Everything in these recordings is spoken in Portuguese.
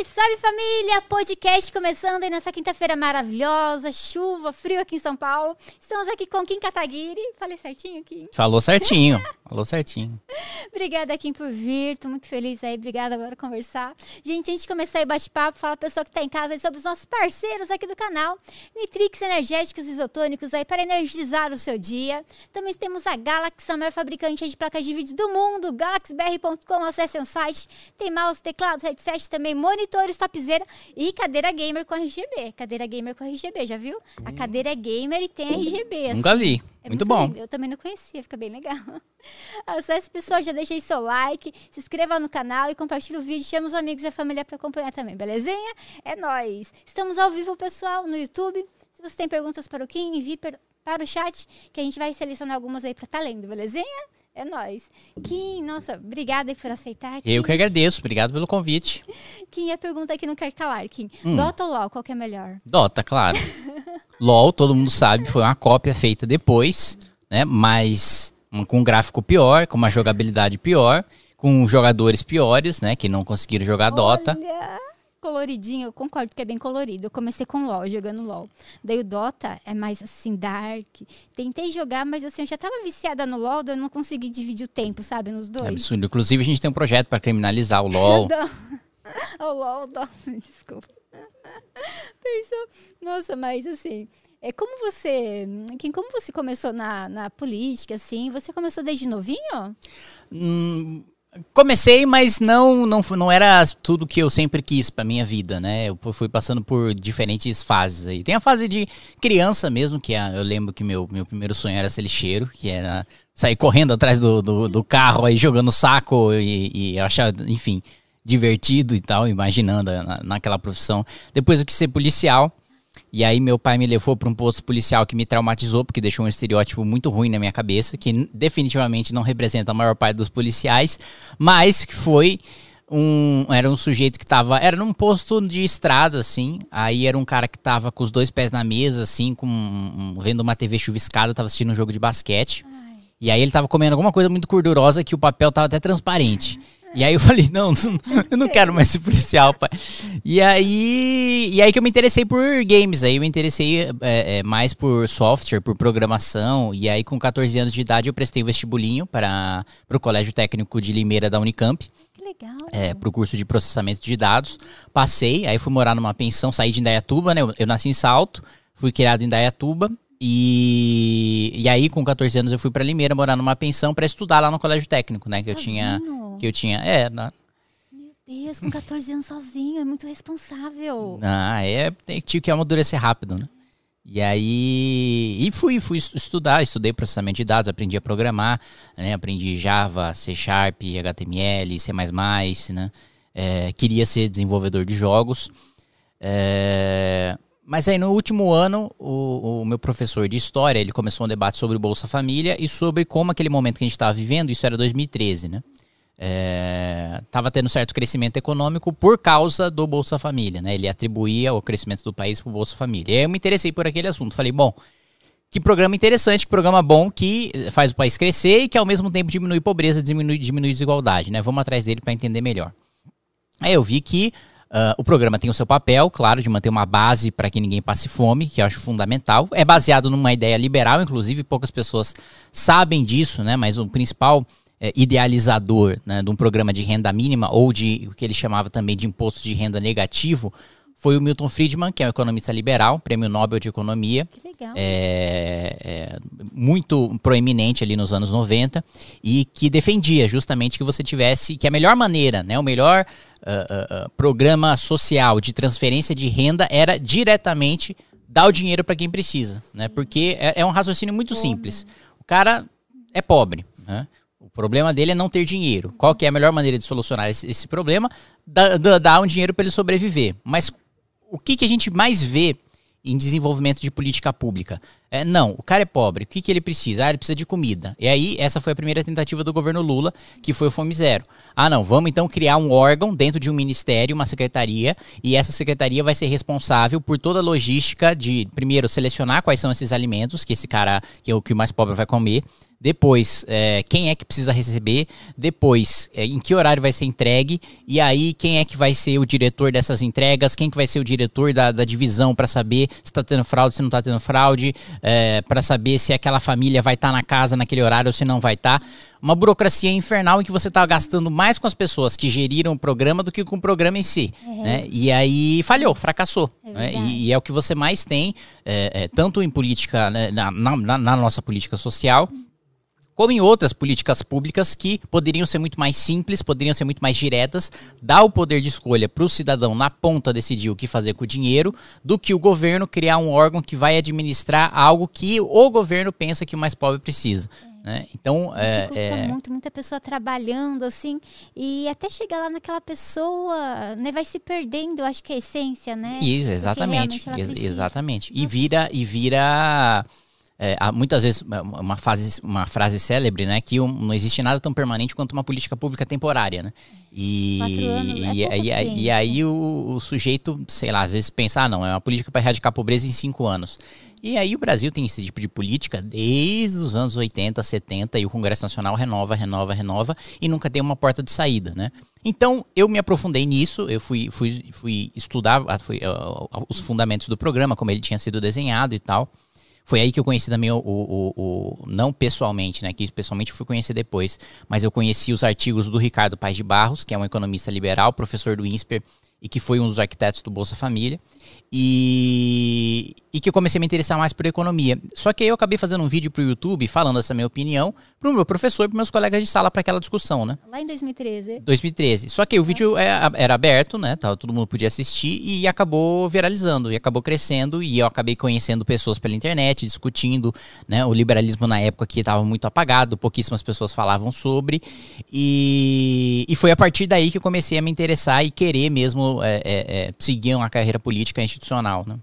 Salve, salve família! Podcast começando aí nessa quinta-feira maravilhosa, chuva, frio aqui em São Paulo. Estamos aqui com Kim Kataguiri. Falei certinho, Kim? Falou certinho, falou certinho. Obrigada, Kim, por vir. Tô muito feliz aí. Obrigada, bora conversar. Gente, antes de começar aí bate-papo, fala a pessoa que tá em casa aí sobre os nossos parceiros aqui do canal. Nitrix Energéticos Isotônicos aí para energizar o seu dia. Também temos a Galaxy, a maior fabricante de placas de vídeo do mundo. galaxybr.com, acesse o site. Tem mouse, teclado, headset também, monitores, topzera e cadeira gamer com RGB. Cadeira gamer com RGB, já viu? A cadeira é gamer e tem RGB. Assim. Nunca vi. É muito, bom. lindo. Eu também não conhecia, fica bem legal. Acesse pessoal, já deixei seu like, se inscreva no canal e compartilhe o vídeo. Chama os amigos e a família para acompanhar também, belezinha? É nóis! Estamos ao vivo, pessoal, no YouTube. Se você tem perguntas para o Kim, envie para o chat, que a gente vai selecionar algumas aí para estar lendo, belezinha? É nóis. Kim, nossa, obrigada por aceitar. Eu Kim. que agradeço, obrigado pelo convite. Kim, a pergunta aqui não quer calar, Kim. Hum. Dota ou LOL, qual que é melhor? Dota, claro. LOL, todo mundo sabe, foi uma cópia feita depois, né? Mas um- com um gráfico pior, com uma jogabilidade pior, com jogadores piores, né? Que não conseguiram jogar Dota. Coloridinho, eu concordo que é bem colorido. Eu comecei com LOL, jogando LOL. Daí o Dota é mais assim, dark. Tentei jogar, mas assim, eu já tava viciada no LOL, daí eu não consegui dividir o tempo, sabe, nos É dois. absurdo. Inclusive, a gente tem um projeto para criminalizar o LOL. O LOL, dó. Desculpa. Pensou, nossa, mas assim, é como você, Kim, como você começou na, na política, assim? Você começou desde novinho? Hum, comecei, mas não, não, não era tudo que eu sempre quis pra minha vida, né? Eu fu- fui passando por diferentes fases aí. Tem a fase de criança mesmo, que é, eu lembro que meu, meu primeiro sonho era ser lixeiro, que era sair correndo atrás do, do, do carro aí, jogando saco e, e eu achava, enfim, divertido e tal, imaginando na, naquela profissão. Depois eu quis ser policial. E aí meu pai me levou para um posto policial que me traumatizou, porque deixou um estereótipo muito ruim na minha cabeça, que definitivamente não representa a maior parte dos policiais, mas que foi um era um sujeito que tava era num posto de estrada assim, aí era um cara que tava com os dois pés na mesa assim, com um- vendo uma TV chuviscada, tava assistindo um jogo de basquete. E aí ele tava comendo alguma coisa muito gordurosa que o papel tava até transparente. E aí eu falei, não, não, eu não quero mais ser policial, pai. E aí, e aí que eu me interessei por games, aí eu me interessei é, é, mais por software, por programação. E aí com 14 anos de idade eu prestei o vestibulinho para o Colégio Técnico de Limeira da Unicamp, Que legal. é, para o curso de processamento de dados. Passei, aí fui morar numa pensão, saí de Indaiatuba, né? Eu, eu nasci em Salto, fui criado em Indaiatuba. E, e aí, com 14 anos, eu fui para Limeira morar numa pensão para estudar lá no colégio técnico, né? Que eu tinha. Sozinho? Que eu tinha. É, na, Meu Deus, com 14 anos sozinho, é muito responsável. Ah, é, tinha que amadurecer rápido, né? E aí, e fui, fui estu- estudar, estudei processamento de dados, aprendi a programar, né? Aprendi Java, C Sharp, HTML, C++, né? É, queria ser desenvolvedor de jogos. É, mas aí no último ano, o, o meu professor de história, ele começou um debate sobre o Bolsa Família e sobre como aquele momento que a gente estava vivendo, isso era 2013, né? estava tendo certo crescimento econômico por causa do Bolsa Família, né? Ele atribuía o crescimento do país para o Bolsa Família. E aí eu me interessei por aquele assunto. Falei, bom, que programa interessante, que programa bom que faz o país crescer e que ao mesmo tempo diminui pobreza, diminui, diminui desigualdade, né? Vamos atrás dele para entender melhor. Aí eu vi que ah, o programa tem o seu papel, claro, de manter uma base para que ninguém passe fome, que eu acho fundamental. É baseado numa ideia liberal, inclusive poucas pessoas sabem disso, né? Mas o principal eh, idealizador né, de um programa de renda mínima ou de o que ele chamava também de imposto de renda negativo foi o Milton Friedman, que é um economista liberal, prêmio Nobel de Economia Que legal. é, é, muito proeminente ali nos anos 90 e que defendia justamente que você tivesse que a melhor maneira, né, o melhor ah, ah, programa social de transferência de renda era diretamente dar o dinheiro para quem precisa, né? Porque é, é um raciocínio muito simples. O cara é pobre, né? O problema dele é não ter dinheiro. Qual que é a melhor maneira de solucionar esse, esse problema? Dá- Dar um dinheiro para ele sobreviver. Mas o que, que a gente mais vê em desenvolvimento de política pública? É, não, o cara é pobre. O que, que ele precisa? Ah, ele precisa de comida. E aí, essa foi a primeira tentativa do governo Lula, que foi o Fome Zero. Ah, não, vamos então criar um órgão dentro de um ministério, uma secretaria, e essa secretaria vai ser responsável por toda a logística de, primeiro, selecionar quais são esses alimentos que esse cara, que é o que o mais pobre vai comer, depois é, quem é que precisa receber, depois é, em que horário vai ser entregue, e aí quem é que vai ser o diretor dessas entregas, quem que vai ser o diretor da, da divisão para saber se está tendo fraude, se não está tendo fraude, é, para saber se aquela família vai estar tá na casa naquele horário ou se não vai estar. Tá. Uma burocracia infernal em que você está gastando mais com as pessoas que geriram o programa do que com o programa em si. Uhum. Né? E aí falhou, fracassou. É né? e, e, é o que você mais tem, é, é, tanto em política, né, na, na, na nossa política social, como em outras políticas públicas que poderiam ser muito mais simples, poderiam ser muito mais diretas, dar o poder de escolha para o cidadão na ponta decidir o que fazer com o dinheiro, do que o governo criar um órgão que vai administrar algo que o governo pensa que o mais pobre precisa. Né? Então, é, é... muito, muita pessoa trabalhando assim, e até chegar lá naquela pessoa, né, vai se perdendo, acho que a essência, né? Isso, exatamente, ex exatamente. E vira, e vira é, há muitas vezes uma, fase, uma frase célebre, né? Que um, não existe nada tão permanente quanto uma política pública temporária, né? E, e, é e, e, e, aí o, o, sujeito, sei lá, às vezes pensa, ah, não, é uma política para erradicar a pobreza em cinco anos. E aí o Brasil tem esse tipo de política desde os anos 80, 70, e o Congresso Nacional renova, renova, renova, e nunca tem uma porta de saída, né? Então, eu me aprofundei nisso, eu fui, fui, fui estudar fui, uh, os fundamentos do programa, como ele tinha sido desenhado e tal. Foi aí que eu conheci também o, o, o, não pessoalmente, né? Que pessoalmente eu fui conhecer depois, mas eu conheci os artigos do Ricardo Paes de Barros, que é um economista liberal, professor do INSPER e que foi um dos arquitetos do Bolsa Família e, e que eu comecei a me interessar mais por economia. Só que aí eu acabei fazendo um vídeo para o YouTube falando essa minha opinião para o meu professor e para meus colegas de sala para aquela discussão, né? Lá em 2013. 2013. Só que o vídeo é, era aberto, né? Todo mundo podia assistir e acabou viralizando e acabou crescendo e eu acabei conhecendo pessoas pela internet, discutindo, né? O liberalismo na época que estava muito apagado, pouquíssimas pessoas falavam sobre e, e foi a partir daí que eu comecei a me interessar e querer mesmo é, é, é, seguir uma carreira política institucional, né?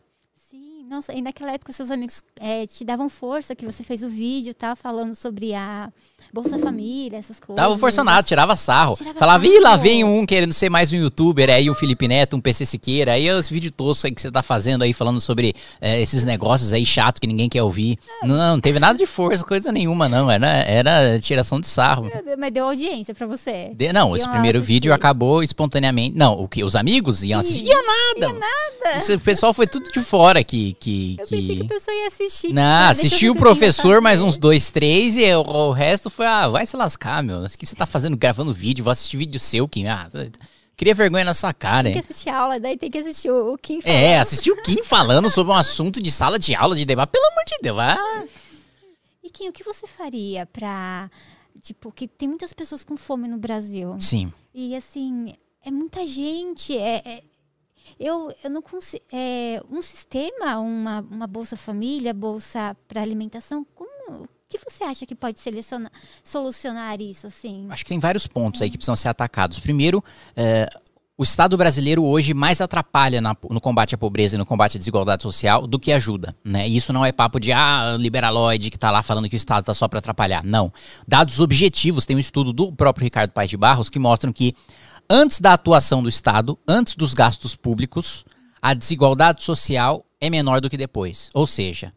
Nossa, e naquela época seus amigos é, te davam força, que você fez o vídeo, tá? Falando sobre a Bolsa Família, essas coisas. Dava força nada, tirava sarro. Tirava Falava, ih, lá vem um querendo ser mais um youtuber, aí o Felipe Neto, um PC Siqueira, aí esse vídeo tosco aí que você tá fazendo aí, falando sobre é, esses negócios aí chato que ninguém quer ouvir. É. Não, não teve nada de força, coisa nenhuma, não. Era, era tiração de sarro. Mas deu audiência pra você. De, não, esse primeiro vídeo acabou espontaneamente. Não, o que? Os amigos iam assistir? Ia nada. Ia nada. Isso, o pessoal foi tudo de fora que, que, eu que... pensei que o pessoal ia assistir. Não, tipo, assistiu o professor mais uns dois, três e o, o, resto foi, ah, vai se lascar, meu. O que você tá fazendo, gravando vídeo? Vou assistir vídeo seu, Kim. Ah, cria vergonha na sua cara, hein? Tem que assistir a aula, daí tem que assistir o, o Kim é, falando. É, assistir o Kim falando sobre um assunto de sala de aula, de debate. Pelo amor de Deus, ah. E Kim, o que você faria pra... Tipo, que tem muitas pessoas com fome no Brasil. Sim. E assim, é muita gente, é, é eu, eu não consigo. É, um sistema, uma, uma Bolsa Família, Bolsa para Alimentação, como. O que você acha que pode selecionar, solucionar isso assim? Acho que tem vários pontos aí que precisam ser atacados. Primeiro, é, o Estado brasileiro hoje mais atrapalha na, no combate à pobreza e no combate à desigualdade social do que ajuda, né? E isso não é papo de ah, liberaloide que está lá falando que o Estado está só para atrapalhar. Não. Dados objetivos, tem um estudo do próprio Ricardo Paes de Barros que mostram que antes da atuação do Estado, antes dos gastos públicos, a desigualdade social é menor do que depois. Ou seja,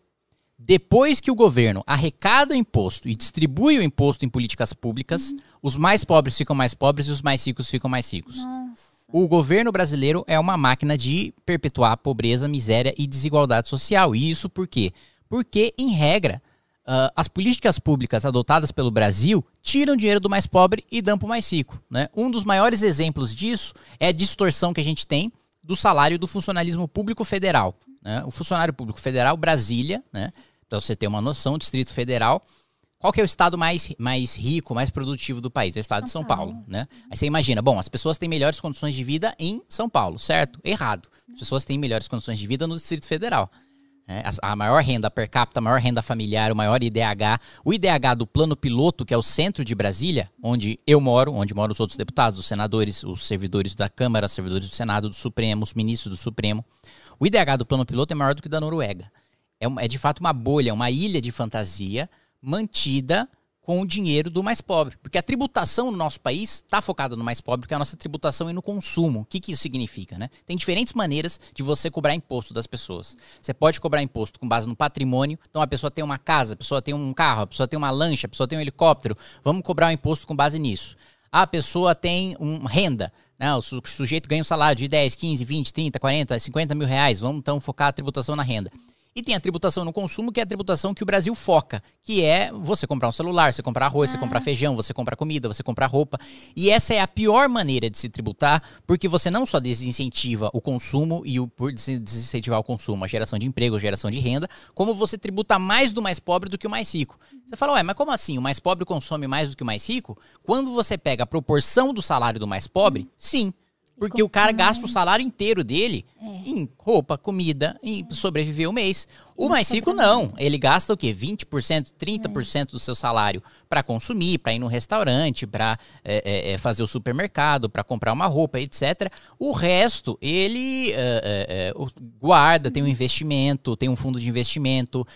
depois que o governo arrecada o imposto e distribui o imposto em políticas públicas, uhum. os mais pobres ficam mais pobres e os mais ricos ficam mais ricos. Nossa. O governo brasileiro é uma máquina de perpetuar pobreza, miséria e desigualdade social. E isso por quê? Porque, em regra, Uh, as políticas públicas adotadas pelo Brasil tiram dinheiro do mais pobre e dão para o mais rico. Né? Um dos maiores exemplos disso é a distorção que a gente tem do salário do funcionalismo público federal. Né? O funcionário público federal, Brasília, né? para você ter uma noção, Distrito Federal, qual que é o estado mais, mais rico, mais produtivo do país? É o estado de São Paulo, Paulo né? Aí você imagina, bom, as pessoas têm melhores condições de vida em São Paulo, certo? Errado. As pessoas têm melhores condições de vida no Distrito Federal. É, a, a, maior renda per capita, a maior renda familiar, o maior IDH. O IDH do plano piloto, que é o centro de Brasília, onde eu moro, onde moram os outros deputados, os senadores, os servidores da Câmara, os servidores do Senado, do Supremo, os ministros do Supremo. O IDH do plano piloto é maior do que o da Noruega. é, é de fato uma bolha, uma ilha de fantasia mantida com o dinheiro do mais pobre. Porque a tributação no nosso país está focada no mais pobre, porque a nossa tributação é no consumo. O que, que isso significa? Né? Tem diferentes maneiras de você cobrar imposto das pessoas. Você pode cobrar imposto com base no patrimônio. Então a pessoa tem uma casa, a pessoa tem um carro, a pessoa tem uma lancha, a pessoa tem um helicóptero. Vamos cobrar um imposto com base nisso. A pessoa tem uma renda. Né? O sujeito ganha um salário de 10, 15, 20, 30, 40, 50 mil reais. Vamos então focar a tributação na renda. E tem a tributação no consumo, que é a tributação que o Brasil foca, que é você comprar um celular, você comprar arroz, ah. você comprar feijão, você comprar comida, você comprar roupa. E essa é a pior maneira de se tributar, porque você não só desincentiva o consumo e o por desincentivar o consumo, a geração de emprego, a geração de renda, como você tributa mais do mais pobre do que o mais rico. Você fala, ué, mas como assim? O mais pobre consome mais do que o mais rico? Quando você pega a proporção do salário do mais pobre, sim. Porque o cara gasta o salário inteiro dele é. em roupa, comida, em sobreviver o mês. O mais rico não. Ele gasta o quê? 20%, 30% é. do seu salário para consumir, para ir no restaurante, para é, é, é, fazer o supermercado, para comprar uma roupa, etc. O resto, ele é, guarda, tem um investimento, tem um fundo de investimento,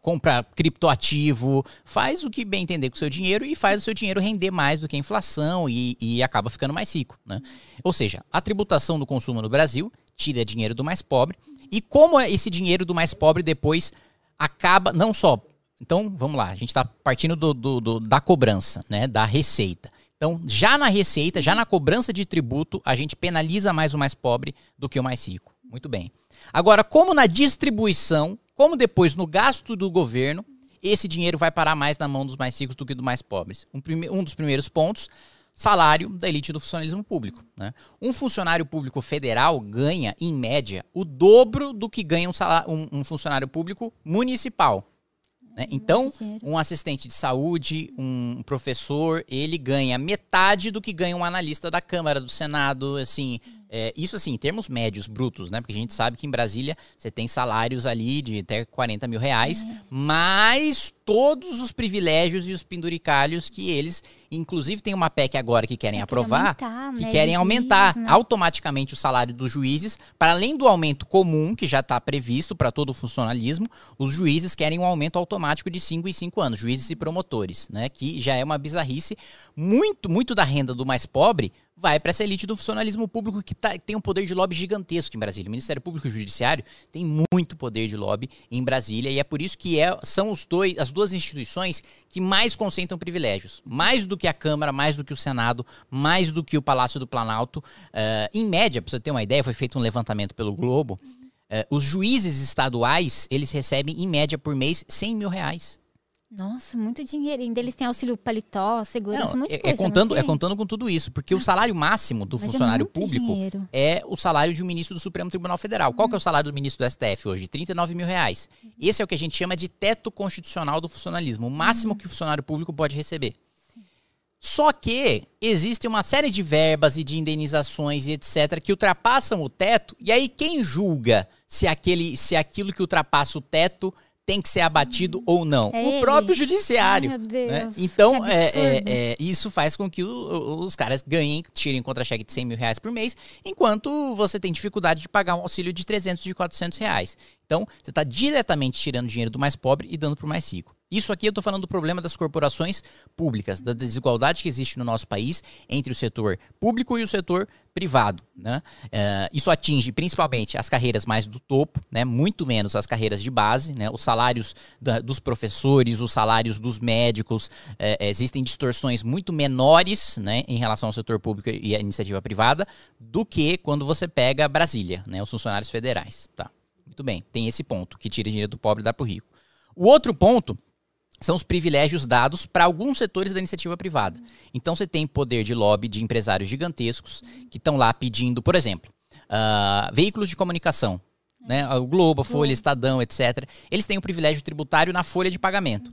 compra criptoativo, faz o que bem entender com o seu dinheiro e faz o seu dinheiro render mais do que a inflação e, e acaba ficando mais rico. Né? Ou seja, a tributação do consumo no Brasil tira dinheiro do mais pobre e como esse dinheiro do mais pobre depois acaba, não só. Então, vamos lá, a gente está partindo do, do, do, da cobrança, né? Da receita. Então, já na receita, já na cobrança de tributo, a gente penaliza mais o mais pobre do que o mais rico. Muito bem. Agora, como na distribuição, como depois no gasto do governo, esse dinheiro vai parar mais na mão dos mais ricos do que dos mais pobres. Um, um dos primeiros pontos salário da elite do funcionalismo público. Né? Um funcionário público federal ganha, em média, o dobro do que ganha um, salário, um, um funcionário público municipal. Né? Então, um assistente de saúde, um professor, ele ganha metade do que ganha um analista da Câmara, do Senado, assim. É, isso assim, em termos médios, brutos, né? Porque a gente sabe que em Brasília você tem salários ali de até 40 mil reais, é. mais todos os privilégios e os penduricalhos que eles, inclusive tem uma PEC agora que querem é, aprovar, aumentar, que né, querem aumentar juiz, né? automaticamente o salário dos juízes, para além do aumento comum que já está previsto para todo o funcionalismo, os juízes querem um aumento automático de 5 em 5 anos, juízes e promotores, né? Que já é uma bizarrice. Muito, muito da renda do mais pobre vai para essa elite do funcionalismo público que tá, tem um poder de lobby gigantesco em Brasília. O Ministério Público e o Judiciário tem muito poder de lobby em Brasília e é por isso que é, são os dois, as duas instituições que mais concentram privilégios. Mais do que a Câmara, mais do que o Senado, mais do que o Palácio do Planalto. Uh, em média, para você ter uma ideia, foi feito um levantamento pelo Globo. Uh, os juízes estaduais, eles recebem, em média, por mês, 100 mil reais. Nossa, muito dinheiro. Ainda eles têm auxílio paletó, segurança, não, um monte de é, coisa. É contando, é contando com tudo isso, porque ah, o salário máximo do é funcionário é público dinheiro. é o salário de um ministro do Supremo Tribunal Federal. Qual que é o salário do ministro do STF hoje? 39 mil reais. Esse é o que a gente chama de teto constitucional do funcionalismo, o máximo uhum. que o funcionário público pode receber. Só que existe uma série de verbas e de indenizações e etc. que ultrapassam o teto, e aí quem julga se, aquele, se aquilo que ultrapassa o teto tem que ser abatido ou não? É o ele. próprio judiciário. Ai, né? Então, é, é, é, isso faz com que o, os caras ganhem, tirem contra-cheque de 100 mil reais por mês, enquanto você tem dificuldade de pagar um auxílio de 300, de 400 reais. Então, você está diretamente tirando dinheiro do mais pobre e dando para o mais rico. Isso aqui eu estou falando do problema das corporações públicas, da desigualdade que existe no nosso país entre o setor público e o setor privado. Né? Uh, isso atinge principalmente as carreiras mais do topo, né? muito menos as carreiras de base. Né? Os salários da, dos professores, os salários dos médicos, uh, existem distorções muito menores né? em relação ao setor público e à iniciativa privada do que quando você pega Brasília, né? os funcionários federais. Tá? Muito bem, tem esse ponto, que tira dinheiro do pobre e dá para o rico. O outro ponto são os privilégios dados para alguns setores da iniciativa privada. Então você tem poder de lobby de empresários gigantescos que estão lá pedindo, por exemplo, uh, veículos de comunicação, né? o Globo, a Folha, Estadão, etc. Eles têm o um privilégio tributário na folha de pagamento.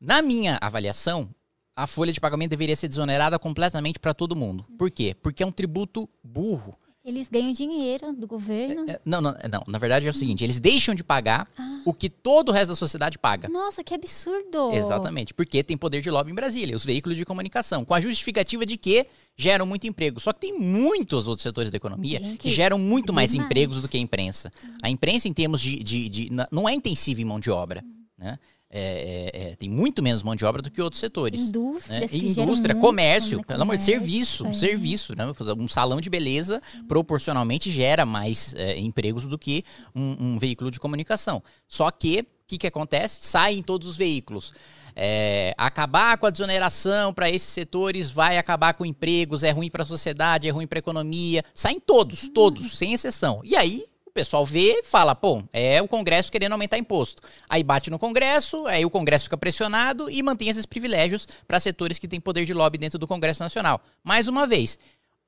Na minha avaliação, a folha de pagamento deveria ser desonerada completamente para todo mundo. Por quê? Porque é um tributo burro. Eles ganham dinheiro do governo. É, não, não, não, na verdade é o seguinte, eles deixam de pagar ah. o que todo o resto da sociedade paga. Nossa, que absurdo! Exatamente, porque tem poder de lobby em Brasília, os veículos de comunicação, com a justificativa de que geram muito emprego. Só que tem muitos outros setores da economia que, que, geram muito mais, mais, empregos do que a imprensa. A imprensa, em termos de, de, de, não é intensiva em mão de obra, né? É, é, é, tem muito menos mão de obra do que outros setores. Indústria, né? Indústria, comércio, pelo amor de serviço, é. serviço, né? Um salão de beleza Sim. proporcionalmente gera mais é, empregos do que um, um, veículo de comunicação. Só que o que, que acontece? Saem todos os veículos. É, acabar com a desoneração para esses setores vai acabar com empregos, é ruim para a sociedade, é ruim para a economia. Saem todos, todos, sem exceção. E aí pessoal vê e fala, pô, é o Congresso querendo aumentar imposto. Aí bate no Congresso, aí o Congresso fica pressionado e mantém esses privilégios para setores que têm poder de lobby dentro do Congresso Nacional. Mais uma vez,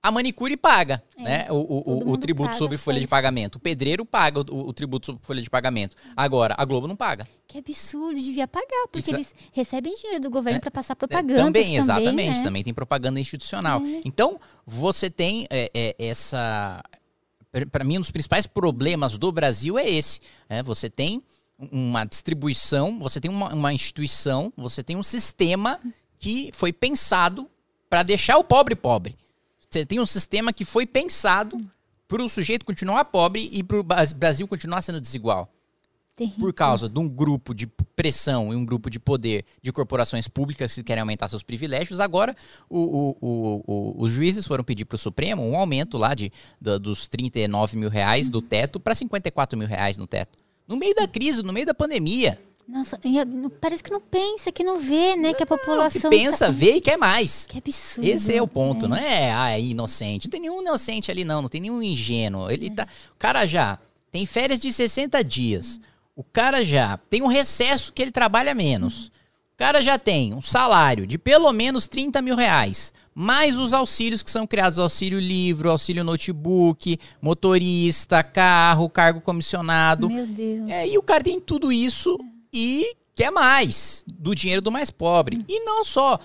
a manicure paga é, né, o, o, o, o tributo sobre folha de pagamento. O pedreiro paga o, tributo sobre folha de pagamento. Agora, a Globo não paga. Que absurdo, devia pagar, porque Isso, é eles recebem dinheiro do governo é, para passar propaganda. É, também, exatamente. Né? Também tem propaganda institucional. É. Então, você tem é, essa, para mim, um dos principais problemas do Brasil é esse. É, você tem uma distribuição, você tem uma, uma instituição, você tem um sistema que foi pensado para deixar o pobre pobre. Você tem um sistema que foi pensado para o sujeito continuar pobre e para o Brasil continuar sendo desigual. Terrível. por causa de um grupo de pressão e um grupo de poder de corporações públicas que querem aumentar seus privilégios, agora o, o, o, os juízes foram pedir para o Supremo um aumento lá de, de, dos 39 mil reais do teto para 54 mil reais no teto. No meio da crise, no meio da pandemia. Nossa, parece que não pensa, que não vê, né? Não, que a população. Que pensa, tá... vê e quer mais. Que absurdo. Esse é o ponto, é. não é ah, inocente. Não tem nenhum inocente ali, não. Não tem nenhum ingênuo. Ele é. tá. O cara já tem férias de 60 dias. O cara já tem um recesso que ele trabalha menos. O cara já tem um salário de pelo menos 30 mil reais. Mais os auxílios que são criados: auxílio livro, auxílio notebook, motorista, carro, cargo comissionado. Meu Deus. É, e o cara tem tudo isso e quer mais do dinheiro do mais pobre. E não só.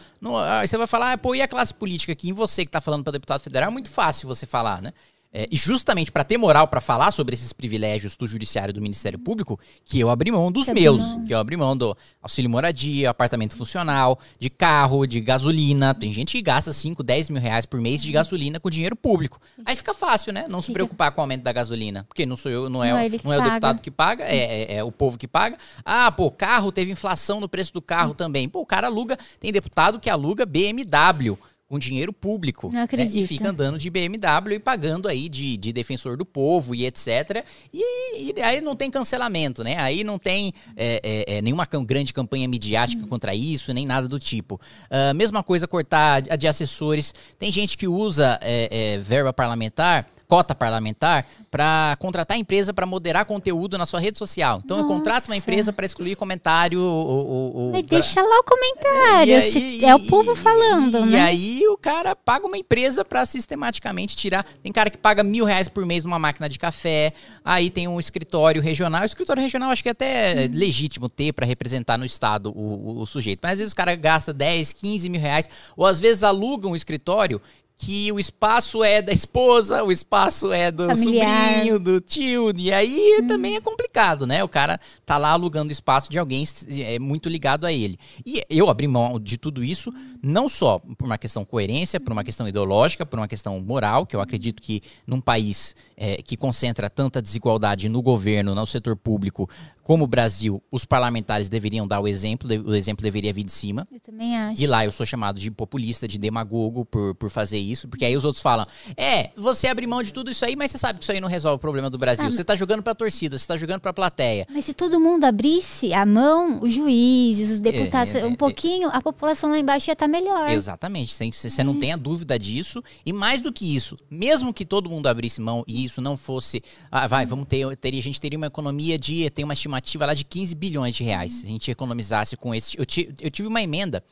Aí você vai falar, ah, pô, e a classe política aqui? Em você que está falando para deputado federal, é muito fácil você falar, né? É, e justamente para ter moral para falar sobre esses privilégios do judiciário e do Ministério Público, que eu abri mão dos que meus, que eu abri mão do auxílio moradia, apartamento funcional, de carro, de gasolina. Tem gente que gasta 5, 10 mil reais por mês de gasolina com dinheiro público. Aí fica fácil, né? Não se preocupar com o aumento da gasolina. Porque não sou eu, não é, não, o, não é o deputado que paga, é, é, é, o povo que paga. Ah, pô, carro teve inflação no preço do carro hum. também. Pô, o cara aluga, tem deputado que aluga BMW com dinheiro público. Não acredito. Né? E fica andando de BMW e pagando aí de, de defensor do povo e etc. E, e aí não tem cancelamento, né? Aí não tem é, é, é nenhuma grande campanha midiática contra isso, nem nada do tipo. Uh, mesma coisa cortar a de assessores. Tem gente que usa é, é, verba parlamentar cota parlamentar para contratar a empresa para moderar conteúdo na sua rede social. Então Nossa. eu contrato uma empresa para excluir comentário. O, o, Mas pra... deixa lá o comentário. Aí, é o povo falando, e, né? E aí o cara paga uma empresa para sistematicamente tirar. Tem cara que paga mil reais por mês numa máquina de café. Aí tem um escritório regional. O escritório regional acho que é até hum. legítimo ter para representar no estado o, o, sujeito. Mas às vezes o cara gasta 10, 15 mil reais. Ou às vezes aluga um escritório que o espaço é da esposa, o espaço é do Familiar. sobrinho, do tio, e aí hum. também é complicado, né? O cara tá lá alugando espaço de alguém é muito ligado a ele. E eu abri mão de tudo isso, não só por uma questão coerência, por uma questão ideológica, por uma questão moral, que eu acredito que num país é, que concentra tanta desigualdade no governo, no setor público, como o Brasil, os parlamentares deveriam dar o exemplo, o exemplo deveria vir de cima. Eu também acho. E lá eu sou chamado de populista, de demagogo por, por fazer isso, porque aí os outros falam: é, você abre mão de tudo isso aí, mas você sabe que isso aí não resolve o problema do Brasil. Ah, você tá jogando pra torcida, você tá jogando pra plateia. Mas se todo mundo abrisse a mão, os juízes, os deputados, é, é, um é, pouquinho, a população lá embaixo ia estar tá melhor. Exatamente, você, você não tem a dúvida disso. E mais do que isso, mesmo que todo mundo abrisse mão e isso não fosse. Ah, vai, vamos ter, ter. A gente teria uma economia de. Tem uma estimativa lá de 15 bilhões de reais. Se a gente economizasse com esse. Eu, eu tive uma emenda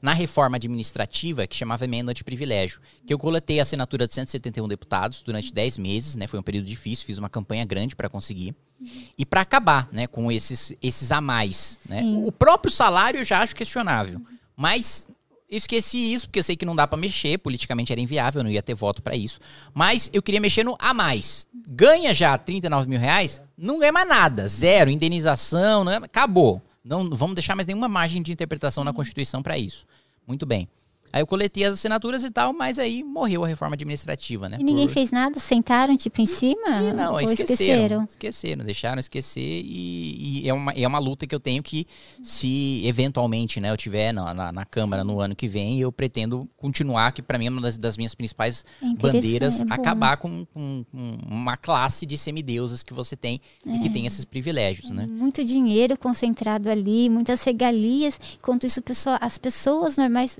na reforma administrativa que chamava emenda de privilégio. Que eu coletei a assinatura de 171 deputados durante 10 meses, né? Foi um período difícil, fiz uma campanha grande para conseguir. E para acabar, né, com esses, esses a mais, né? O próprio salário eu já acho questionável. Mas Eu esqueci isso, porque eu sei que não dá para mexer, politicamente era inviável, não ia ter voto para isso. Mas eu queria mexer no a mais. Ganha já 39 mil reais, não ganha mais nada. Zero, indenização, não é, acabou. Não vamos deixar mais nenhuma margem de interpretação na Constituição para isso. Muito bem. Aí eu coletei as assinaturas e tal, mas aí morreu a reforma administrativa, né? E ninguém Por... fez nada? Sentaram, tipo, em cima? E não, Ou esqueceram, esqueceram? esqueceram. deixaram esquecer e, e é, uma, é uma luta que eu tenho que, se eventualmente né, eu tiver na, na, na Câmara no ano que vem, eu pretendo continuar, que para mim é uma das, das minhas principais É bandeiras, é bom. acabar com, com- com uma classe de semideusas que você tem e É. que tem esses privilégios, né? Muito dinheiro concentrado ali, muitas regalias. Enquanto isso, o pessoal- as pessoas normais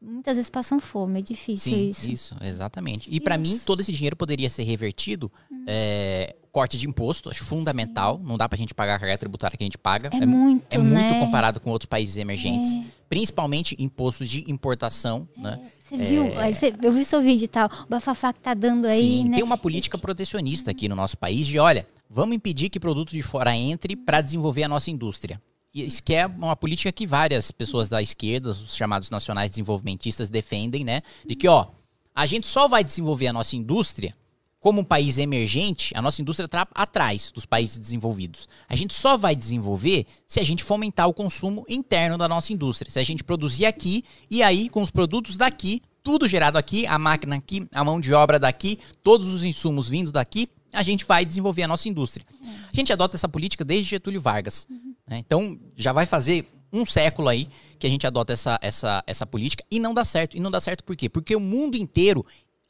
muitas vezes passam fome. É difícil Sim, isso. isso. exatamente. E para mim, todo esse dinheiro poderia ser revertido. Hum. é, corte de imposto, acho fundamental. Não dá pra gente pagar a carga tributária que a gente paga. É, muito, é muito né? comparado com outros países emergentes. É. Principalmente impostos de importação, né? Você viu? Você- eu vi seu vídeo e tal. O bafafá que tá dando aí, Sim, né? tem uma política protecionista aqui no nosso país de, olha, vamos impedir que produto de fora entre para desenvolver a nossa indústria. Isso que é uma política que várias pessoas da esquerda, os chamados nacionais desenvolvimentistas, defendem, né? De que, ó, a gente só vai desenvolver a nossa indústria como um país emergente, a nossa indústria está atrás dos países desenvolvidos. A gente só vai desenvolver se a gente fomentar o consumo interno da nossa indústria. Se a gente produzir aqui e aí, com os produtos daqui, tudo gerado aqui, a máquina aqui, a mão de obra daqui, todos os insumos vindo daqui, a gente vai desenvolver a nossa indústria. A gente adota essa política desde Getúlio Vargas. né? Então, já vai fazer um século aí que a gente adota essa, essa, essa política e não dá certo. E não dá certo por quê? Porque o mundo inteiro,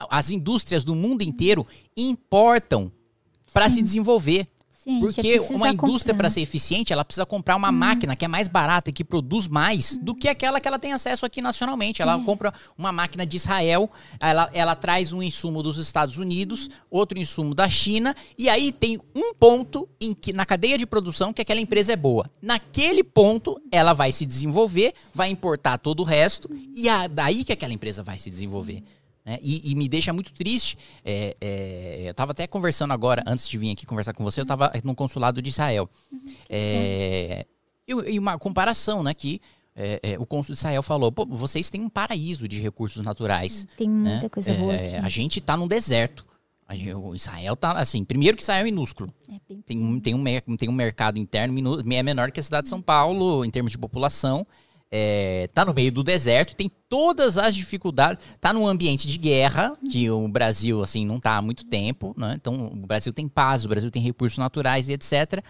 as indústrias do mundo inteiro importam para se desenvolver. Porque uma indústria, para ser eficiente, ela precisa comprar uma máquina que é mais barata e que produz mais do que aquela que ela tem acesso aqui nacionalmente. Ela compra uma máquina de Israel, ela, ela traz um insumo dos Estados Unidos, outro insumo da China, e aí tem um ponto em que na cadeia de produção que aquela empresa é boa. Naquele ponto, ela vai se desenvolver, vai importar todo o resto, e é daí que aquela empresa vai se desenvolver. Né? E, e me deixa muito triste. é, é, eu estava até conversando agora, antes de vir aqui conversar com você, eu estava no consulado de Israel. É, e, uma comparação, né? Que é, é, o cônsul de Israel falou: vocês têm um paraíso de recursos naturais. Tem né? muita coisa boa aqui. a gente está num deserto. O Israel tá assim. Primeiro que Israel é minúsculo. É Tem um, tem um, tem um mercado interno, é menor que a cidade de São Paulo em termos de população. É, tá no meio do deserto, tem todas as dificuldades, tá num ambiente de guerra, que o Brasil, assim, não tá há muito tempo, né? Então, o Brasil tem paz, o Brasil tem recursos naturais e etc.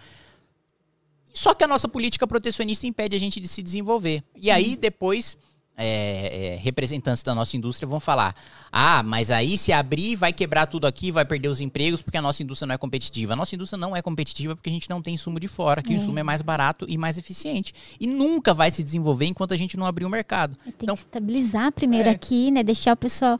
Só que a nossa política protecionista impede a gente de se desenvolver. E aí, depois, é, é, representantes da nossa indústria vão falar: ah, mas aí se abrir, vai quebrar tudo aqui, vai perder os empregos porque a nossa indústria não é competitiva. A nossa indústria não é competitiva porque a gente não tem insumo de fora, que o insumo é mais barato e mais eficiente. E nunca vai se desenvolver enquanto a gente não abrir o mercado. Tem Então, que estabilizar primeiro é. aqui, né? Deixar o pessoal.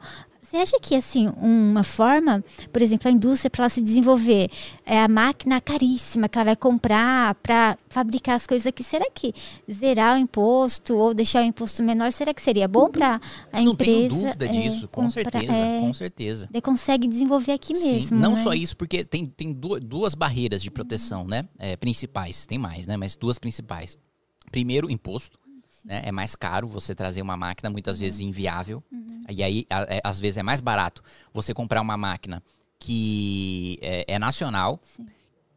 Você acha que, assim, uma forma, por exemplo, a indústria para ela se desenvolver, é a máquina caríssima que ela vai comprar para fabricar as coisas aqui, será que zerar o imposto ou deixar o imposto menor, será que seria bom para a não empresa? tenho dúvida é, disso, com comprar- certeza, é, com certeza. daí consegue desenvolver aqui Sim, mesmo. não né? só isso, porque tem, tem du- duas barreiras de proteção, né? É, principais, tem mais, né? Mas duas principais. Primeiro, imposto. Né? É mais caro você trazer uma máquina, muitas vezes inviável. E aí, a- é, às vezes, é mais barato você comprar uma máquina que é, é nacional, Sim.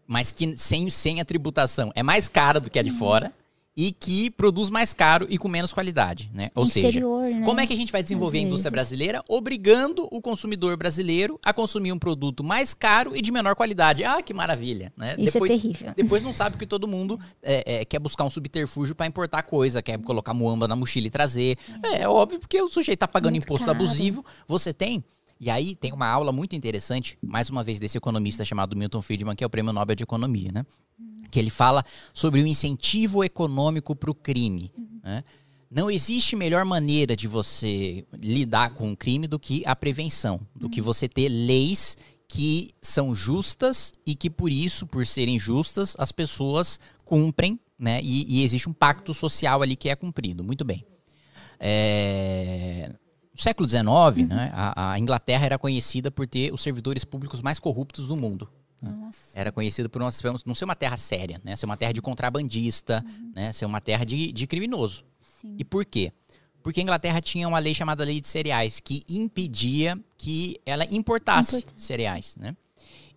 mas que sem, sem a tributação é mais cara do que a de fora e que produz mais caro e com menos qualidade, né? Ou seja, Inferior, né? como é que a gente vai desenvolver a indústria brasileira obrigando o consumidor brasileiro a consumir um produto mais caro e de menor qualidade? Ah, que maravilha, né? Isso depois, é terrível. depois não sabe que todo mundo é, é, quer buscar um subterfúgio para importar coisa, quer colocar muamba na mochila e trazer. É, é óbvio porque o sujeito tá pagando Muito imposto caro. abusivo, você tem. E aí tem uma aula muito interessante, mais uma vez, desse economista chamado Milton Friedman, que é o prêmio Nobel de Economia, né? Que ele fala sobre o incentivo econômico para o crime. né? Não existe melhor maneira de você lidar com o crime do que a prevenção, do que você ter leis que são justas e que por isso, por serem justas, as pessoas cumprem, né? E, e existe um pacto social ali que é cumprido. Muito bem. É, No século XIX, né, a, a Inglaterra era conhecida por ter os servidores públicos mais corruptos do mundo. Nossa. Era conhecida por uma- não ser uma terra séria, né? Ser uma terra de contrabandista, né? Ser uma terra de, de criminoso. Sim. E por quê? Porque a Inglaterra tinha uma lei chamada Lei de Cereais, que impedia que ela importasse Importa. cereais, né?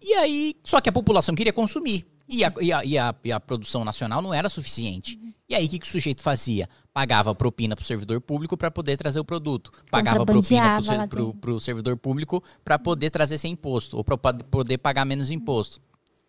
E aí, só que a população queria consumir. E a, e a, e a, e a produção nacional não era suficiente. E aí, o que, que o sujeito fazia? Pagava propina pro servidor público para poder trazer o produto. Pagava propina dentro. pro servidor público para poder trazer sem imposto, ou para poder pagar menos imposto.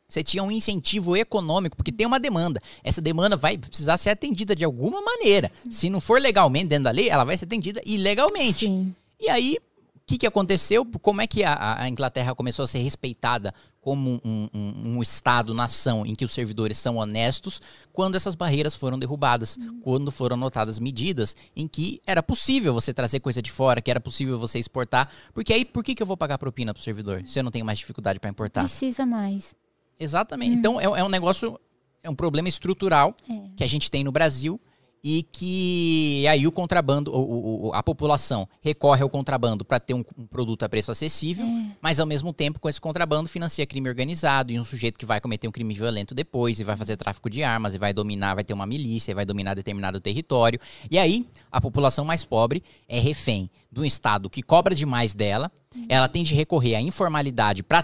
Você tinha um incentivo econômico, porque tem uma demanda. Essa demanda vai precisar ser atendida de alguma maneira. Se não for legalmente dentro da lei, ela vai ser atendida ilegalmente. Sim. E aí, o que, que aconteceu? Como é que a, a Inglaterra começou a ser respeitada como um, um- um Estado-nação em que os servidores são honestos quando essas barreiras foram derrubadas, quando foram notadas medidas em que era possível você trazer coisa de fora, que era possível você exportar. Porque aí, por que, que eu vou pagar propina pro servidor se eu não tenho mais dificuldade para importar? Precisa mais. Exatamente. Então, é, é um negócio, é um problema estrutural É. que a gente tem no Brasil e que aí o contrabando, o- o- a população recorre ao contrabando para ter um, um produto a preço acessível, mas ao mesmo tempo com esse contrabando financia crime organizado e um sujeito que vai cometer um crime violento depois e vai fazer tráfico de armas e vai dominar, vai ter uma milícia, e vai dominar determinado território. E aí a população mais pobre é refém de um estado que cobra demais dela, ela tem de recorrer à informalidade para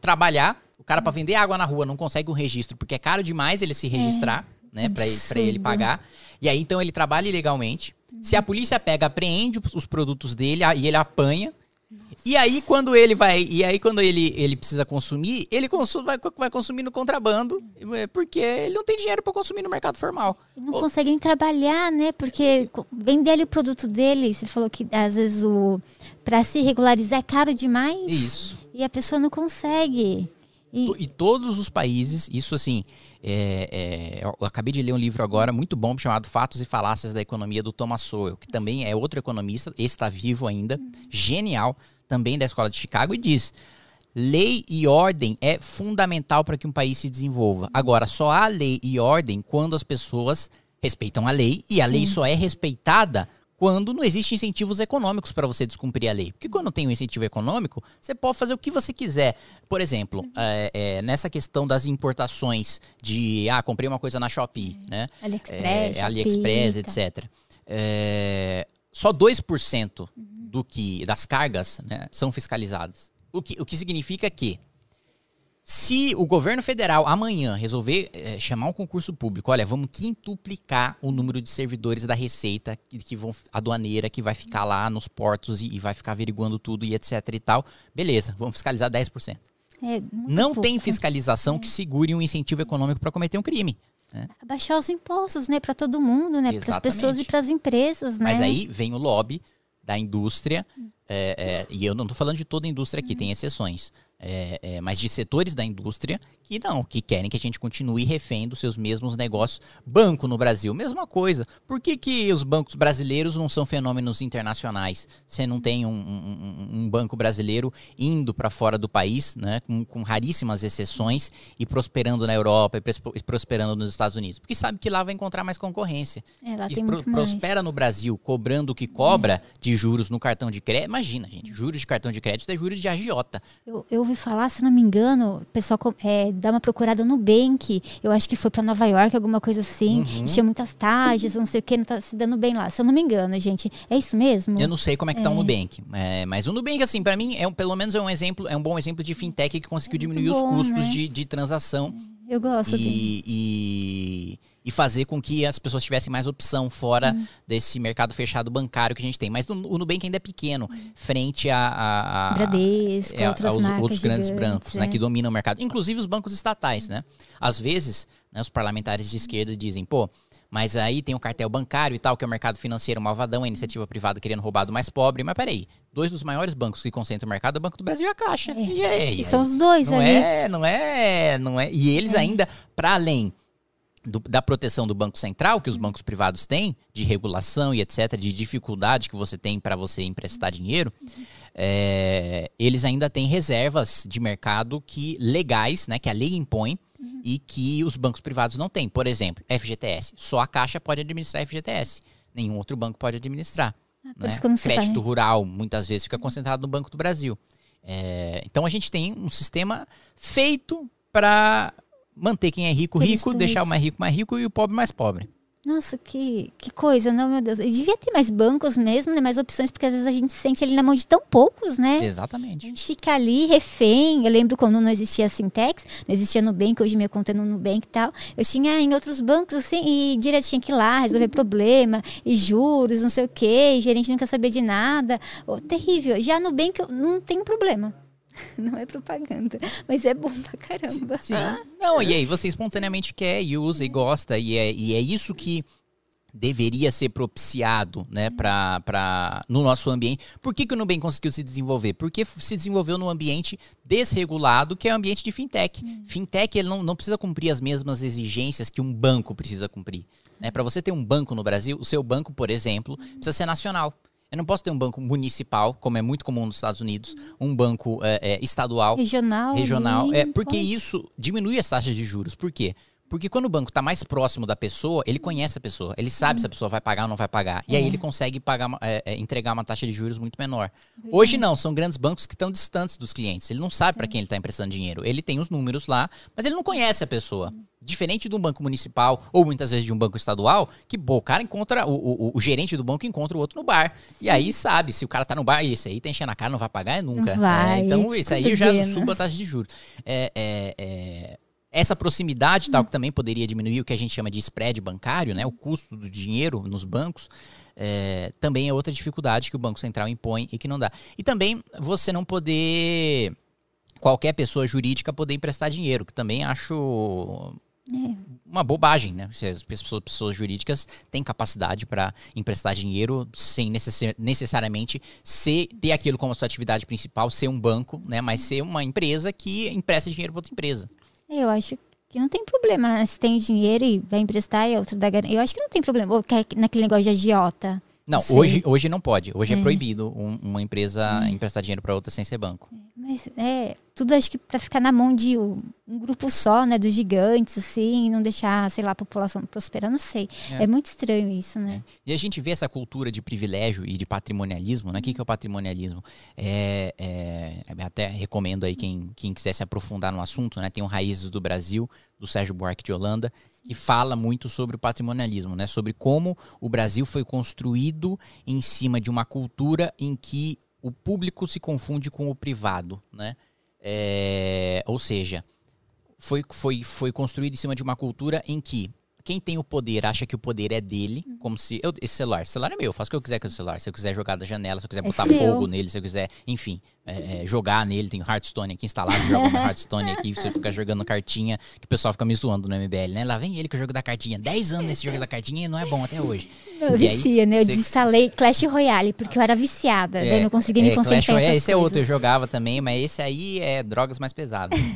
trabalhar. O cara para vender água na rua não consegue um registro porque é caro demais ele se registrar, né, para ele pagar. E aí então ele trabalha ilegalmente. Se a polícia pega, apreende os produtos dele e ele apanha. E aí quando ele vai, e aí quando ele, ele precisa consumir, ele vai, vai consumir no contrabando, é, porque ele não tem dinheiro para consumir no mercado formal. Não conseguem trabalhar, né? Porque vender ali o produto dele, você falou que às vezes o para se regularizar é caro demais. Isso. E a pessoa não consegue. E, E todos os países, isso assim, é, é, eu acabei de ler um livro agora muito bom chamado Fatos e Falácias da Economia do Thomas Sowell, que também é outro economista, esse está vivo ainda, genial, também da Escola de Chicago, e diz: lei e ordem é fundamental para que um país se desenvolva. Agora, só há lei e ordem quando as pessoas respeitam a lei, e a lei só é respeitada quando não existem incentivos econômicos para você descumprir a lei. Porque quando tem um incentivo econômico, você pode fazer o que você quiser. Por exemplo, é, é, nessa questão das importações de, ah, comprei uma coisa na Shopee, né? AliExpress, É, AliExpress, tá. etc. É, só 2% do que, das cargas né, são fiscalizadas. O que, o que significa que se o governo federal amanhã resolver eh, chamar um concurso público, olha, vamos quintuplicar o número de servidores da Receita, que, que vão, aduaneira, que vai ficar lá nos portos e, e vai ficar averiguando tudo e etc e tal, beleza, vamos fiscalizar 10%. É, Não pouco. tem fiscalização que segure um incentivo econômico para cometer um crime. Abaixar os impostos, né? Para todo mundo, né? Para as pessoas e para as empresas, né? Mas aí vem o lobby da indústria, é, é, e eu não estou falando de toda a indústria aqui, tem exceções, é, é, mas de setores da indústria que não, que querem que a gente continue refém dos seus mesmos negócios. Banco no Brasil, mesma coisa. Por que, que os bancos brasileiros não são fenômenos internacionais? Você não tem um, um- um banco brasileiro indo para fora do país, né, com, com raríssimas exceções, e prosperando na Europa e prosperando nos Estados Unidos? Porque sabe que lá vai encontrar mais concorrência É, lá e tem pro- prospera no Brasil cobrando o que cobra de juros no cartão de crédito. Imagina, gente, juros de cartão de crédito é juros de agiota. Eu, eu ouvi falar, se não me engano, o pessoal é, dá uma procurada no Nubank. Eu acho que foi para Nova York, alguma coisa assim. Uhum. Tinha muitas taxas, não sei o que, não tá se dando bem lá. Se eu não me engano, gente. É isso mesmo? Eu não sei como é que tá o Nubank, é, mas o Nubank, assim, para mim, é um, pelo menos é um exemplo, é um bom exemplo de fintech que conseguiu diminuir os bom, custos né? de, de transação Eu gosto e, e, e fazer com que as pessoas tivessem mais opção fora Uhum. desse mercado fechado bancário que a gente tem. Mas o, Nubank ainda é pequeno, frente a, a, a- Bradesco, é, outras aos marcas outros grandes bancos, né, é. que dominam o mercado, inclusive os bancos estatais, né? Às vezes, né, os parlamentares de esquerda dizem, pô, mas aí tem o cartel bancário e tal, que é o mercado financeiro malvadão, a iniciativa privada querendo roubar do mais pobre, mas peraí, dois dos maiores bancos que concentram o mercado é o Banco do Brasil e a Caixa. E aí? E são os dois não ali. é, não é, não é. E eles ainda, para além do- da proteção do Banco Central que os bancos privados têm, de regulação e etc., de dificuldade que você tem para você emprestar dinheiro, é, eles ainda têm reservas de mercado que legais, né, que a lei impõe e que os bancos privados não têm. Por exemplo, FGTS. Só a Caixa pode administrar FGTS. Nenhum outro banco pode administrar. Ah, né? Crédito falar. rural, muitas vezes, fica concentrado no Banco do Brasil. É, então a gente tem um sistema feito para manter quem é rico rico, deixar o mais rico mais rico e o pobre mais pobre. Nossa, que, que coisa, não, meu Deus. E devia ter mais bancos mesmo, né? Mais opções, porque às vezes a gente sente ali na mão de tão poucos, né? Exatamente. A gente fica ali refém. Eu lembro quando não existia a Sintex, não existia Nubank, hoje minha conta é no Nubank e tal. Eu tinha em outros bancos, assim, e direto tinha que ir lá resolver problema, e juros, não sei o quê, e gerente nunca sabia de nada. Oh, terrível. Já no Nubank eu não tenho problema. Não é propaganda, mas é bom pra caramba. Sim. Não, e aí você espontaneamente quer e usa e gosta, e é, e é isso que deveria ser propiciado né, pra, pra, no nosso ambiente. Por que, que o Nubank conseguiu se desenvolver? Porque se desenvolveu num ambiente desregulado, que é o ambiente de fintech. Hum. Fintech ele não, não precisa cumprir as mesmas exigências que um banco precisa cumprir. Né? Para você ter um banco no Brasil, o seu banco, por exemplo, precisa ser nacional. Eu não posso ter um banco municipal, como é muito comum nos Estados Unidos, um banco é, é, estadual, regional, regional, é porque pode. isso diminui as taxas de juros. Por quê? Porque quando o banco está mais próximo da pessoa, ele conhece a pessoa, ele sabe hum. se a pessoa vai pagar ou não vai pagar. E aí é. ele consegue pagar, é, é, entregar uma taxa de juros muito menor. Hoje não, são grandes bancos que estão distantes dos clientes. Ele não sabe para quem ele está emprestando dinheiro. Ele tem os números lá, mas ele não conhece a pessoa. Diferente de um banco municipal ou muitas vezes de um banco estadual, que pô, o cara encontra, o, o, o gerente do banco encontra o outro no bar. Sim. E aí sabe, se o cara tá no bar, esse aí tá enchendo a cara, não vai pagar, é nunca. Vai, é, então isso aí já suba a taxa de juros. É, é, é essa proximidade, tal, que também poderia diminuir o que a gente chama de spread bancário, né? O custo do dinheiro nos bancos. É, também é outra dificuldade que o Banco Central impõe e que não dá. E também você não poder. Qualquer pessoa jurídica poder emprestar dinheiro, que também acho é. uma bobagem, né? Se as pessoas, pessoas jurídicas têm capacidade para emprestar dinheiro sem necess necessariamente ser, ter aquilo como sua atividade principal, ser um banco, né? Mas ser uma empresa que empresta dinheiro para outra empresa. Eu acho que não tem problema, né? Se tem dinheiro e vai emprestar e a outra dá garantia. Eu acho que não tem problema. Ou quer naquele negócio de agiota. Não, hoje, hoje não pode. Hoje é, é proibido um, uma empresa é. emprestar dinheiro para outra sem ser banco. Mas é, tudo acho que para ficar na mão de um, um, grupo só, né, dos gigantes, assim, não deixar, sei lá, a população prosperar, não sei. É, é muito estranho isso, né? É. E a gente vê essa cultura de privilégio e de patrimonialismo, né? O que, que é o patrimonialismo? É, é, até recomendo aí quem, quem quiser se aprofundar no assunto, né? Tem o Raízes do Brasil, do Sérgio Buarque de Holanda, que fala muito sobre o patrimonialismo, né? Sobre como o Brasil foi construído em cima de uma cultura em que o público se confunde com o privado, né? É, ou seja, foi, foi, foi construído em cima de uma cultura em que quem tem o poder acha que o poder é dele, como se. Eu, esse celular, esse celular é meu, eu faço o que eu quiser com o celular. Se eu quiser jogar da janela, se eu quiser é botar é fogo nele, se eu quiser, enfim, é, é, jogar nele, tem Hearthstone aqui instalado, joga no Hearthstone aqui, você fica jogando cartinha, que o pessoal fica me zoando no MBL, né? Lá vem ele com o jogo da cartinha. 10 anos nesse jogo da cartinha e não é bom até hoje. Eu vicia, né? Eu você... desinstalei Clash Royale, porque eu era viciada, é, daí não conseguia me é, concentrar. Clash Royale, esse é outro, eu jogava também, mas esse aí é drogas mais pesadas.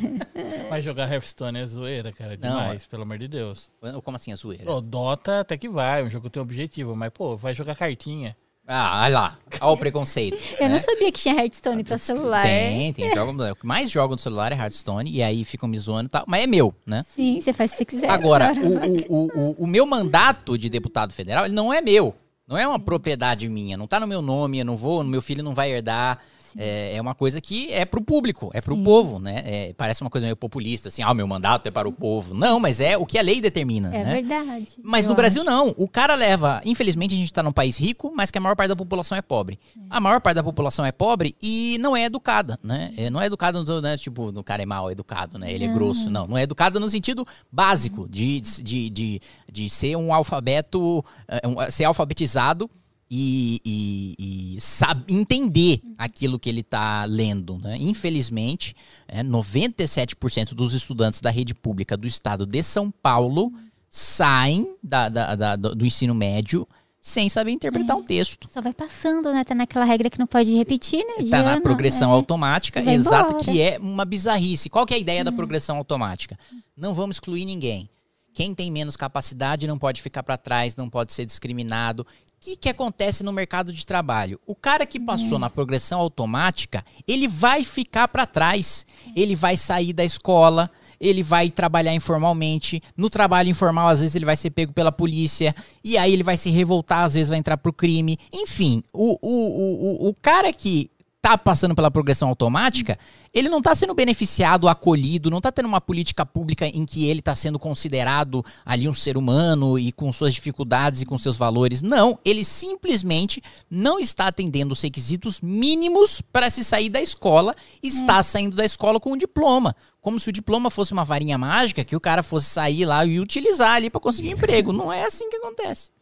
Mas jogar Hearthstone é zoeira, cara, demais, não, pelo amor de Deus. Como assim é zoeira? Oh, Dota até que vai, um jogo tem objetivo, mas, pô, vai jogar cartinha. Ah, olha lá. Olha o preconceito. Eu né? não sabia que tinha Hearthstone pra celular. Tem, tem. Jogo, o que mais jogo no celular é Hearthstone, e aí ficam me zoando e tal. Mas é meu, né? Sim, você faz o que você quiser. Agora, o, o, o, o, meu mandato de deputado federal, ele não é meu. Não é uma propriedade minha. Não tá no meu nome, eu não vou, meu filho não vai herdar. É, é, uma coisa que é pro público, é pro Sim. povo, né? É, parece uma coisa meio populista, assim, ah, o meu mandato é para o povo. Não, mas é o que a lei determina, é né? verdade. Mas no Brasil não. O cara leva, infelizmente a gente tá num país rico, mas que a maior parte da população é pobre. É. A maior parte da população é pobre e não é educada, né? É, não é educada, no, né? tipo, o cara é mal educado, né? Ele é grosso. Não, não é educada no sentido básico de, de, de, de ser um alfabeto, é, ser alfabetizado e, e, e sabe, entender aquilo que ele está lendo. Né? Infelizmente, é, 97% dos estudantes da rede pública do estado de São Paulo saem da, da, da, do ensino médio sem saber interpretar é, um texto. Só vai passando, né? Tá naquela regra que não pode repetir, né? Tá na progressão é. automática, exata, que é uma bizarrice. Qual que é a ideia da hum. progressão automática? Não vamos excluir ninguém. Quem tem menos capacidade não pode ficar para trás, não pode ser discriminado que, que acontece no mercado de trabalho? O cara que passou na progressão automática, ele vai ficar para trás. Ele vai sair da escola, ele vai trabalhar informalmente. No trabalho informal, às vezes, ele vai ser pego pela polícia. E aí ele vai se revoltar, às vezes vai entrar pro crime. Enfim, o, o, o, o cara que tá passando pela progressão automática, ele não está sendo beneficiado, acolhido, não está tendo uma política pública em que ele está sendo considerado ali um ser humano e com suas dificuldades e com seus valores. Não, ele simplesmente não está atendendo os requisitos mínimos para se sair da escola, está é. saindo da escola com um diploma. Como se o diploma fosse uma varinha mágica que o cara fosse sair lá e utilizar ali para conseguir emprego. Não é assim que acontece.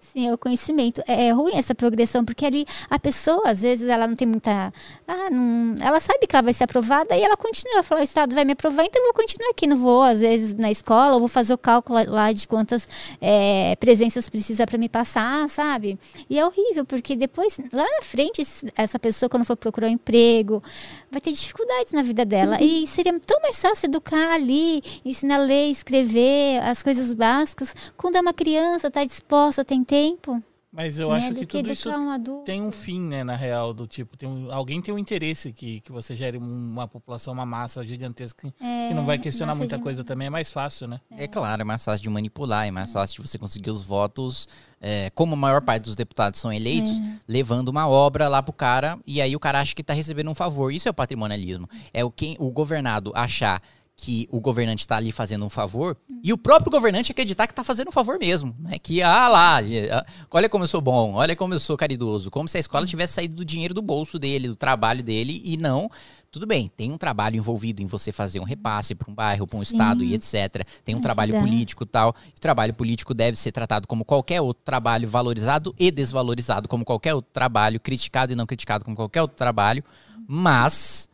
Sim, é o conhecimento. É, é ruim essa progressão, porque ali a pessoa, às vezes, ela não tem muita. Ah, não, ela sabe que ela vai ser aprovada e ela continua. Fala, o Estado vai me aprovar, então eu vou continuar aqui. Não vou, às vezes, na escola, eu vou fazer o cálculo lá de quantas é, presenças precisa para me passar, sabe? E é horrível, porque depois, lá na frente, essa pessoa, quando for procurar um emprego, vai ter dificuldades na vida dela. Uhum. E seria tão mais fácil educar ali, ensinar a ler, escrever, as coisas básicas, quando é uma criança, está disposta, tem tempo. Mas eu né? acho que, que tudo isso um tem um fim, né, na real, do tipo, tem um, alguém tem um interesse que, que você gere uma população, uma massa gigantesca é, que não vai questionar muita de... coisa também, é mais fácil, né? É. é. claro, é mais fácil de manipular, é mais fácil de você conseguir os votos, é, como a maior parte dos deputados são eleitos, é. levando uma obra lá pro cara, e aí o cara acha que tá recebendo um favor. Isso é o patrimonialismo. É o, quem, o governado achar que o governante está ali fazendo um favor e o próprio governante acreditar que está fazendo um favor mesmo, né? Que ah lá, ah, olha como eu sou bom, olha como eu sou caridoso, como se a escola tivesse saído do dinheiro do bolso dele, do trabalho dele e não. Tudo bem, tem um trabalho envolvido em você fazer um repasse para um bairro, para um Sim. estado e etc. Tem um trabalho político tal. O trabalho político deve ser tratado como qualquer outro trabalho, valorizado e desvalorizado como qualquer outro trabalho, criticado e não criticado como qualquer outro trabalho, mas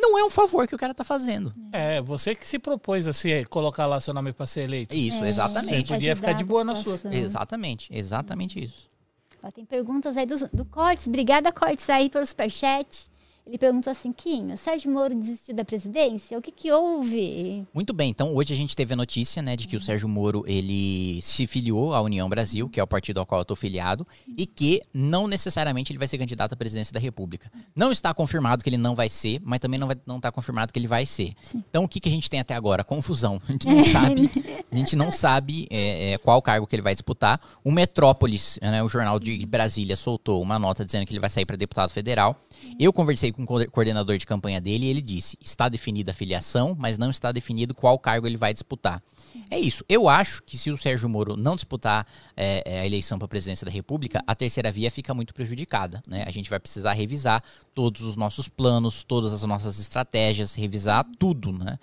não é um favor que o cara tá fazendo. É, você que se propôs a se colocar lá seu nome para ser eleito. Isso, é, exatamente. Você podia ficar de boa na sua. Exatamente, exatamente isso. Ó, tem perguntas aí do, do Cortes. Obrigada, Cortes, aí pelo superchat. Ele perguntou assim, Quinho, Sérgio Moro desistiu da presidência? O que que houve? Muito bem, então hoje a gente teve a notícia, né, de que o Sérgio Moro, ele se filiou à União Brasil, que é o partido ao qual eu tô filiado, e que não necessariamente ele vai ser candidato à presidência da República. Não está confirmado que ele não vai ser, mas também não, vai, não está confirmado que ele vai ser. Sim. Então o que, que a gente tem até agora? Confusão. A gente não sabe, a gente não sabe é, é, qual cargo que ele vai disputar. O Metrópolis, né, o jornal de Brasília, soltou uma nota dizendo que ele vai sair para deputado federal. Eu conversei com o coordenador de campanha dele e ele disse: está definida a filiação, mas não está definido qual cargo ele vai disputar. É isso. Eu acho que se o Sérgio Moro não disputar é, é a eleição para a presidência da República, a terceira via fica muito prejudicada. Né? A gente vai precisar revisar todos os nossos planos, todas as nossas estratégias, revisar tudo. Né?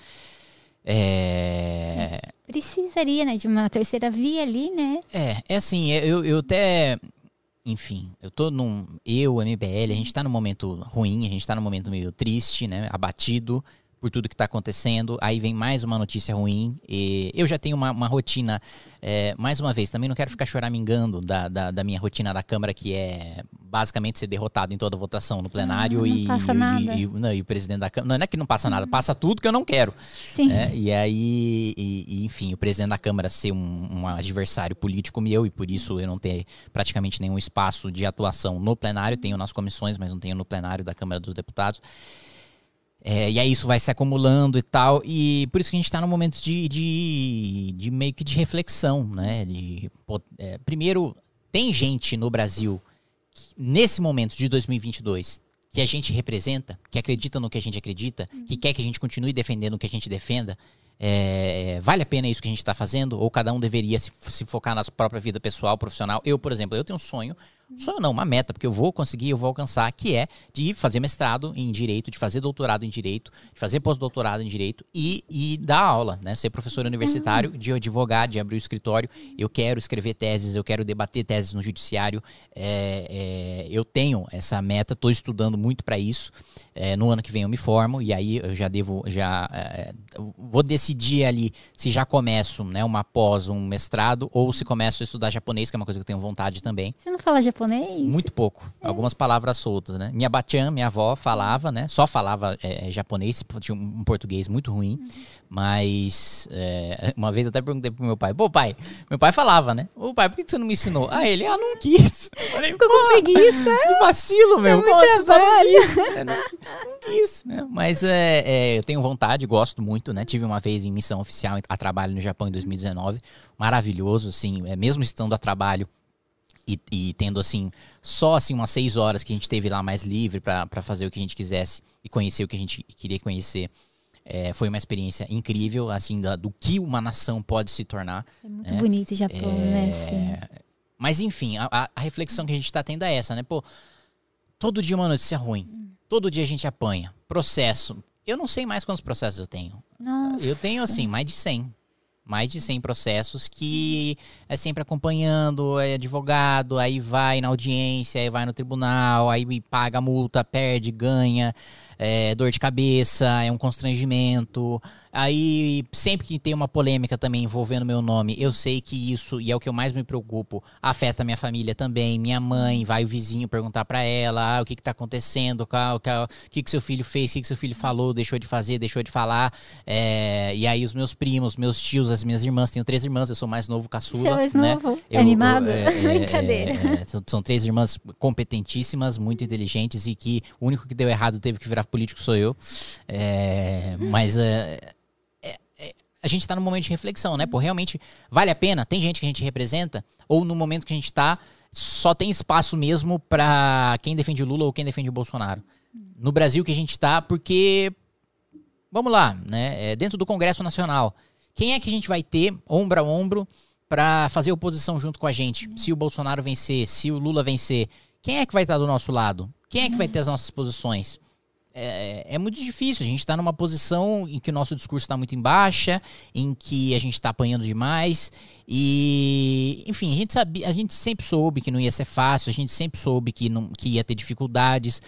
É... Precisaria, né, de uma terceira via ali, né? É, é assim, eu, eu até enfim, eu tô num. Eu, MBL, a gente tá num momento ruim, a gente tá num momento meio triste, né? Abatido por tudo que está acontecendo. Aí vem mais uma notícia ruim. E eu já tenho uma, uma rotina, é, mais uma vez, também não quero ficar choramingando da, da, da, minha rotina da Câmara, que é basicamente ser derrotado em toda votação no plenário ah, e, passa nada. E, e, não, e, o presidente da Câmara. Não é que não passa nada, passa tudo que eu não quero. Sim. É, e aí, e, enfim, o presidente da Câmara ser um, um adversário político meu e por isso eu não ter praticamente nenhum espaço de atuação no plenário. Tenho nas comissões, mas não tenho no plenário da Câmara dos Deputados. É, e aí isso vai se acumulando e tal. E por isso que a gente está num momento de, de, de, meio que de reflexão, né? De, é, primeiro, tem gente no Brasil, que, nesse momento de 2022, que a gente representa, que acredita no que a gente acredita, uhum. que quer que a gente continue defendendo o que a gente defenda. É, vale a pena isso que a gente está fazendo? Ou cada um deveria se, se focar na sua própria vida pessoal, profissional? Eu, por exemplo, eu tenho um sonho sonho não, uma meta, porque eu vou conseguir, eu vou alcançar, que é de fazer mestrado em direito, de fazer doutorado em direito, de fazer pós-doutorado em direito e, e dar aula, né? Ser professor universitário, de advogar, de abrir o escritório. Eu quero escrever teses, eu quero debater teses no judiciário. É, é, eu tenho essa meta, estou estudando muito para isso. É, no ano que vem eu me formo e aí eu já devo, já é, vou decidir ali se já começo, né, uma pós, um mestrado ou se começo a estudar japonês, que é uma coisa que eu tenho vontade também. Você não fala japonês? Japonês? Muito pouco. É. Algumas palavras soltas, né? Minha batian, minha avó, falava, né? Só falava é, é japonês, tinha um, português muito ruim. Uhum. Mas é, uma vez eu até perguntei pro meu pai, pô, pai, meu pai falava, né? Ô pai, por que você não me ensinou? Ah, ele, ah, não quis. Falei, Ficou com preguiça. Que vacilo, meu. Como você só não quis? Né? Não, não, quis, né? Mas é, é, eu tenho vontade, gosto muito, né? Tive uma vez em missão oficial a trabalho no Japão em 2019. Maravilhoso, assim, é, mesmo estando a trabalho e, e, tendo assim só assim umas seis horas que a gente teve lá mais livre para fazer o que a gente quisesse e conhecer o que a gente queria conhecer é, foi uma experiência incrível assim da, do que uma nação pode se tornar é muito né? bonito o Japão é, né Sim. mas enfim a, a, reflexão que a gente está tendo é essa né pô todo dia uma notícia ruim hum. todo dia a gente apanha processo eu não sei mais quantos processos eu tenho Nossa. eu tenho assim mais de 100 mais de 100 processos que é sempre acompanhando, é advogado, aí vai na audiência, aí vai no tribunal, aí paga multa, perde, ganha é, dor de cabeça, é um constrangimento. Aí, sempre que tem uma polêmica também envolvendo meu nome, eu sei que isso, e é o que eu mais me preocupo, afeta minha família também. Minha mãe, vai o vizinho perguntar para ela ah, o que, que tá acontecendo, o que, que seu filho fez, o que, que seu filho falou, deixou de fazer, deixou de falar. É, e aí, os meus primos, meus tios, as minhas irmãs, tenho três irmãs, eu sou mais novo, caçula. Você é mais né? novo? Eu, é animado? É, é, Brincadeira. É, são, são três irmãs competentíssimas, muito inteligentes e que o único que deu errado teve que virar político sou eu. É, mas é, é, é a gente está num momento de reflexão, né? Pô, realmente vale a pena? Tem gente que a gente representa? Ou no momento que a gente está, só tem espaço mesmo para quem defende Lula ou quem defende o Bolsonaro? No Brasil que a gente está, porque. Vamos lá, né? É dentro do Congresso Nacional. Quem é que a gente vai ter, ombro a ombro, para fazer oposição junto com a gente? Se o Bolsonaro vencer, se o Lula vencer, quem é que vai estar do nosso lado? Quem é que vai ter as nossas posições? É, é, muito difícil. A gente está numa posição em que o nosso discurso está muito em baixa, em que a gente está apanhando demais. E, enfim, a gente, a gente sempre soube que não ia ser fácil, a gente sempre soube que, não, que ia ter dificuldades.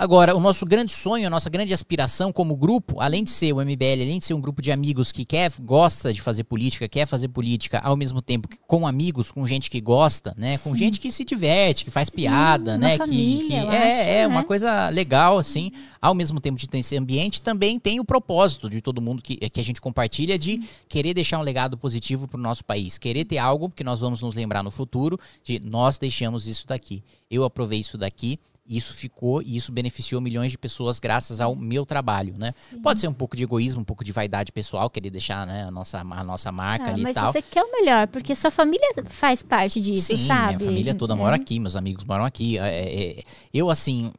Agora, o nosso grande sonho, a nossa grande aspiração como grupo, além de ser o MBL, além de ser um grupo de amigos que quer, gosta de fazer política, quer fazer política ao mesmo tempo com amigos, com gente que gosta, né? Com gente que se diverte, que faz piada, Sim, né? Família, que, que é, acho, é né? uma coisa legal, assim. Ao mesmo tempo de ter esse ambiente, também tem o propósito de todo mundo que, que a gente compartilha de querer deixar um legado positivo para o nosso país, querer ter algo que nós vamos nos lembrar no futuro de nós deixamos isso daqui. Eu aprovei isso daqui isso ficou e isso beneficiou milhões de pessoas graças ao meu trabalho, né? Sim. Pode ser um pouco de egoísmo, um pouco de vaidade pessoal, querer deixar né, a, nossa, a nossa marca ah, ali e tal. Mas você quer o melhor, porque sua família faz parte disso, Sim, sabe? minha família toda é. mora aqui, meus amigos moram aqui. É, é, é eu, assim,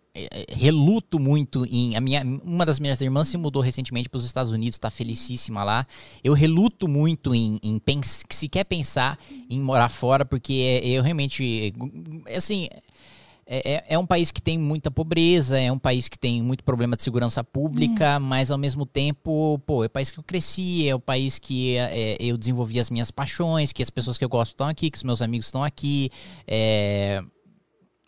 reluto muito em... A minha, uma das minhas irmãs se mudou recentemente para os Estados Unidos, está felicíssima lá. Eu reluto muito em, em pens, se quer pensar em morar fora, porque eu realmente... Assim é, é, é, um país que tem muita pobreza, é um país que tem muito problema de segurança pública, é. mas ao mesmo tempo, pô, é o país que eu cresci, é o país que é, eu desenvolvi as minhas paixões, que as pessoas que eu gosto estão aqui, que os meus amigos estão aqui. É,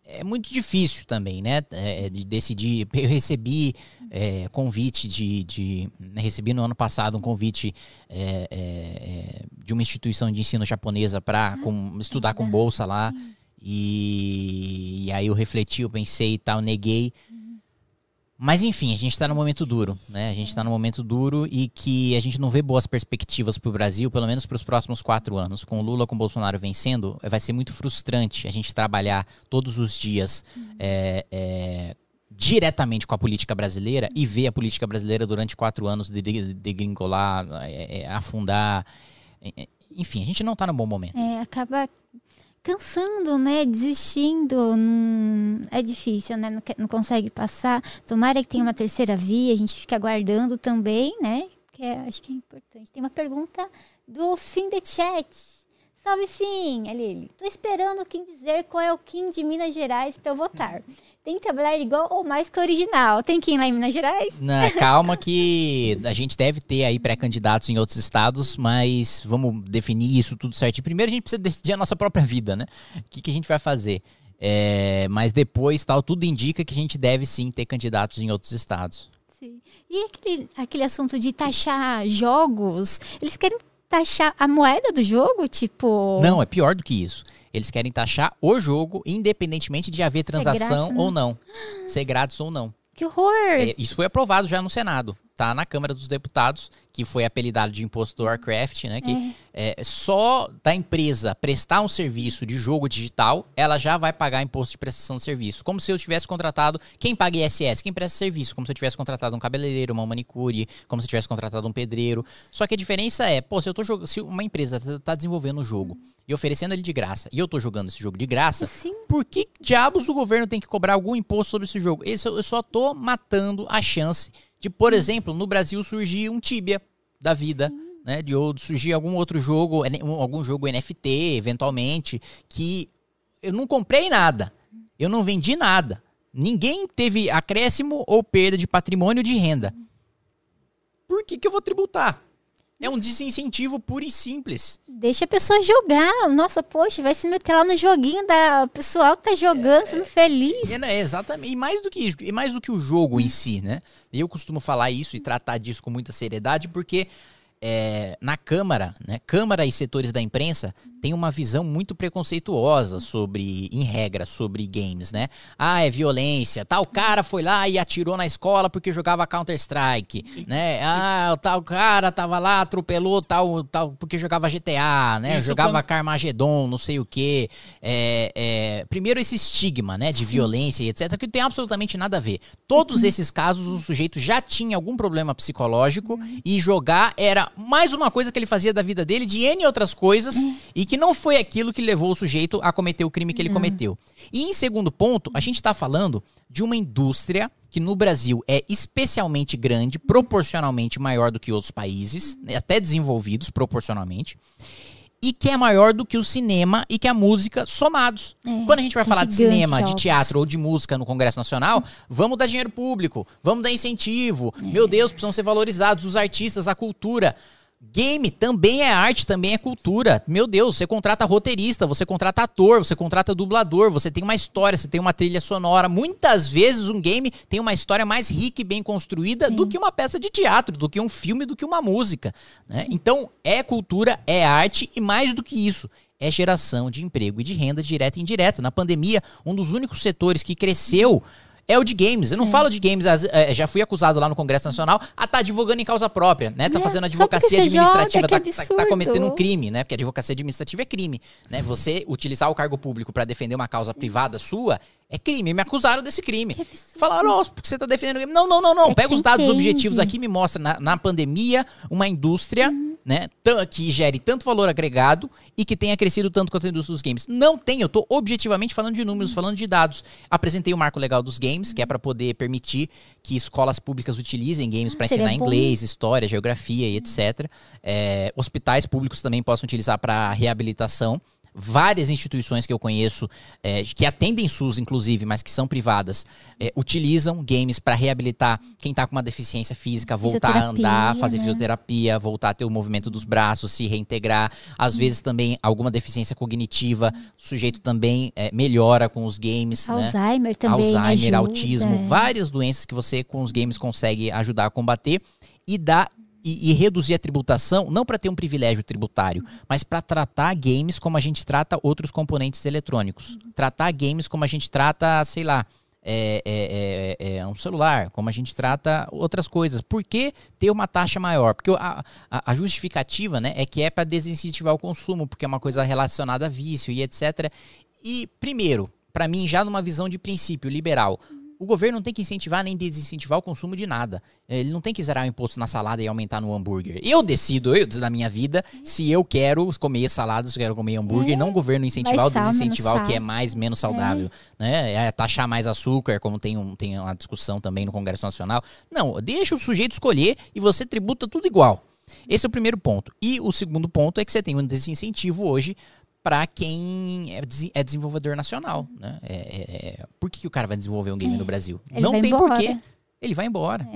é muito difícil também, né? É, de decidir. Eu recebi é, convite de. de né, recebi no ano passado um convite é, é de uma instituição de ensino japonesa para ah, estudar com bolsa lá. Sim. E, e aí eu refleti, eu pensei e tal, neguei. Mas enfim, a gente está num momento duro, né? A gente está num momento duro e que a gente não vê boas perspectivas para o Brasil, pelo menos para os próximos quatro anos. Com o Lula, com o Bolsonaro vencendo, vai ser muito frustrante a gente trabalhar todos os dias é, é, diretamente com a política brasileira e ver a política brasileira durante quatro anos degringolar, de, de é, é, afundar. Enfim, a gente não está num bom momento. É, acaba cansando, né? Desistindo. Hum, é difícil, né? Não, não, consegue passar. Tomara que tenha uma terceira via, a gente fica aguardando também, né? Que é, acho que é importante. Tem uma pergunta do fim de chat. Salve, Fim! Ali, tô esperando o Kim dizer qual é o Kim de Minas Gerais para eu votar. Tem que trabalhar igual ou mais que original. Tem Kim lá em Minas Gerais? Não, calma que a gente deve ter aí pré-candidatos em outros estados, mas vamos definir isso tudo certo. Primeiro a gente precisa decidir a nossa própria vida, né? O que, que a gente vai fazer? É, mas depois, tal, tudo indica que a gente deve sim ter candidatos em outros estados. Sim. E aquele, aquele assunto de taxar jogos, eles querem taxar a moeda do jogo? Tipo. Não, é pior do que isso. Eles querem taxar o jogo, independentemente de haver transação grátis, ou não. Ser grátis ou não. Que horror! É, isso foi aprovado já no Senado. Tá na Câmara dos Deputados, que foi apelidado de imposto do Warcraft, né? Que é. É, só da empresa prestar um serviço de jogo digital, ela já vai pagar imposto de prestação de serviço. Como se eu tivesse contratado. Quem paga ISS? Quem presta serviço? Como se eu tivesse contratado um cabeleireiro, uma manicure, como se eu tivesse contratado um pedreiro. Só que a diferença é, pô, se eu tô jogando. Se uma empresa tá, tá desenvolvendo um jogo e oferecendo ele de graça, e eu tô jogando esse jogo de graça, Sim. por que diabos o governo tem que cobrar algum imposto sobre esse jogo? Esse, eu só tô matando a chance de, por exemplo, no Brasil surgir um Tibia da vida. Sim. Né, de ou surgir algum outro jogo, algum jogo NFT, eventualmente, que eu não comprei nada, eu não vendi nada, ninguém teve acréscimo ou perda de patrimônio de renda. Por que, que eu vou tributar? É um desincentivo puro e simples. Deixa a pessoa jogar. Nossa, poxa, vai se meter lá no joguinho da pessoal que tá jogando, é, sendo feliz. É, né, exatamente. E mais do que isso, e mais do que o jogo em si, né? Eu costumo falar isso e tratar disso com muita seriedade, porque é, na Câmara, né, Câmara e setores da imprensa têm uma visão muito preconceituosa sobre, em regra, sobre games, né? Ah, é violência, tal cara foi lá e atirou na escola porque jogava Counter-Strike, né? Ah, tal cara tava lá, atropelou tal, tal porque jogava GTA, né? Isso jogava quando... Carmageddon, não sei o quê. É, é, primeiro esse estigma, né, de Sim. violência e etc, que não tem absolutamente nada a ver. Todos esses casos o sujeito já tinha algum problema psicológico e jogar era mais uma coisa que ele fazia da vida dele, de N outras coisas, hum. e que não foi aquilo que levou o sujeito a cometer o crime que ele hum. cometeu. E em segundo ponto, a gente está falando de uma indústria que no Brasil é especialmente grande, proporcionalmente maior do que outros países, né, até desenvolvidos proporcionalmente e que é maior do que o cinema e que a música somados. É, Quando a gente vai falar de cinema, de teatro ou de música no Congresso Nacional, vamos dar dinheiro público, vamos dar incentivo. É. Meu Deus, precisam ser valorizados os artistas, a cultura. Game também é arte, também é cultura. Meu Deus, você contrata roteirista, você contrata ator, você contrata dublador, você tem uma história, você tem uma trilha sonora. Muitas vezes um game tem uma história mais rica e bem construída Sim. do que uma peça de teatro, do que um filme, do que uma música. Né? Então, é cultura, é arte e mais do que isso, é geração de emprego e de renda direta e indireta. Na pandemia, um dos únicos setores que cresceu é o de games. Eu não é. falo de games, é, já fui acusado lá no Congresso Nacional a estar tá advogando em causa própria, né? Tá é, fazendo advocacia administrativa, joga, tá, tá, tá, cometendo um crime, né? Porque advocacia administrativa é crime, né? Você utilizar o cargo público para defender uma causa privada sua é crime. Me acusaram desse crime. Falaram, oh, porque você tá defendendo. Não, não, não, não. É Pega os dados entende. objetivos aqui me mostra na, na pandemia uma indústria, uhum. Né, que gere tanto valor agregado e que tenha crescido tanto quanto a indústria dos games. Não tem, eu tô objetivamente falando de números, falando de dados. Apresentei o marco legal dos games, que é para poder permitir que escolas públicas utilizem games ah, para ensinar inglês, história, geografia e etc. É, hospitais públicos também possam utilizar para reabilitação várias instituições que eu conheço, é, que atendem SUS, inclusive, mas que são privadas, é, utilizam games para reabilitar quem está com uma deficiência física, voltar a andar, fazer né? fisioterapia, voltar a ter o movimento dos braços, se reintegrar. Às hum. vezes também alguma deficiência cognitiva, o sujeito também é, melhora com os games. Né? Alzheimer né? também. Alzheimer, ajuda. autismo, várias doenças que você com os games consegue ajudar a combater e dá e, e, reduzir a tributação, não para ter um privilégio tributário, mas para tratar games como a gente trata outros componentes eletrônicos. Tratar games como a gente trata, sei lá, é, é, é, é, um celular, como a gente trata outras coisas. Por que ter uma taxa maior? Porque a, a, a justificativa né, é que é para desincentivar o consumo, porque é uma coisa relacionada a vício e etc. E, primeiro, para mim, já numa visão de princípio liberal, o governo não tem que incentivar nem desincentivar o consumo de nada. Ele não tem que zerar o imposto na salada e aumentar no hambúrguer. Eu decido, eu na minha vida, se eu quero comer salada, se eu quero comer hambúrguer, é. não o governo incentivar ou desincentivar o que é mais, menos saudável. É. Né? É taxar mais açúcar, como tem, um, tem uma discussão também no Congresso Nacional. Não, deixa o sujeito escolher e você tributa tudo igual. Esse é o primeiro ponto. E o segundo ponto é que você tem um desincentivo hoje para quem é, é, desenvolvedor nacional, né? É, é, é, por que, que, o cara vai desenvolver um game no é, Brasil? Ele Não tem porquê. Ele vai embora.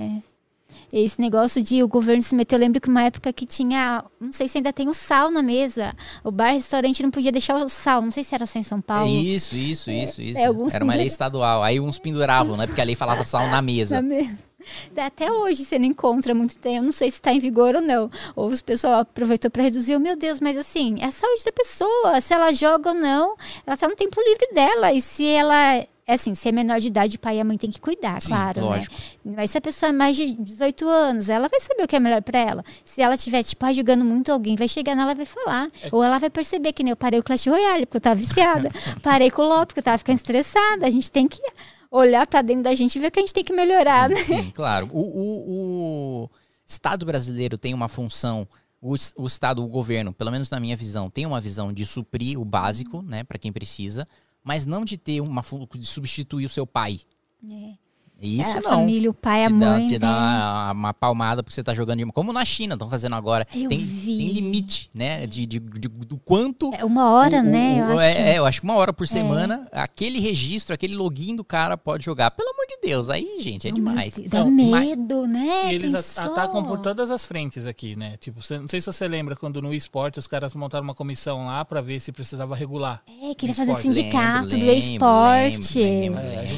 Esse negócio de o governo se meter, eu lembro que uma época que tinha, não sei se ainda tem o sal na mesa. O bar, restaurante não podia deixar o sal, não sei se era só em São Paulo. Isso, isso, isso, isso. era uma lei estadual. Aí uns penduravam, né? Porque a lei falava sal na mesa. Na mesa. Até hoje você não encontra muito tempo, não sei se está em vigor ou não. Ou o pessoal aproveitou para reduzir, oh, meu Deus, mas assim, é a saúde da pessoa. Se ela joga ou não, ela está no tempo livre dela. E se ela é assim, se é menor de idade, o pai e a mãe tem que cuidar, Sim, claro, né? lógico. né? Mas se a pessoa é mais de 18 anos, ela vai saber o que é melhor para ela. Se ela estiver, tipo, ajudando muito alguém, vai chegar nela e vai falar. É. Ou ela vai perceber que nem eu parei o Clash Royale, porque eu tava viciada. parei com o LOL, porque eu tava ficando estressada. A gente tem que olhar para dentro da gente e ver que a gente tem que melhorar, né? Sim, claro. O, o, o Estado brasileiro tem uma função o, o, Estado, o governo, pelo menos na minha visão, tem uma visão de suprir o básico, né, para quem precisa, mas não de ter uma de substituir o seu pai. É. Isso é, a não. família, o pai, a mãe. Dá, te dá é. uma palmada porque você tá jogando de. Como na China, estão fazendo agora. Eu tem, vi. tem limite, né? De, de, de, do quanto. É uma hora, o, né? O, eu é, acho. É, eu acho que uma hora por é. semana, aquele registro, aquele login do cara pode jogar. Pelo amor de Deus, aí, gente, é demais. Dá não, medo, mas... né? E eles atacam por todas as frentes aqui, né? Tipo, não sei se você lembra quando no esporte os caras montaram uma comissão lá pra ver se precisava regular. É, queria fazer sindicato lembro, do esporte.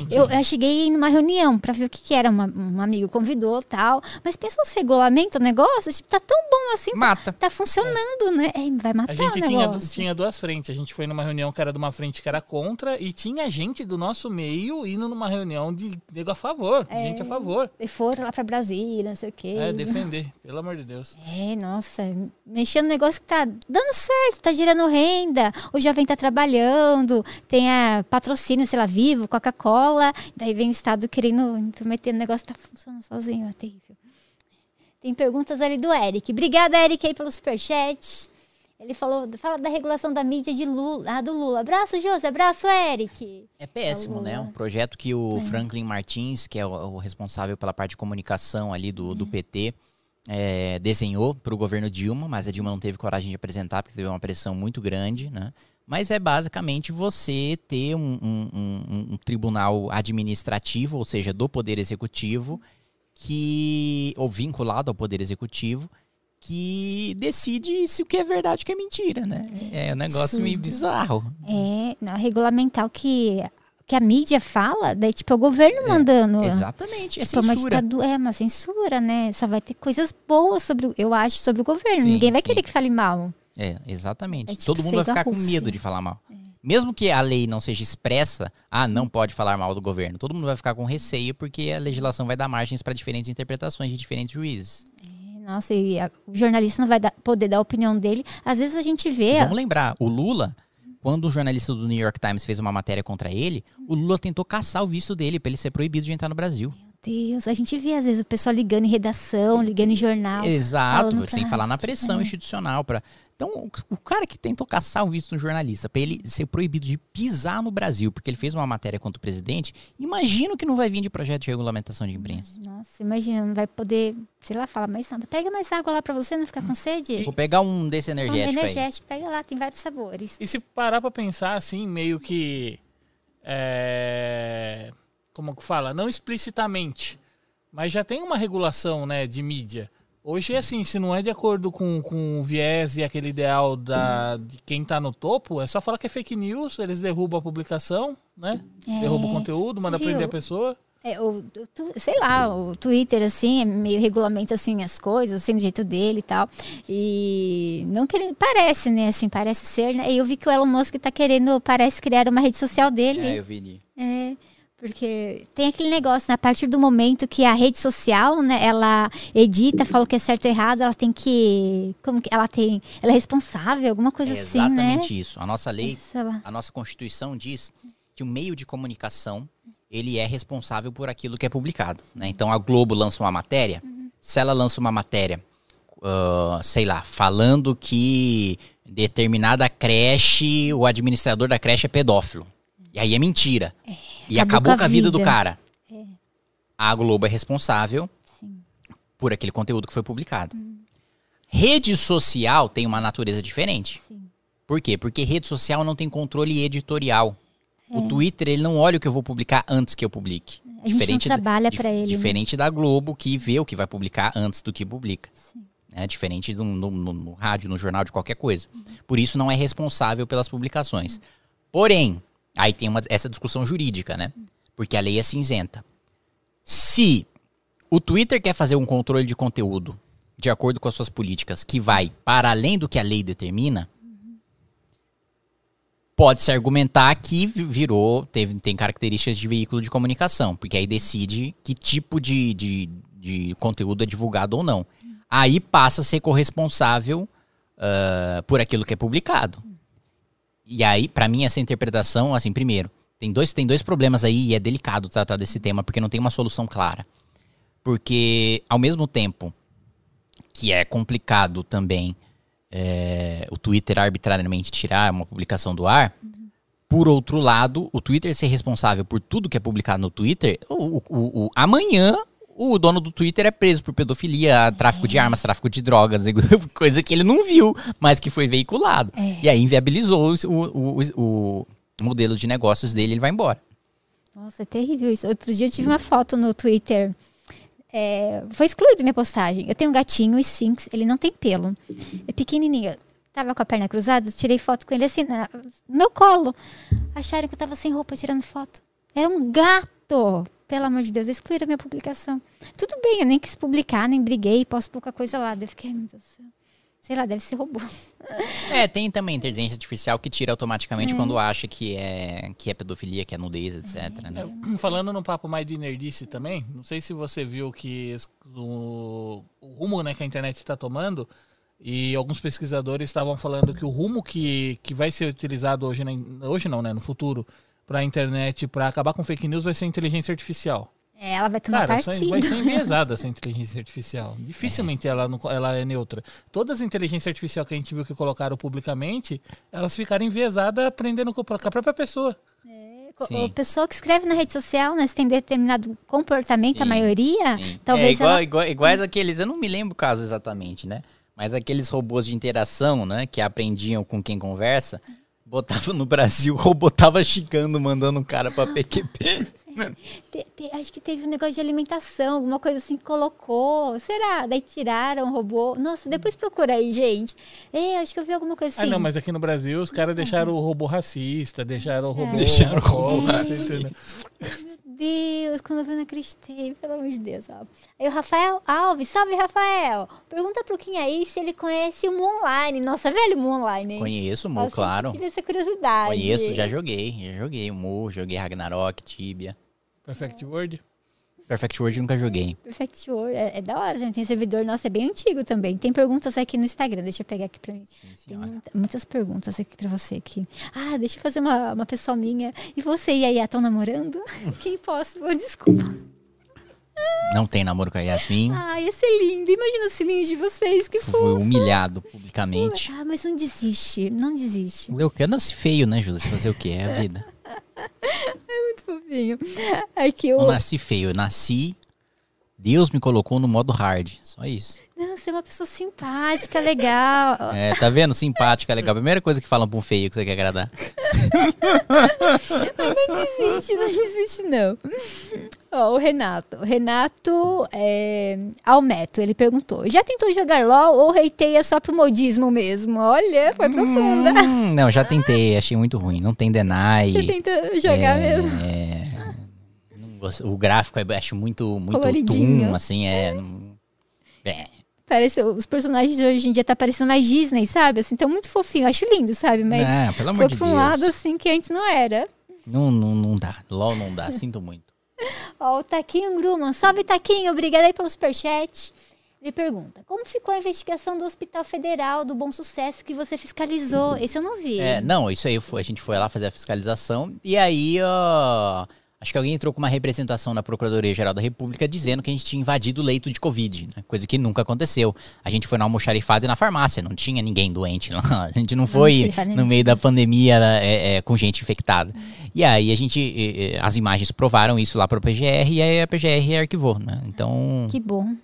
Eu, eu cheguei numa reunião pra ver o que, que era uma, um amigo convidou tal. Mas pensa se regulamenta o negócio, tipo, tá tão bom assim. Tá, Mata. Tá, tá funcionando, né? É, vai matar A gente tinha, tinha duas frentes. A gente foi numa reunião que era de uma frente que era contra e tinha gente do nosso meio indo numa reunião de nego a favor, é, gente a favor. E foram lá pra Brasília, não sei o quê. É, defender, pelo amor de Deus. É, nossa, mexendo no negócio que tá dando certo, tá gerando renda, o jovem tá trabalhando, tem a patrocínio, sei lá, vivo, Coca-Cola, daí vem o Estado querendo intrometer o negócio tá funcionando sozinho, é terrível. Tem perguntas ali do Eric. Obrigada, Eric, aí pelo superchat. Ele falou, fala da regulação da mídia de Lula, ah, do Lula. Abraço, José. Abraço, Eric. É péssimo, né? Um projeto que o é. Franklin Martins, que é o, o, responsável pela parte de comunicação ali do, é. do PT, é, desenhou para o governo Dilma, mas a Dilma não teve coragem de apresentar porque teve uma pressão muito grande, né? Mas é basicamente você ter um, um, um, um tribunal administrativo, ou seja, do Poder Executivo, que ou vinculado ao Poder Executivo, que decide se o que é verdade e o que é mentira, né? É um negócio Sim. meio bizarro. É, regulamentar o que que a mídia fala, daí tipo é o governo é, mandando. Exatamente, é tipo, censura. Uma é uma censura, né? Só vai ter coisas boas sobre, eu acho, sobre o governo. Sim, Ninguém vai sim. querer que fale mal. É, exatamente. É tipo Todo mundo vai ficar com medo de falar mal. É. Mesmo que a lei não seja expressa, ah, não pode falar mal do governo. Todo mundo vai ficar com receio porque a legislação vai dar margens para diferentes interpretações de diferentes juízes. É, nossa, e a, o jornalista não vai dar, poder dar a opinião dele. Às vezes a gente vê. Vamos lembrar, o Lula, quando o jornalista do New York Times fez uma matéria contra ele, o Lula tentou caçar o visto dele para ele ser proibido de entrar no Brasil. Deus, a gente vê às vezes o pessoal ligando em redação, ligando em jornal. Exato, sem falar na pressão é. institucional para então, o cara que tentou caçar o visto um jornalista para ele ser proibido de pisar no Brasil, porque ele fez uma matéria contra o presidente, imagino que não vai vir de projeto de regulamentação de imprensa. Nossa, imagina, não vai poder, sei lá, falar mais nada. Pega mais água lá para você não ficar com sede. Vou pegar um desse energético. Um energético, aí. pega lá, tem vários sabores. E se parar para pensar assim, meio que. É, como que fala? Não explicitamente, mas já tem uma regulação né, de mídia. Hoje, assim, se não é de acordo com, com o viés e aquele ideal da, de quem tá no topo, é só falar que é fake news, eles derrubam a publicação, né? É, derrubam o conteúdo, manda prender a pessoa. É, o, o, sei lá, o Twitter, assim, é meio regulamenta, assim, as coisas, assim, do jeito dele e tal. E não que ele parece, né, assim, parece ser, né? E eu vi que o Elon Musk tá querendo, parece criar uma rede social dele. É, eu vi. É, porque tem aquele negócio, né? a partir do momento que a rede social, né, ela edita, fala o que é certo ou errado, ela tem que. Como que ela tem. Ela é responsável, alguma coisa é assim, né? Exatamente isso. A nossa lei, a nossa Constituição diz que o meio de comunicação ele é responsável por aquilo que é publicado. Né? Então a Globo lança uma matéria, uhum. se ela lança uma matéria, uh, sei lá, falando que determinada creche, o administrador da creche é pedófilo. E aí é mentira. É. E acabou, com a vida, vida do cara. É. A Globo é responsável Sim. por aquele conteúdo que foi publicado. Hum. Rede social tem uma natureza diferente. Sim. Por quê? Porque rede social não tem controle editorial. É. O Twitter, ele não olha o que eu vou publicar antes que eu publique. A gente diferente não trabalha para ele. Né? Diferente né? da Globo, que vê o que vai publicar antes do que publica. Sim. É diferente do, no, no, no, rádio, no jornal, de qualquer coisa. Uhum. Por isso, não é responsável pelas publicações. Uhum. Porém, Aí tem uma, essa discussão jurídica, né? Porque a lei é cinzenta. Se o Twitter quer fazer um controle de conteúdo de acordo com as suas políticas que vai para além do que a lei determina, Pode-se argumentar que vi- virou, teve, tem características de veículo de comunicação, porque aí decide que tipo de, de, de conteúdo é divulgado ou não. Aí passa a ser corresponsável ah, por aquilo que é publicado. E aí, pra mim, essa interpretação, assim, primeiro, tem dois, tem dois problemas aí e é delicado tratar desse tema, porque não tem uma solução clara. Porque, ao mesmo tempo que é complicado também é, o Twitter arbitrariamente tirar uma publicação do ar, por outro lado, o Twitter ser responsável por tudo que é publicado no Twitter, o, o- o- amanhã o dono do Twitter é preso por pedofilia, tráfico de armas, tráfico de drogas, coisa que ele não viu, mas que foi veiculado. É. E aí inviabilizou o, o- o- o modelo de negócios dele, ele vai embora. Nossa, é terrível isso. Outro dia eu tive uma foto no Twitter. É, foi excluído minha postagem. Eu tenho um gatinho, o Sphinx, ele não tem pelo. É pequenininho. Eu tava com a perna cruzada, tirei foto com ele assim, na- no meu colo. Acharam que eu tava sem roupa tirando foto. Era um gato! Pelo amor de Deus, excluíram a minha publicação. Tudo bem, eu nem quis publicar, nem briguei, posso pouca coisa lá. Daí Eu fiquei, ai, meu Deus do céu. Sei lá, deve ser robô. É, tem também inteligência artificial que tira automaticamente quando acha que é, que é pedofilia, que é nudez, etc. né? É, falando no papo mais de nerdice também, não sei se você viu que o, o rumo né, que a internet está tomando, e alguns pesquisadores estavam falando que o rumo que, que vai ser utilizado hoje, in- hoje não, né, no futuro, para a internet, para acabar com fake news, vai ser a inteligência artificial. É, ela vai tomar Cara, partido. vai ser enviesada essa inteligência artificial. Dificilmente ela, não- ela é neutra. Todas as inteligências artificiais que a gente viu que colocaram publicamente, elas ficaram enviesadas aprendendo com a própria pessoa. O Sim. pessoa que escreve na rede social, se tem determinado comportamento, a Sim, maioria, Sim. talvez é, igual, ela... igual- iguais aqueles, eu não me lembro o caso exatamente, né? Mas aqueles robôs de interação, né? Que aprendiam com quem conversa, botava no Brasil, o robô tava xingando, mandando um cara pra PQP. Te- te- acho que teve um negócio de alimentação, alguma coisa assim que colocou. Será? Daí tiraram o robô. Nossa, depois procura aí, gente. É, acho que eu vi alguma coisa assim. Ah, não, mas aqui no Brasil os caras deixaram o robô racista, deixaram o robô. Deixaram o robô entendeu? Deus, quando eu vi, eu não acreditei, pelo amor de Deus. Ó. Aí o Rafael Alves, salve Rafael. Pergunta pro Kim aí se ele conhece o Mu Online. Nossa, velho Mu Online, hein? Conheço o Mu, Nossa, claro. Tive essa curiosidade. Conheço, já joguei. Já joguei o Mu, joguei Ragnarok, Tibia. Perfect Word. Perfect World nunca joguei. Perfect World, é, é da hora, gente. Tem servidor, nossa, é bem antigo também. Tem perguntas aqui no Instagram, deixa eu pegar aqui pra mim. Sim, Tem muita- muitas perguntas aqui pra você aqui. Ah, deixa eu fazer uma, uma pessoal minha. E você e a Yaya estão namorando? Quem posso? Oh, desculpa. Não tem namoro com a Yasmin. Ah, ia ser lindo. Imagina o cilinho de vocês, que Fui fofo. humilhado publicamente. Ah, mas não desiste, não desiste. Eu que nasci feio, né, Júlia? Fazer o quê? É a vida. Muito fofinho. Aqui, Não o... nasci feio, eu nasci. Deus me colocou no modo hard. Só isso. Não, você é uma pessoa simpática, legal. É, tá vendo? Simpática, legal. Primeira coisa que falam pra um feio que você quer agradar. Não desiste, não desiste, não. Ó, o Renato. O Renato é, Almeto, ele perguntou: já tentou jogar LOL ou reiteia só pro modismo mesmo? Olha, foi profunda. Hum, não, já tentei, achei muito ruim. Não tem deny. Você tenta jogar é, mesmo? é, o gráfico eu acho muito, muito tum, assim, é. é. Parece, os personagens de hoje em dia tá parecendo mais Disney, sabe? Assim, tão muito fofinho. Acho lindo, sabe? Mas Não, pelo amor foi de pra um Deus. lado assim que antes não era. Não, não, não dá. LOL não dá, sinto muito. Ó, o Taquinho Gruman. Salve, Taquinho. Obrigada aí pelo superchat. Ele pergunta: Como ficou a investigação do Hospital Federal do Bom Sucesso que você fiscalizou? Esse eu não vi. É, não, isso aí foi, a gente foi lá fazer a fiscalização e aí, ó, acho que alguém entrou com uma representação na Procuradoria-Geral da República dizendo que a gente tinha invadido o leito de Covid, né? coisa que nunca aconteceu. A gente foi no almoxarifado e na farmácia, não tinha ninguém doente lá. A gente não foi no meio da pandemia é, é, com gente infectada. E aí a gente, é, é, as imagens provaram isso lá para o PGR e aí a PGR arquivou, né? Então... Que bom.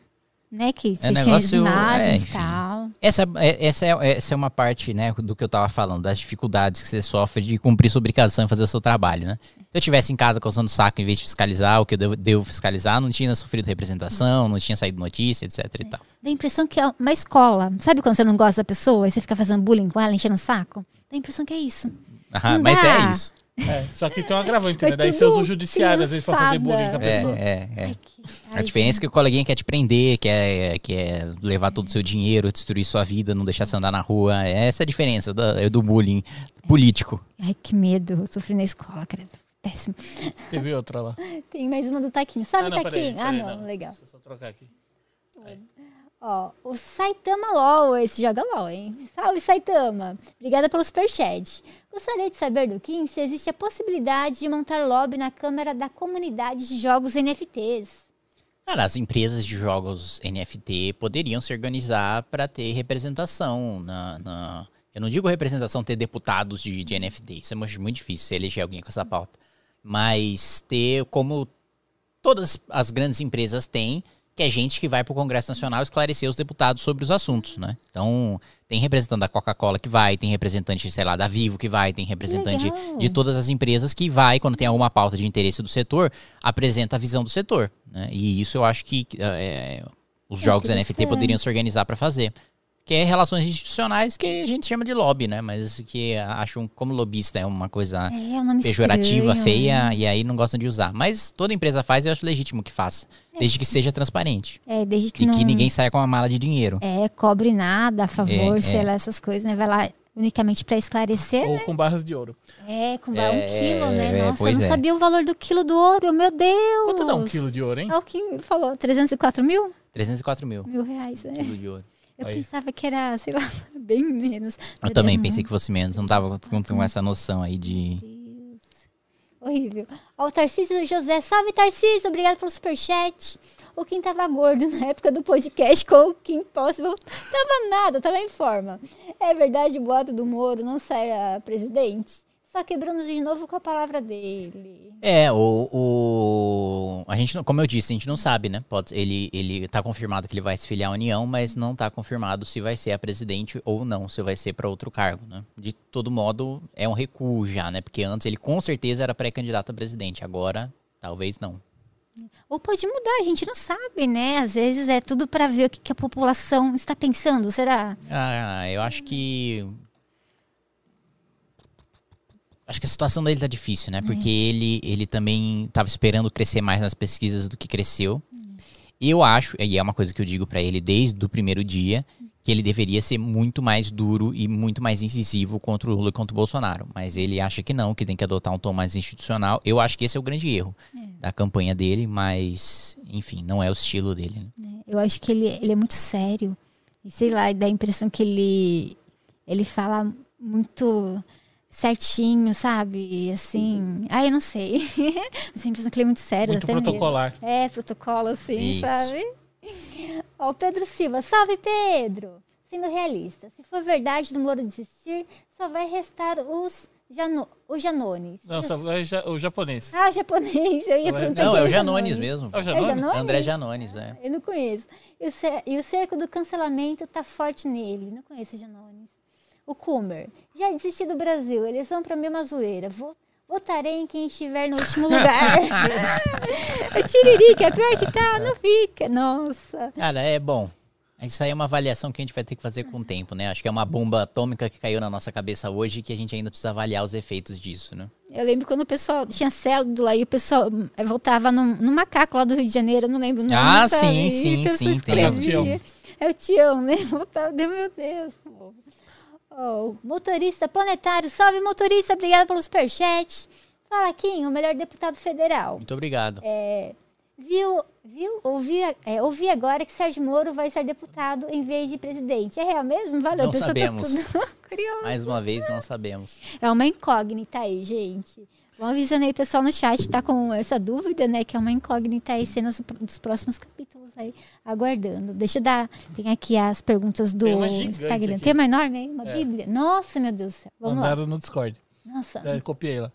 Né, que É vocês negócio- imagens é, e tal. Essa é, essa, é, essa é uma parte, né, do que eu tava falando, das dificuldades que você sofre de cumprir sua obrigação e fazer o seu trabalho, né? Se eu tivesse em casa coçando o saco em vez de fiscalizar o que eu devo, devo fiscalizar, não tinha sofrido representação, não tinha saído notícia, etc e tal. Dá a impressão que é uma escola. Sabe quando você não gosta da pessoa e você fica fazendo bullying com ela, enchendo o saco? Dá a impressão que é isso. Ah, mas dá. é isso. É, só que tem um agravante, né? Daí você usa o judiciário, às vezes, pra fazer bullying com a É, pessoa. é, é. Ai, que A diferença é que o coleguinha quer te prender, quer, quer levar todo o seu dinheiro, destruir sua vida, não deixar você andar na rua. Essa é a diferença do, do bullying político. Ai, que medo. Eu sofri na escola, credo. Péssimo. Teve outra lá. Tem mais uma do Taquinho. Sabe, ah, não, peraí, Taquinho? ah, peraí, não, legal. Deixa eu só trocar aqui. Ó, o Saitama LOL, esse joga LOL, hein? Salve, Saitama. Obrigada pelo superchat. Gostaria de saber do Kim se existe a possibilidade de montar lobby na câmera da comunidade de jogos NFTs. Cara, as empresas de jogos NFT poderiam se organizar para ter representação na, na, Eu não digo representação ter deputados de, de NFT, isso é muito, muito difícil se eleger alguém com essa pauta. Mas ter como todas as grandes empresas têm, que é gente que vai para o Congresso Nacional esclarecer os deputados sobre os assuntos, né? Então, tem representante da Coca-Cola que vai, tem representante, sei lá, da Vivo que vai, tem representante Legal. de todas as empresas que vai, quando tem alguma pauta de interesse do setor, apresenta a visão do setor, né? E isso eu acho que é, os É jogos NFT poderiam se organizar para fazer. Que é relações institucionais que a gente chama de lobby, né? Mas que acham como lobista é uma coisa É, nome pejorativa, estranho, feia, né? e aí não gostam de usar. Mas toda empresa faz e eu acho legítimo que faça. Desde que seja transparente. É, desde que E não que ninguém saia com uma mala de dinheiro. é, cobre nada a favor, É, sei é. lá, essas coisas, né? Vai lá unicamente para esclarecer, Ou né? com barras de ouro. É, com É, um quilo, né? é, Nossa, eu não é. sabia o valor do quilo do ouro, meu Deus! Quanto dá um quilo de ouro, hein? É o que ele falou, 304 mil? 304 mil Mil reais, né? quilo de ouro. Eu pensava que era, sei lá, bem menos. Eu também pensei que fosse menos. Não tava com, com essa noção aí de. Deus. Horrível. Ó, o Tarcísio José. Salve, Tarcísio. Obrigado pelo superchat. O Kim tava gordo na época do podcast com o Kim Possible. Tava nada, tava em forma. É verdade o boato do Moro não será presidente? Só quebrando de novo com a palavra dele. É, o, o. A gente, como eu disse, a gente não sabe, né? Pode, ele, ele tá confirmado que ele vai se filiar à União, mas não tá confirmado se vai ser a presidente ou não, se vai ser para outro cargo, né? De todo modo, é um recuo já, né? Porque antes ele com certeza era pré-candidato a presidente, agora talvez não. Ou pode mudar, a gente não sabe, né? Às vezes é tudo para ver o que, que a população está pensando, será? Ah, eu acho que. Acho que a situação dele tá difícil, né? Porque ele, ele também tava esperando crescer mais nas pesquisas do que cresceu. Eu acho, e é uma coisa que eu digo pra ele desde o primeiro dia, que ele deveria ser muito mais duro e muito mais incisivo contra o Lula e contra o Bolsonaro. Mas ele acha que não, que tem que adotar um tom mais institucional. Eu acho que esse é o grande erro da campanha dele, mas, enfim, não é o estilo dele. Né? Eu acho que ele, ele é muito sério. E sei lá, dá a impressão que ele, ele fala muito certinho, sabe? Assim. Ah, eu não sei. Mas a impressão que ele é muito sério. Muito até mesmo. protocolar. É, protocolo, assim, Isso. sabe? Ó, o Pedro Silva. Salve, Pedro! Sendo realista, se for verdade do Moro desistir, só vai restar os, Jano, os Janones. Não, só é ja- o japonês. Ah, o japonês. Eu ia Não, é- perguntar Não, é o Janones. Janones mesmo. É o É Janones? Janones? André Janones, é. Eu não conheço. E o, e o cerco do cancelamento tá forte nele. Não conheço o Janones. O Kummer. Já desisti do Brasil. Eleição pra mim é uma zoeira. Vou- Votarei em quem estiver no último lugar. é tiririca. É pior que tá. Não fica. Nossa. Cara, é bom. Isso aí é uma avaliação que a gente vai ter que fazer com o tempo, né? Acho que é uma bomba atômica que caiu na nossa cabeça hoje que a gente ainda precisa avaliar os efeitos disso, né? Eu lembro quando o pessoal tinha célula e o pessoal eh, voltava num, num macaco lá do Rio de Janeiro. Eu não lembro o nome. Ah, sim, sim, sim, tem. É o. Tião. É o Tião, né? Voltava, meu Deus. pô. Oh, motorista planetário, salve motorista, obrigada pelo superchat. Fala, Kim, o melhor deputado federal. Muito obrigado. É, viu, viu? Ouvi, é, ouvi agora que Sérgio Moro vai ser deputado em vez de presidente. É real mesmo? Valeu, Não pessoa sabemos. tá tudo. Mais uma vez, não sabemos. É uma incógnita aí, gente. Vamos avisando aí o pessoal no chat, tá com essa dúvida, né? Que é uma incógnita aí, cenas dos próximos capítulos aí, aguardando. Deixa eu dar. Tem aqui as perguntas do Tem Instagram. aqui. Tem uma enorme aí? Uma É. Bíblia? Nossa, meu Deus do céu. Vamos lá. Mandaram no Discord. Nossa. É, copiei lá.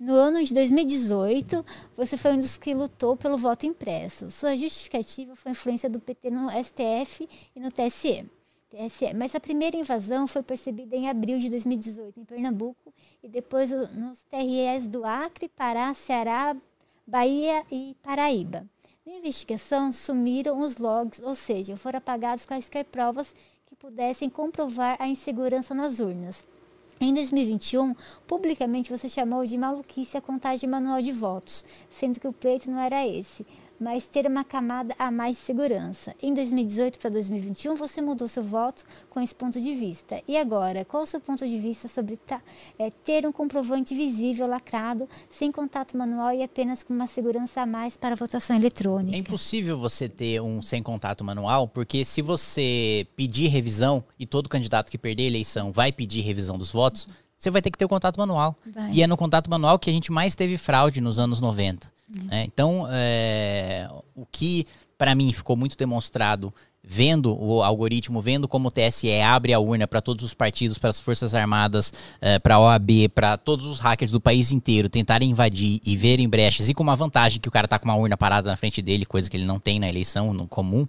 No ano de 2018, você foi um dos que lutou pelo voto impresso. Sua justificativa foi a influência do PT no STF e no TSE. TSE. Mas a primeira invasão foi percebida em abril de 2018 em Pernambuco e depois nos TREs do Acre, Pará, Ceará, Bahia e Paraíba. Na investigação, sumiram os logs, ou seja, foram apagados quaisquer provas que pudessem comprovar a insegurança nas urnas. Em 2021, publicamente você chamou de maluquice a contagem manual de votos, sendo que o pleito não era esse. Mas ter uma camada a mais de segurança. Em 2018 para 2021, você mudou seu voto com esse ponto de vista. E agora, qual o seu ponto de vista sobre é, ter um comprovante visível lacrado, sem contato manual e apenas com uma segurança a mais para a votação eletrônica? É impossível você ter um sem contato manual, porque se você pedir revisão e todo candidato que perder a eleição vai pedir revisão dos votos, você vai ter que ter o contato manual. Vai. E é no contato manual que a gente mais teve fraude nos anos 90. Né? Então, é, o que para mim ficou muito demonstrado vendo o algoritmo, vendo como o TSE abre a urna para todos os partidos, para as Forças Armadas, eh, para a OAB, para todos os hackers do país inteiro tentarem invadir e verem brechas, e com uma vantagem que o cara tá com uma urna parada na frente dele, coisa que ele não tem na eleição no comum,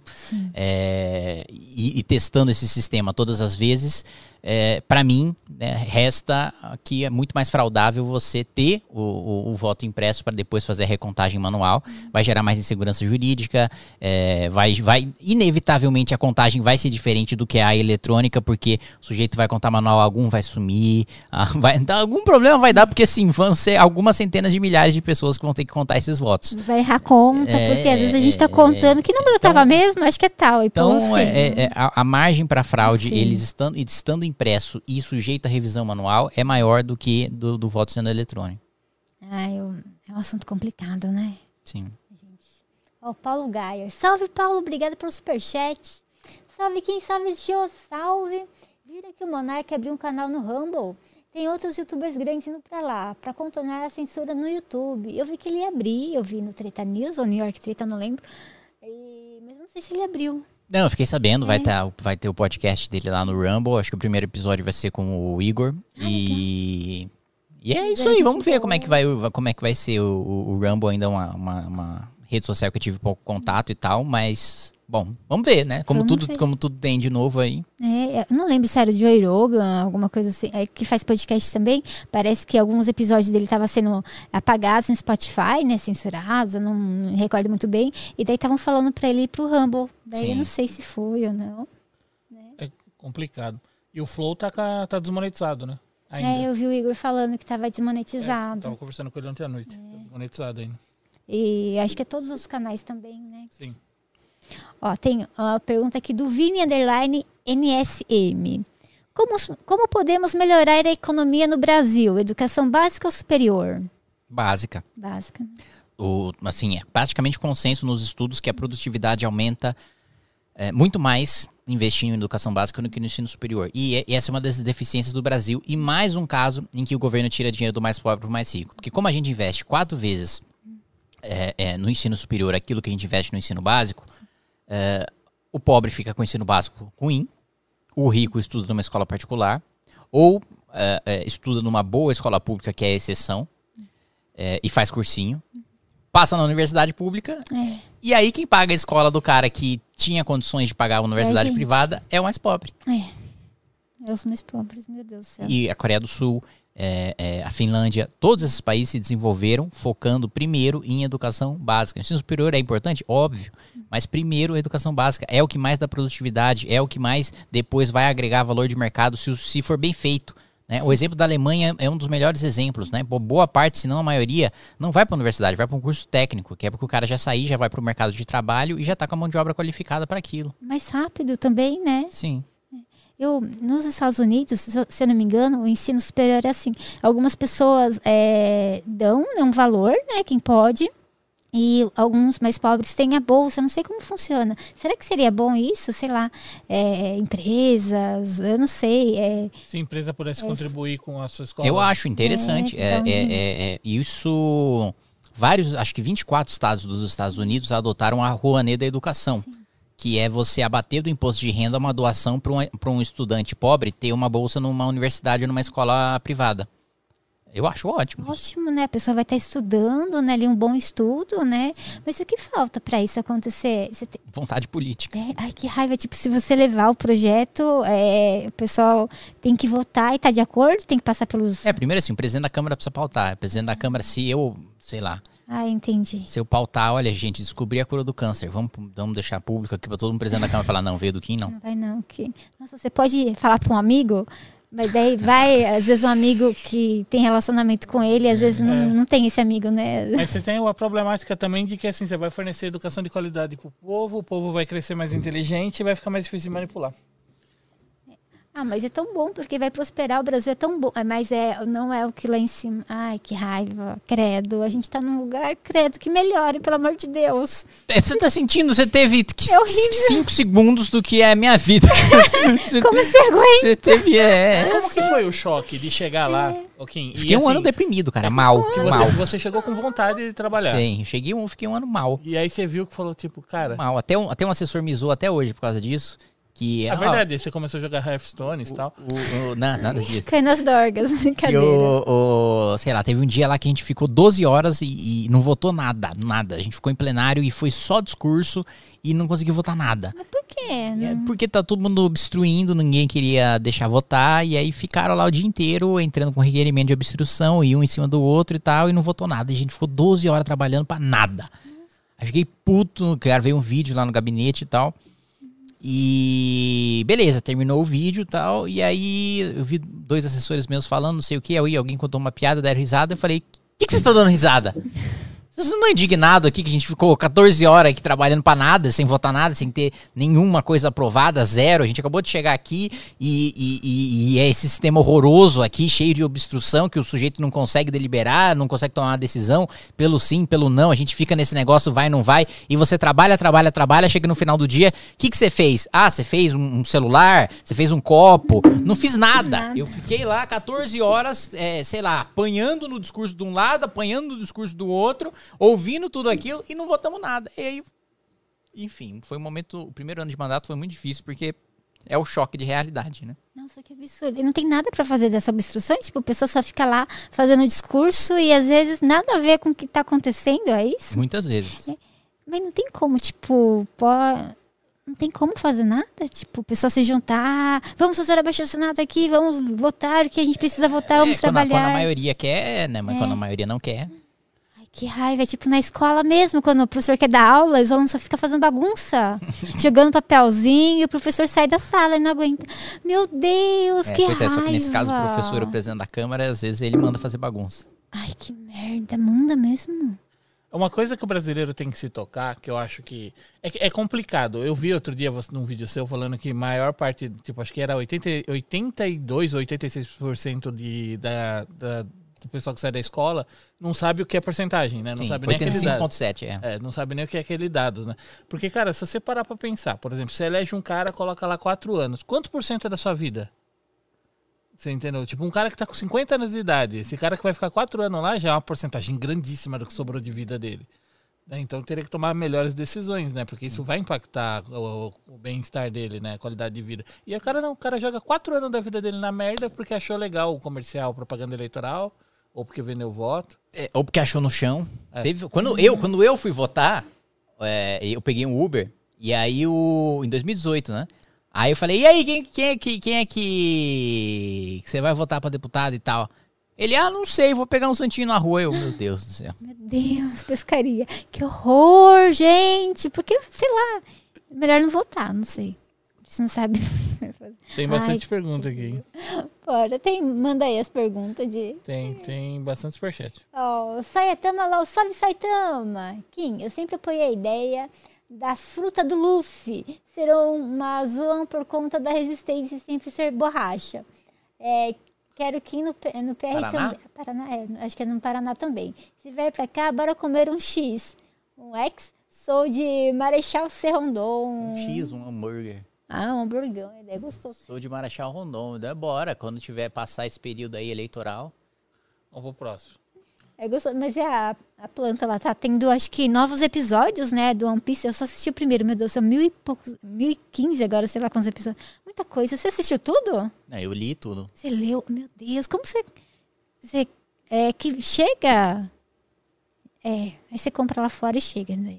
é, e, e, testando esse sistema todas as vezes, é, para mim, né, resta que é muito mais fraudável você ter o, o, o voto impresso para depois fazer a recontagem manual. Vai gerar mais insegurança jurídica, é, vai, vai inevitavelmente a contagem vai ser diferente do que a eletrônica, porque o sujeito vai contar manual, algum vai sumir, ah, vai algum problema vai dar, porque sim, vão ser algumas centenas de milhares de pessoas que vão ter que contar esses votos. Vai errar conta, é, porque às vezes a gente está contando que número estava então, mesmo, acho que é tal. então, assim, é, é, a, a, margem para fraude, sim. eles estando, estando impresso e sujeito à revisão manual é maior do que do, do voto sendo eletrônico. Ah, eu, é um assunto complicado, né? Sim. Ó, oh, Paulo Gaia. Salve, Paulo. Obrigada pelo superchat. Salve quem salve, Jô. Salve. Vira que o Monark abriu um canal no Rumble. Tem outros youtubers grandes indo pra lá, pra contornar a censura no YouTube. Eu vi que ele ia abrir, eu vi no Treta News ou New York Treta, não lembro. E... Mas não sei se ele abriu. Não, eu fiquei sabendo, é. vai, tá, vai ter o podcast dele lá no Rumble. Acho que o primeiro episódio vai ser com o Igor. Ah, e. E é isso aí, vamos ver como é que vai, como é que vai ser o, o, o Rumble, ainda uma, uma, uma, rede social que eu tive pouco contato e tal, mas. Bom, vamos ver, né? Como, tudo, como tudo tem de novo aí. É, eu não lembro se era de Joe Rogan, alguma coisa assim, é, que faz podcast também. Parece que alguns episódios dele estavam sendo apagados no Spotify, né? Censurados, eu não me recordo muito bem. E daí estavam falando para ele ir pro Rumble. Daí Sim. eu não sei se foi ou não. Né? É complicado. E o Flow tá, tá desmonetizado, né? Ainda. É, eu vi o Igor falando que tava desmonetizado. É, tava conversando com ele ontem à noite. É. Tá desmonetizado ainda. E acho que é todos os canais também, né? Sim. Ó, tem a pergunta aqui do Vini Underline NSM. Como, como podemos melhorar a economia no Brasil? Educação básica ou superior? Básica. Básica. O, assim, é praticamente consenso nos estudos que a produtividade aumenta é, muito mais investindo em educação básica do que no ensino superior. E, e, essa é uma das deficiências do Brasil. E mais um caso em que o governo tira dinheiro do mais pobre para o mais rico. Porque como a gente investe quatro vezes é, é, no ensino superior aquilo que a gente investe no ensino básico, é, o pobre fica com o ensino básico ruim, o rico estuda numa escola particular, ou é, é, estuda numa boa escola pública, que é a exceção, é, e faz cursinho, passa na universidade pública, e aí quem paga a escola do cara que tinha condições de pagar a universidade privada é o mais pobre. É. É os mais pobres, meu Deus do céu. E a Coreia do Sul, é, é, a Finlândia, todos esses países se desenvolveram focando primeiro em educação básica. O ensino superior é importante, óbvio, mas primeiro a educação básica é o que mais dá produtividade, é o que mais depois vai agregar valor de mercado se, se for bem feito. Né? O exemplo da Alemanha é um dos melhores exemplos. Né? Boa parte, se não a maioria, não vai para a universidade, vai para um curso técnico, que é porque o cara já sair, já vai para o mercado de trabalho e já está com a mão de obra qualificada para aquilo. Mais rápido também, né? Sim. Eu, nos Estados Unidos, se eu não me engano, o ensino superior é assim. Algumas pessoas é, dão né, um valor, né? Quem pode. E alguns mais pobres têm a bolsa, não sei como funciona. Será que seria bom isso? Sei lá, é, empresas, eu não sei. É, Se a empresa pudesse é, contribuir com a sua escola. Eu acho interessante. É, é, é, isso. Vários, acho que 24 estados dos Estados Unidos adotaram a Rouanet da educação. Sim que é você abater do imposto de renda uma doação para um, um estudante pobre ter uma bolsa numa universidade ou numa escola privada. Eu acho ótimo. Ótimo, né? A pessoa vai estar estudando, né? Ali um bom estudo, né? Mas o que falta para isso acontecer? Tem... Vontade política. É, ai, que raiva. Tipo, se você levar o projeto, é, o pessoal tem que votar e tá de acordo, tem que passar pelos. É, primeiro assim, o presidente da Câmara precisa pautar. O presidente da Câmara, se eu, sei lá, ah, entendi. Se eu pautar, olha, gente, descobri a cura do câncer. Vamos, vamos deixar público aqui para todo mundo presidente da Câmara falar, não, veio do Kim, não. Não vai não, que. Nossa, você pode falar para um amigo, Mas daí vai, às vezes um amigo que tem relacionamento com ele, às vezes não, É. não tem esse amigo, né? Mas você tem a problemática também de que assim, você vai fornecer educação de qualidade pro povo, o povo vai crescer mais inteligente e vai ficar mais difícil de manipular. Ah, mas é tão bom, porque vai prosperar, o Brasil é tão bom. É, Mas é, não é o que lá em cima. Ai, que raiva, credo. A gente tá num lugar, credo, que melhore, pelo amor de Deus. É, Você tá sentindo, você teve que- É horrível. cinco segundos do que é a minha vida. Como você aguenta? Você teve, é. Como que foi o choque de chegar lá, Joaquim? e, Fiquei um assim, ano deprimido, cara, mal, que mal. você, você chegou com vontade de trabalhar. Sim, cheguei um, fiquei um ano mal. E aí você viu que falou, tipo, cara. Mal. Até um, até um assessor me zoou até hoje por causa disso. Que, É verdade, você começou a jogar Hearthstone e tal. O, o, não, nada disso. Cai nas dorgas, brincadeira. o, o- sei lá, teve um dia lá que a gente ficou 12 horas e, e não votou nada, nada. A gente ficou em plenário e foi só discurso e não conseguiu votar nada. Por quê? É, porque tá todo mundo obstruindo, ninguém queria deixar votar, e aí ficaram lá o dia inteiro entrando com requerimento de obstrução, e um em cima do outro e tal, e não votou nada. E a gente ficou 12 horas trabalhando pra nada. Aí fiquei puto, gravei um vídeo lá no gabinete e tal. E beleza, terminou o vídeo e tal. E aí eu vi dois assessores meus falando, não sei o que. Alguém contou uma piada, deram risada. Eu falei: O que, que vocês estão dando risada? Vocês não estão indignados aqui que a gente ficou 14 horas aqui trabalhando pra nada, sem votar nada, sem ter nenhuma coisa aprovada, zero. A gente acabou de chegar aqui e, e- e- e é esse sistema horroroso aqui, cheio de obstrução, que o sujeito não consegue deliberar, não consegue tomar uma decisão pelo sim, pelo não. A gente fica nesse negócio, vai, não vai. E você trabalha, trabalha, trabalha, chega no final do dia. O que, que você fez? Ah, você fez um, celular, você fez um copo. Não fiz nada. Nada. Eu fiquei lá 14 horas, é, sei lá, apanhando no discurso de um lado, apanhando no discurso do outro, ouvindo tudo aquilo e não votamos nada. E aí, enfim, foi um momento. O primeiro ano de mandato foi muito difícil, porque é o choque de realidade, né? Nossa, que absurdo. E não tem nada pra fazer dessa obstrução? Tipo, a pessoa só fica lá fazendo discurso e às vezes nada a ver com o que tá acontecendo, é isso? Muitas vezes. Mas não tem como, tipo, pô, não tem como fazer nada? Tipo, a pessoa se juntar, "Ah, vamos fazer abaixo assinado aqui, vamos votar o que a gente precisa votar, vamos É, quando, a, trabalhar. quando a maioria quer, né? Mas É. quando a maioria não quer. Que raiva, é tipo na escola mesmo, quando o professor quer dar aula, os alunos só ficam fazendo bagunça, jogando papelzinho e o professor sai da sala e não aguenta. Meu Deus, É, que pois é, raiva. só que nesse caso o professor, o presidente da Câmara, às vezes ele manda fazer bagunça. Ai, que merda, manda mesmo. Uma coisa que o brasileiro tem que se tocar, que eu acho que é, é complicado. Eu vi outro dia num vídeo seu falando que maior parte, tipo, acho que era 80, 82 ou 86% de, da, da- do pessoal que sai da escola não sabe o que é porcentagem, né? Não Sim, sabe nem aquele dado. 85,7, é. É, não sabe nem o que é aquele dados, né? Porque, cara, se você parar pra pensar, por exemplo, você elege um cara, coloca lá 4 anos, quanto por cento é da sua vida? Você entendeu? Tipo, um cara que tá com 50 anos de idade, esse cara que vai ficar 4 anos lá já é uma porcentagem grandíssima do que sobrou de vida dele. Né? Então teria que tomar melhores decisões, né? Porque isso vai impactar o, o bem-estar dele, né? A qualidade de vida. E o cara não, o cara joga 4 anos da vida dele na merda porque achou legal o comercial, propaganda eleitoral, ou porque vendeu voto. É, ou porque achou no chão. É. Teve- quando, eu, quando eu fui votar, é, eu peguei um Uber, e aí o. Em 2018, né? Aí eu falei, e aí, quem, quem é que. Quem é que. que você vai votar pra deputado e tal? Ele, ah, não sei, vou pegar um santinho na rua. Eu, meu Deus do céu. Meu Deus, pescaria. Que horror, gente. Porque, sei lá, melhor não votar, não sei. Você não sabe. Tem bastante pergunta aqui. Bora, tem, manda aí as perguntas de. Tem, tem bastante superchat. Ó, o Saitama lá, o salve Saitama. Kim, eu sempre apoiei a ideia da fruta do Luffy ser uma zoam por conta da resistência e sempre ser borracha. É, quero Kim no, no PR Paraná? também. Paraná, é, acho que é no Paraná também. Se vier pra cá, bora comer um X. Um X? Sou de Marechal Serrondon. Um X, um hambúrguer. Ah, um hamburgão, é gostoso. Sou de Marechal Rondon. Então, bora, quando tiver passar esse período aí eleitoral. Vamos pro próximo. É gostoso, mas é a, a planta lá tá tendo, acho que, novos episódios, né, do One Piece. Eu só assisti o primeiro, meu Deus, são mil e poucos, mil e quinze agora, sei lá quantos episódios. Muita coisa. Você assistiu tudo? É, eu li tudo. Você leu? Meu Deus, como você... Você... É que chega... É, aí você compra lá fora e chega, né?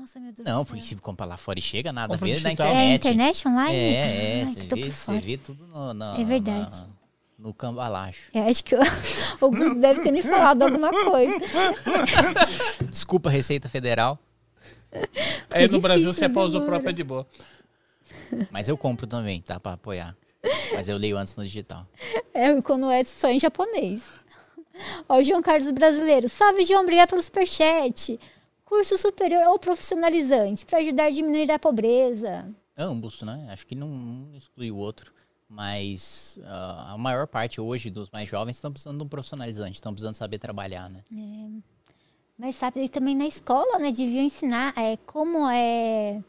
Nossa, meu Deus Não, do porque se comprar lá fora e chega, nada a Compra ver na internet. É internet online? É, é, Ai, você, que vê, por você fora. vê tudo no, no, É verdade. na- no cambalacho. É, acho que o, o Guto deve ter me falado alguma coisa. Desculpa, Receita Federal, Aí no Brasil, é pausa demora. própria é de boa. mas eu compro também, tá? Pra apoiar. Mas eu leio antes no digital. É, quando é só em japonês. Ó, o João Carlos Brasileiro. Salve, João. Obrigado pelo superchat. Curso superior ou profissionalizante para ajudar a diminuir a pobreza. Ambos, né? Acho que não, não exclui o outro. Mas uh, a maior parte hoje dos mais jovens estão precisando de um profissionalizante, estão precisando saber trabalhar, né? É. Mas sabe, também na escola, né? Deviam ensinar é, como é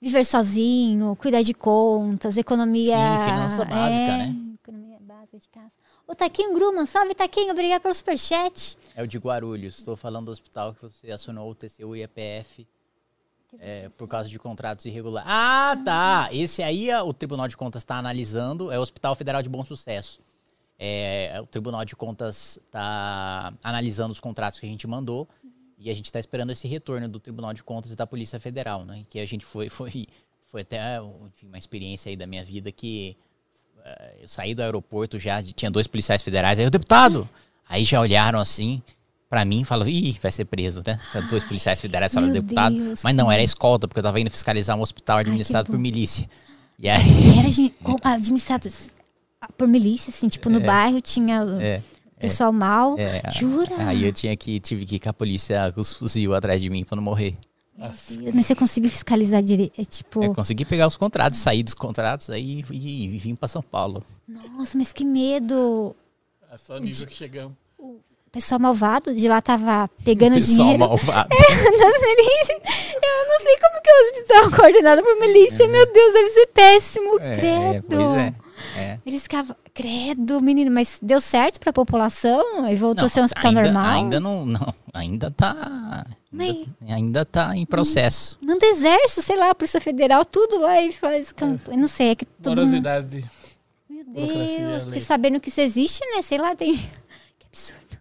viver sozinho, cuidar de contas, economia. Sim, finança básica, é, né? Economia básica de casa. O Taquinho Gruman, salve Taquinho, obrigado pelo superchat. É o de Guarulhos. Estou falando do hospital que você acionou o TCU e EPF é, por causa de contratos irregulares. Ah, tá. Esse aí é o Tribunal de Contas está analisando, é o Hospital Federal de Bom Sucesso. É, o Tribunal de Contas está analisando os contratos que a gente mandou e a gente está esperando esse retorno do Tribunal de Contas e da Polícia Federal, né? Que a gente foi, foi, foi até enfim, uma experiência aí da minha vida que eu saí do aeroporto já, tinha dois policiais federais, aí o deputado, aí já olharam assim, para mim, falaram, ih, vai ser preso, né? Dois policiais federais falaram deputado. Deus, mas não, era escolta, porque eu tava indo fiscalizar um hospital administrado Ai, por milícia. E aí... Era administrado por milícia, assim, tipo, no é, bairro tinha é, pessoal é, mal. É, Jura? Aí eu tinha que, tive que ir com a polícia com os fuzil atrás de mim pra não morrer. Deus, mas você conseguiu fiscalizar direito? É, tipo... Eu consegui pegar os contratos, sair dos contratos aí e, e vim pra São Paulo. Nossa, mas que medo! É só o nível que chegamos pessoal malvado de lá tava pegando pessoal dinheiro. malvado. É, das milícias. Eu não sei como que é o hospital coordenado por milícia. É. Meu Deus, deve ser péssimo. É, credo. Pois é. É. Eles ficavam, credo, menino, mas deu certo pra população? E voltou não, a ser um hospital ainda, normal? Ainda não, não. Ainda tá. Ainda, ainda tá em processo. Não, não exército, sei lá, a Polícia Federal, tudo lá e faz campanha. Não sei, é que tudo. Morosidade. Meu Deus, porque sabendo que isso existe, né? Sei lá, tem. Que absurdo.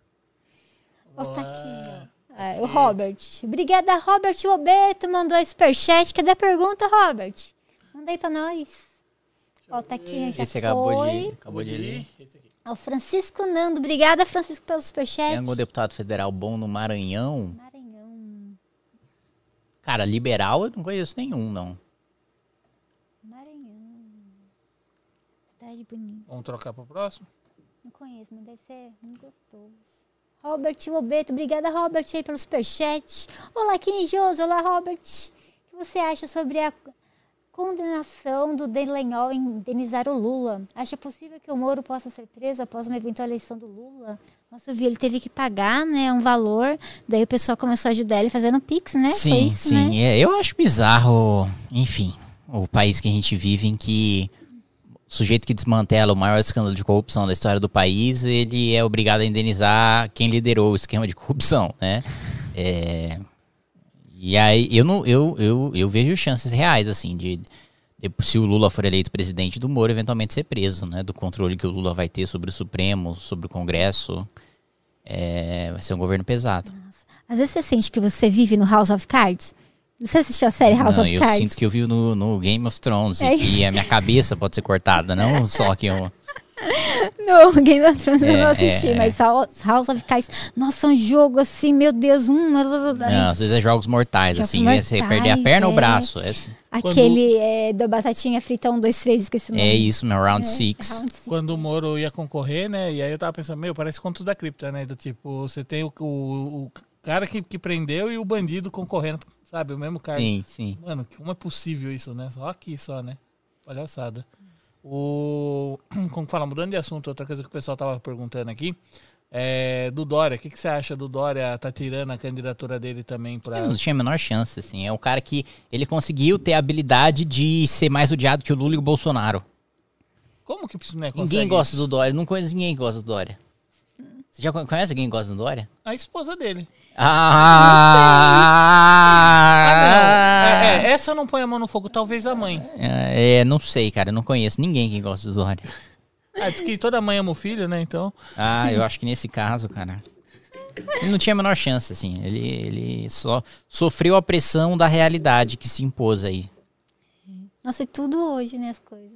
Tá aqui, ó. É, o Robert. Obrigada, Robert Roberto. Mandou a superchat. Cadê a pergunta, Robert? Manda aí pra nós. Ó, tá aqui, já Esse foi. acabou de, acabou de ler. O Francisco Nando. Obrigada, Francisco, pelo superchat. Tem algum deputado federal bom no Maranhão? Maranhão. Cara, liberal eu não conheço nenhum, não. Maranhão. Cidade bonita. Vamos trocar pro próximo? Não conheço, mas deve ser muito gostoso. Robert Roberto, obrigada Robert aí pelo superchat. Olá, Kim Josi, olá Robert. O que você acha sobre a condenação do Delenhol em indenizar o Lula? Acha possível que o Moro possa ser preso após uma eventual eleição do Lula? Nossa, eu vi, ele teve que pagar, né, um valor, daí o pessoal começou a ajudar ele fazendo Pix, né? Sim, isso, sim. Né? É, eu acho bizarro, enfim, o país que a gente vive em que o sujeito que desmantela o maior escândalo de corrupção da história do país, ele é obrigado a indenizar quem liderou o esquema de corrupção, né? É, e aí eu não, eu, eu, eu vejo chances reais assim de, de, se o Lula for eleito presidente do Moro eventualmente ser preso, né? Do controle que o Lula vai ter sobre o Supremo, sobre o Congresso, é, vai ser um governo pesado. Nossa. Às vezes você sente que você vive no House of Cards. Você assistiu a série House não, of Cards? Eu sinto que eu vivo no, no Game of Thrones é. e a minha cabeça pode ser cortada, não só que eu. No Game of Thrones é, eu não assisti, é, mas House of Cards, nossa, um jogo assim, meu Deus, um. Não, às vezes é jogos mortais, jogos assim, mortais, você perder a perna ou o braço. Esse. Aquele Quando... da batatinha frita 1, 2, 3, esqueci o nome. É isso, meu Round 6. Quando o Moro ia concorrer, né? E aí eu tava pensando, meu, parece contos da cripta, né? Do tipo, você tem o, o, o cara que, que prendeu e o bandido concorrendo Sabe, o mesmo cara. Sim, sim. Mano, como é possível isso, né? Só aqui, só, né? Palhaçada. O. Como fala, mudando de assunto, outra coisa que o pessoal tava perguntando aqui. É, do Dória, o que, que você acha do Dória tá tirando a candidatura dele também para? Não tinha a menor chance, assim. É um cara que ele conseguiu ter a habilidade de ser mais odiado que o Lula e o Bolsonaro. Como que né, Ninguém gosta do Dória, não conheço ninguém que gosta do Dória. Você já conhece alguém que gosta do Dória? A esposa dele. Ah! ah é, é, essa não põe a mão no fogo, talvez a mãe. É, é, não sei, cara. Eu não conheço ninguém que gosta do Dória. Ah, diz que toda mãe ama o filho, né? Então. Ah, eu acho que nesse caso, cara. Ele não tinha a menor chance, assim. Ele, ele só sofreu a pressão da realidade que se impôs aí. Nossa, e tudo hoje, né? As coisas.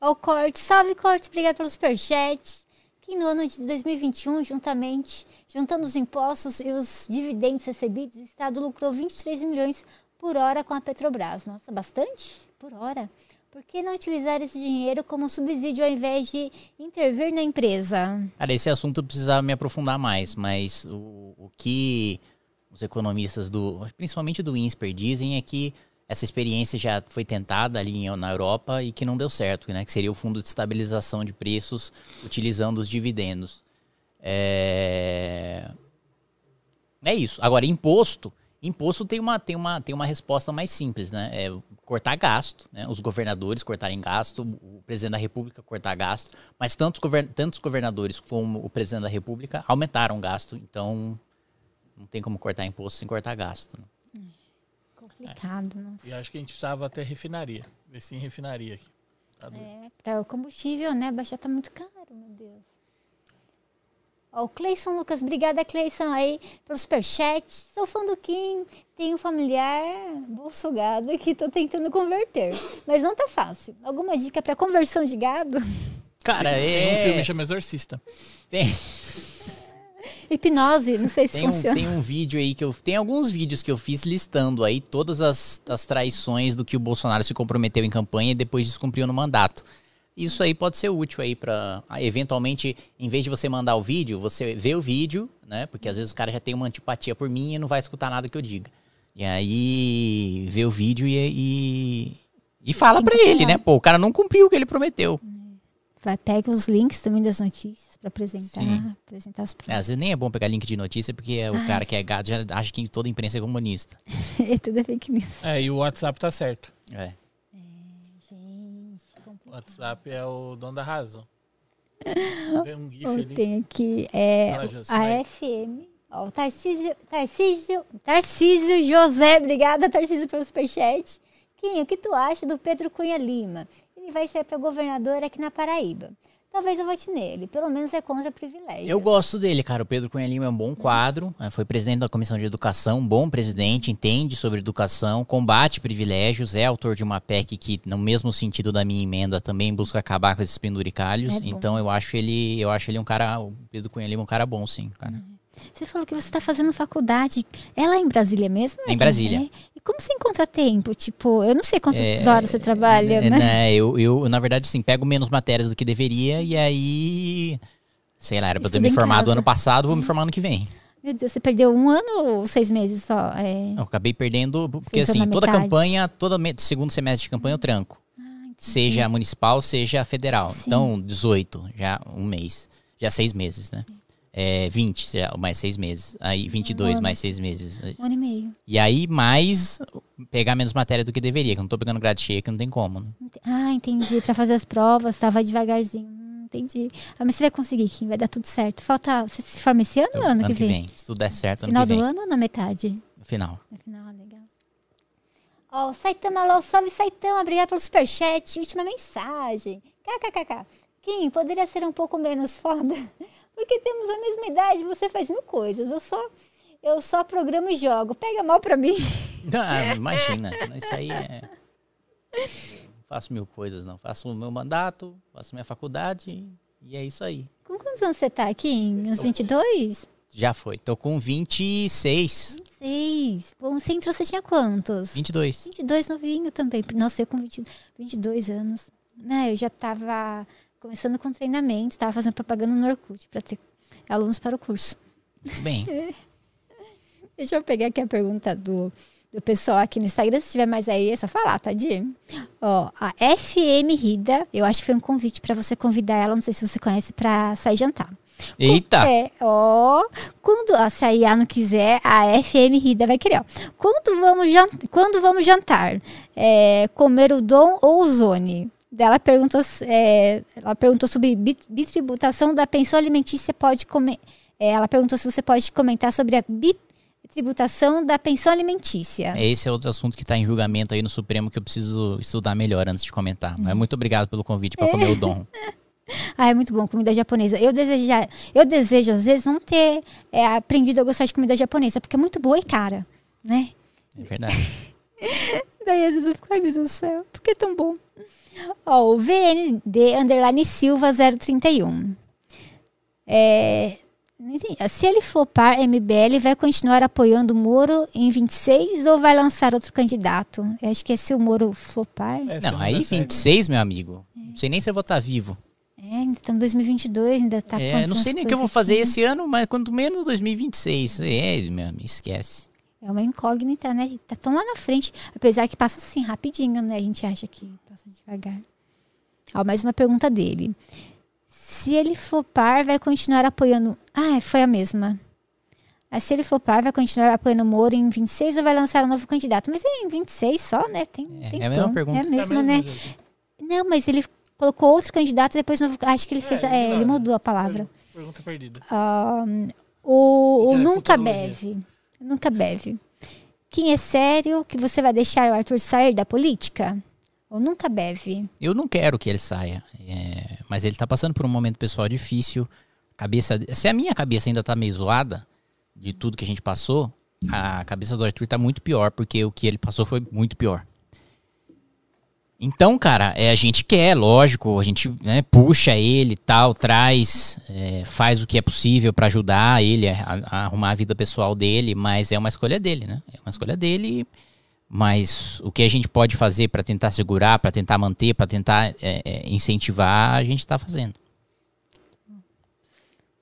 O Corte. Salve, Corte. Obrigado pelo superchat que no ano de 2021, juntamente, juntando os impostos e os dividendos recebidos, o Estado lucrou 23 milhões por hora com a Petrobras. Nossa, bastante? Por hora. Por que não utilizar esse dinheiro como subsídio ao invés de intervir na empresa? Cara, esse assunto eu precisava me aprofundar mais, mas o, o que os economistas do, principalmente do INSPER, dizem é que essa experiência já foi tentada ali na Europa e que não deu certo, né? Que seria o fundo de estabilização de preços utilizando os dividendos. É, é isso. Agora, imposto, imposto tem uma, tem uma, tem uma resposta mais simples, né? É cortar gasto, né? Os governadores cortarem gasto, o presidente da República cortar gasto, mas tantos, govern tantos governadores como o presidente da República aumentaram gasto, então não tem como cortar imposto sem cortar gasto. Né? Complicado, nossa. E acho que a gente precisava até refinaria. Ver se tem refinaria aqui. Tá. É, para o combustível, né? Baixar tá muito caro, meu Deus. Ó, o Cleison Lucas, obrigada, Cleison, aí, pelo superchat. Sou fã do Kim, tenho um familiar bolso gado que tô tentando converter. Mas não tá fácil. Alguma dica para conversão de gado? Cara, Tem um filme é. chamado Exorcista. Tem, Hipnose, não sei se tem, um, funciona. tem um vídeo aí que eu. Tem alguns vídeos que eu fiz listando aí todas as, as traições do que o Bolsonaro se comprometeu em campanha e depois descumpriu no mandato. Isso aí pode ser útil aí para eventualmente, em vez de você mandar o vídeo, você vê o vídeo, né? Porque às vezes o cara já tem uma antipatia por mim e não vai escutar nada que eu diga. E aí vê o vídeo e, e, e fala pra ele, né? Pô, o cara não cumpriu o que ele prometeu. Vai, pega os links também das notícias para apresentar, Sim. apresentar os É, às vezes nem é bom pegar link de notícia, porque o cara que é gado já acha que toda imprensa é comunista. é tudo fake news. É, e o WhatsApp tá certo. É. Gente, O. WhatsApp é o dono da razão. Vê um GIF ali. tenho aqui é, a. FM. Ó, o Tarcísio, Tarcísio, Tarcísio José, obrigada, Tarcísio, pelo superchat. Kim, o que tu acha do Pedro Cunha Lima? Ele vai ser para governador aqui na Paraíba. Talvez eu vote nele, pelo menos é contra privilégios. Eu gosto dele, cara. O Pedro Cunha Lima é um bom quadro. né? Foi presidente da Comissão de Educação, um bom presidente, entende sobre educação, combate privilégios, é autor de uma PEC que, no mesmo sentido da minha emenda, também busca acabar com esses penduricalhos. É então eu acho ele, eu acho ele um cara, o Pedro Cunha Lima é um cara bom, sim, cara. Você falou que você está fazendo faculdade. É lá em Brasília mesmo? É em Brasília. É? E como você encontra tempo? Tipo, eu não sei quantas É, horas você trabalha, É, né? né, eu, eu, na verdade, sim, pego menos matérias do que deveria e aí. Sei lá, era pra eu ter me formado ano passado, vou me formar ano que vem. Meu Deus, você perdeu um ano ou seis meses só? É... Eu acabei perdendo, porque assim, toda metade. campanha, todo segundo semestre de campanha eu tranco. seja municipal, seja federal. Sim. Então, 18, já um mês. Já seis meses, né? É, 20, já, mais seis meses. Aí, 22, ano. mais seis meses. Um ano e meio. E aí, mais pegar menos matéria do que deveria, que eu não tô pegando grade cheia, que não tem como. Né? Ah, entendi. Pra fazer as provas, tava devagarzinho. Hum, entendi. Ah, mas você vai conseguir, Kim. Vai dar tudo certo. Falta. Você se forma esse ano Então, ou ano, que vem? Se tudo der certo, ano Final que do vem. ano ou na metade? No final. No final, legal. Ó, o Saitama Ló, salve Saitama, obrigado pelo superchat. Última mensagem. KKKK. Kim, poderia ser um pouco menos foda? Porque temos a mesma idade, você faz mil coisas. Eu só, eu só programo e jogo. Pega mal pra mim. Ah, imagina. Isso aí é. Não faço mil coisas, não. Faço o meu mandato, faço minha faculdade e é isso aí. Com quantos anos você tá, Kim? Uns 22? Já foi. Tô com 26, 26. Bom, você entrou, você tinha quantos? 22. 22 novinho também. Nossa, eu com 20, 22 anos. Né, eu já tava começando com treinamento, tava fazendo propaganda no Orkut para ter alunos para o curso. Muito bem. Deixa eu pegar aqui a pergunta do, do pessoal aqui no Instagram. Se tiver mais aí, é só falar, tá, Di? Ó, a FM Rida, eu acho que foi um convite para você convidar ela, não sei se você conhece, para sair jantar. Eita! É, ó. Quando, ó, se a IA não quiser, a FM Rida vai querer, ó. Quando vamos, jan- quando vamos jantar? É, comer o dom ou o zone? Ela perguntou, é, ela perguntou sobre bi- bitributação da pensão alimentícia. Pode comer. é, ela perguntou se você pode comentar sobre a bitributação da pensão alimentícia. Esse é outro assunto que está em julgamento aí no Supremo que eu preciso estudar melhor antes de comentar. Mas muito obrigado pelo convite para comer o dom. Ah, é muito bom, comida japonesa. Eu desejo, eu desejo às vezes, não ter é, aprendido a gostar de comida japonesa, porque é muito boa e cara, né? É verdade. Daí às vezes eu fico, ai meu Deus do céu, por que é tão bom? Ó, o VND underline Silva 031. É. Se ele flopar, MBL vai continuar apoiando o Moro em 26 ou vai lançar outro candidato? Eu acho que é se o Moro flopar. É, Não, aí certo. 26, meu amigo. Não sei nem se eu vou estar vivo. É, ainda estamos em 2022, ainda tá é, não sei nem o que eu vou fazer aqui. esse ano, mas quanto menos 2026. É, meu amigo, esquece. É uma incógnita, né? Tá tão lá na frente. Apesar que passa assim, rapidinho, né? A gente acha que passa devagar. Ó, mais uma pergunta dele. Se ele flopar, vai continuar apoiando. Ah, foi a mesma. Ah, se ele flopar, vai continuar apoiando o Moro em 26 ou vai lançar um novo candidato? Mas é em 26 só, né? Tem, É, tem é a mesma pergunta. É a Tá mesma, né? gente? Não, mas ele colocou outro candidato, depois novo. Acho que ele fez. É, É, ele mudou a palavra. Pergunta perdida. Ah, o, o na Nunca. Bebe. Nunca Bebe. Quem é sério que você vai deixar o Arthur sair da política? Ou Nunca Bebe? Eu não quero que ele saia. é, mas ele tá passando por um momento pessoal difícil. Cabeça, se a minha cabeça ainda tá meio zoada de tudo que a gente passou, a cabeça do Arthur tá muito pior, porque o que ele passou foi muito pior. Então, cara, é, a gente quer, lógico, a gente né, puxa ele e tal, traz, é, faz o que é possível pra ajudar ele a, a arrumar a vida pessoal dele, mas é uma escolha dele, né? É uma escolha dele, mas o que a gente pode fazer pra tentar segurar, pra tentar manter, pra tentar é, é, incentivar, a gente tá fazendo.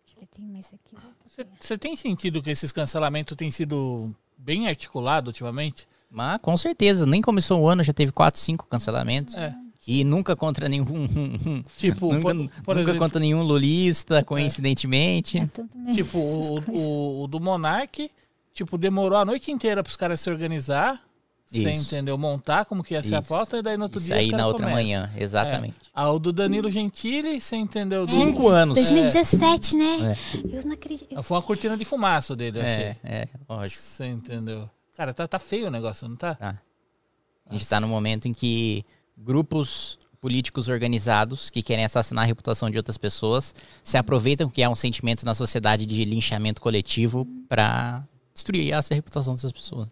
Deixa eu ver, tem mais aqui. Você- Você tem sentido que esses cancelamentos têm sido bem articulados ultimamente? Mas com certeza, nem começou o ano, já teve 4, 5 cancelamentos. É. E nunca contra nenhum. Tipo, nunca por, por nunca exemplo, contra nenhum lulista, coincidentemente. É tanto mesmo. tipo o, o- o do Monark, tipo, demorou a noite inteira pros caras se organizar, você entendeu? Montar como que ia ser a Isso. pauta, e daí no outro Isso dia os aí na outra começam. manhã, exatamente. Ah, o do Danilo Gentili, você entendeu? Do, 5 anos. 2017, né? Eu não acredito. Foi uma cortina de fumaça dele, eu É, é, lógico. Você entendeu? Cara, tá, tá feio o negócio, não tá? Tá. A gente tá no momento em que grupos políticos organizados que querem assassinar a reputação de outras pessoas se aproveitam que há um sentimento na sociedade de linchamento coletivo pra destruir essa reputação dessas pessoas.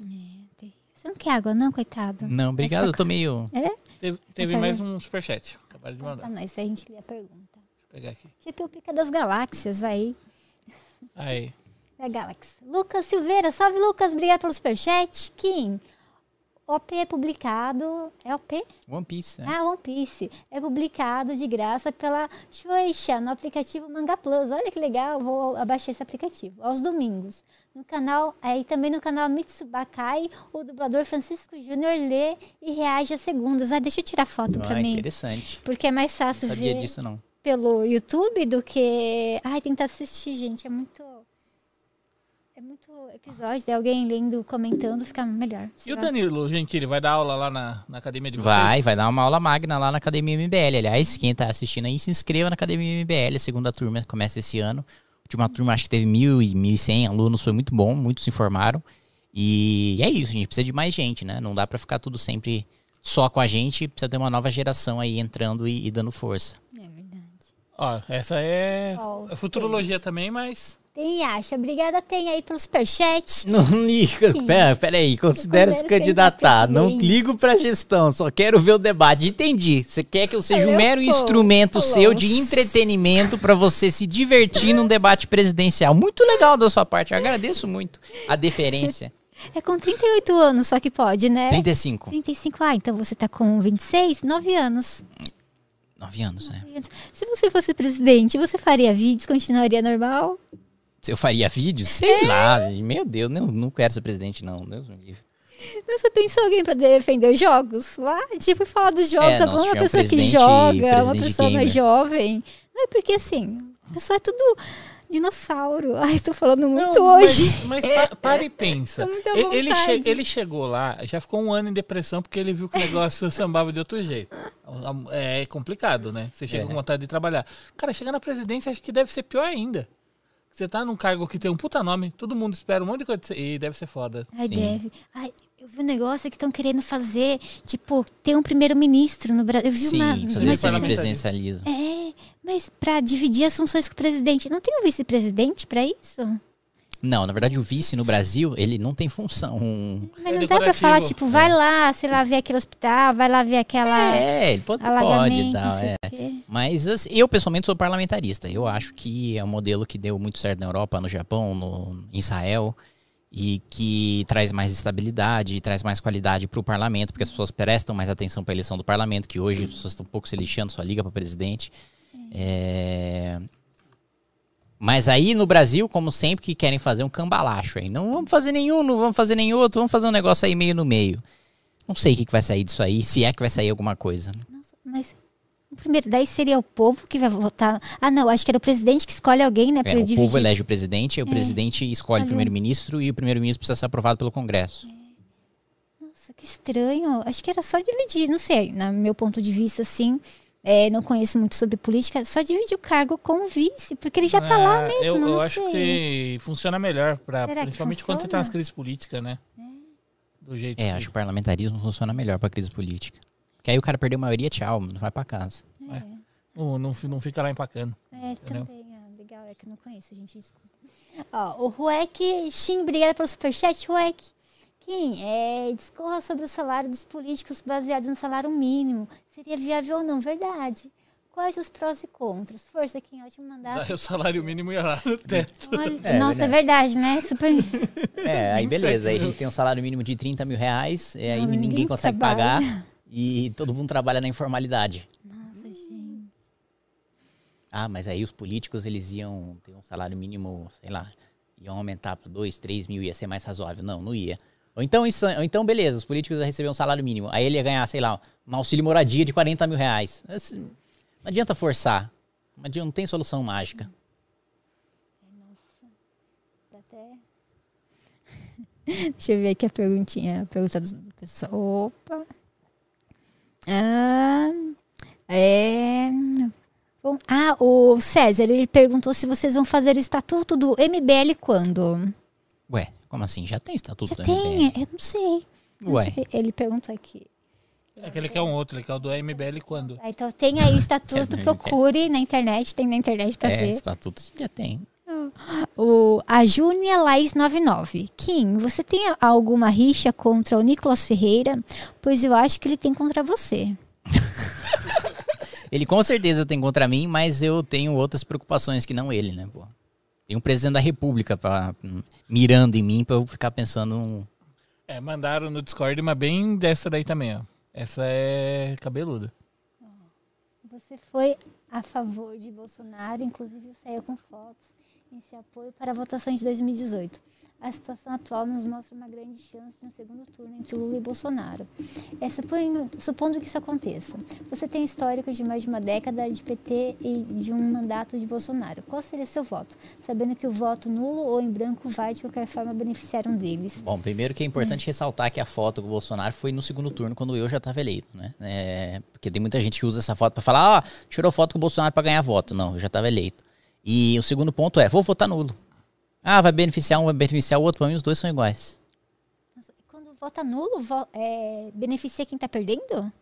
Você não quer água, não, coitado? Não, obrigado, eu tô meio. Teve, teve Vai mais um superchat. Acabaram de mandar. nós, aí a gente lê a pergunta. Vou pegar aqui. GPU Pica das Galáxias aí. Aí. Da Galaxy. Lucas Silveira, salve Lucas, obrigado pelo superchat. Kim, OP é publicado. É OP? One Piece. né? Ah, One Piece. É publicado de graça pela Shueisha no aplicativo Manga Plus. Olha que legal, vou abaixar esse aplicativo. Aos domingos. No canal, aí também no canal Mitsubakai, o dublador Francisco Júnior lê e reage às segundas. Ah, deixa eu tirar foto pra Ah, mim. interessante. Porque é mais Não fácil sabia ver disso, não. pelo YouTube do que. Ai, tentar assistir, gente. É muito. É muito episódio de alguém lendo, comentando, fica melhor. E o. Danilo Gentili vai dar aula lá na, na academia de vocês? Vai, vai dar uma aula magna lá na Academia MBL. Aliás, quem tá assistindo aí, se inscreva na Academia MBL. A segunda turma começa esse ano. A última turma acho que teve mil e mil e cem alunos, foi muito bom, muitos se informaram. E é isso, a gente precisa de mais gente, né? Não dá pra ficar tudo sempre só com a gente, precisa ter uma nova geração aí entrando e, e dando força. É verdade. Ó, essa é, é futurologia também, mas... Tem acha. Obrigada, tem aí pelo superchat. Não liga, Sim. pera, pera aí, considera se candidatar. Não ligo pra gestão, só quero ver o debate. Entendi. Você quer que eu seja um mero sou. instrumento seu de entretenimento pra você se divertir num debate presidencial. Muito legal da sua parte, eu agradeço muito a deferência. É com 38 anos só que pode, né? 35. 35. Ah, então você tá com 26? 9 anos. 9 anos, né? Se você fosse presidente, você faria vídeos, continuaria normal? Se eu faria vídeo? É. Sei lá. Meu Deus, não, não quero ser presidente, não. Deus me livre. Você pensou alguém pra defender os jogos lá? Tipo, falar dos jogos, É, alguma tínhamos pessoa que joga, uma pessoa mais gamer. jovem. Não é porque assim, o pessoal é tudo dinossauro. Ai, estou falando muito Não, hoje. Mas, mas pa- para e pensa. Ele, che- ele chegou lá, já ficou um ano em depressão porque ele viu que o negócio sambava de outro jeito. É complicado, né? Você chega É. com vontade de trabalhar. Cara, chegar na presidência acho que deve ser pior ainda. Você tá num cargo que tem um puta nome, todo mundo espera um monte de coisa. de você- E deve ser foda. Ai, Sim. deve. Ai, eu vi um negócio que estão querendo fazer, tipo, ter um primeiro-ministro no Brasil. Eu vi Sim, uma. fazer uma esse parlamentarismo. Não, na verdade o vice no Brasil, ele não tem função. Mas É não dá pra falar, tipo, vai lá, sei lá, ver aquele hospital, vai lá ver aquela É, ele pode, pode não dar, é. Mas assim, eu pessoalmente sou parlamentarista. Eu acho que é um modelo que deu muito certo na Europa, no Japão, no em Israel e que traz mais estabilidade, traz mais qualidade para o parlamento, porque as pessoas prestam mais atenção para a eleição do parlamento, que hoje as pessoas estão um pouco se lixando, só liga para presidente. É, Mas aí no Brasil, como sempre, que querem fazer um cambalacho aí. Não vamos fazer nenhum, não vamos fazer nenhum outro, vamos fazer um negócio aí meio no meio. Não sei o que, que vai sair disso aí, se é que vai sair alguma coisa. né? Nossa, mas primeiro, daí seria o povo que vai votar. Ah, não, acho que era o presidente que escolhe alguém, né? É, o dividir. povo elege o presidente, aí o presidente escolhe o primeiro-ministro e o primeiro-ministro precisa ser aprovado pelo Congresso. Nossa, que estranho. Acho que era só dividir, não sei, no meu ponto de vista, assim. É, não conheço muito sobre política, só dividir o cargo com o vice, porque ele já tá lá Ah, mesmo. Eu, eu não acho que funciona melhor, pra, Será principalmente quando você tá nas crises políticas, né? Do jeito É, que- acho que o parlamentarismo funciona melhor pra crise política. Porque aí o cara perdeu a maioria, tchau, não vai pra casa. não, não, fi- não fica lá empacando. É, Entendeu? também. Ah, legal, é que eu não conheço, gente, desculpa. Ó, o Ruek, Shin, obrigada pelo superchat, Ruek. Kim, é, discorra sobre o salário dos políticos baseado no salário mínimo. Seria viável ou não? Verdade. Quais os prós e contras? Força, Kim, ótimo mandato. Daí o salário mínimo ia lá no teto. Olha, É, nossa, é verdade, né? Super. É, aí beleza. Aí a gente tem um salário mínimo de 30 mil reais, e aí Não, ninguém, ninguém consegue trabalha. pagar e todo mundo trabalha na informalidade. Nossa, gente. Ah, mas aí os políticos eles iam ter um salário mínimo, sei lá, iam aumentar para 2, 3 mil, ia ser mais razoável. Não, não ia. Ou então, ou então beleza, os políticos iam receber um salário mínimo. Aí ele ia ganhar, sei lá, um auxílio moradia de 40 mil reais. Assim, Não adianta forçar. Não, adianta, não tem solução mágica. Tá até... Deixa eu ver aqui a perguntinha. A pergunta do pessoal. Opa. Ah, é... Bom, ah, o César, ele perguntou se vocês vão fazer o estatuto do MBL quando? Ué, como assim? Já tem estatuto Já da tem, MBL? eu não sei. Não Ué. sei. Ele perguntou aqui. É que ele quer um outro, ele quer o do MBL quando? Ah, então tem aí o estatuto, É, procure na internet, tem na internet pra É, ver. estatuto já tem. O, a Júnia Laís 99. Kim, você tem a- alguma rixa contra o Nicolas Ferreira? Pois eu acho que ele tem contra você. Ele com certeza tem contra mim, mas eu tenho outras preocupações que não ele, né, pô? Tem um presidente da república pra, mirando em mim pra eu ficar pensando um... É, mandaram no Discord, mas bem dessa daí também, ó. Essa é cabeluda. Você foi a favor de Bolsonaro, inclusive saiu com fotos em seu apoio para a votação de 2018. A situação atual nos mostra uma grande chance de um segundo turno entre Lula e Bolsonaro. É, supondo, que isso aconteça, você tem histórico de mais de uma década de PT e de um mandato de Bolsonaro. Qual seria seu voto? Sabendo que o voto nulo ou em branco vai, de qualquer forma, beneficiar um deles. Bom, primeiro que é importante ressaltar que a foto com o Bolsonaro foi no segundo turno, quando eu já estava eleito, né? É, porque tem muita gente que usa essa foto pra falar, ó, tirou foto com o Bolsonaro pra ganhar voto. Não, eu já estava eleito. E o segundo ponto é, vou votar nulo. Ah, vai beneficiar um, vai beneficiar o outro, pra mim os dois são iguais. Nossa, e quando vota nulo, vo- é, beneficia quem está perdendo?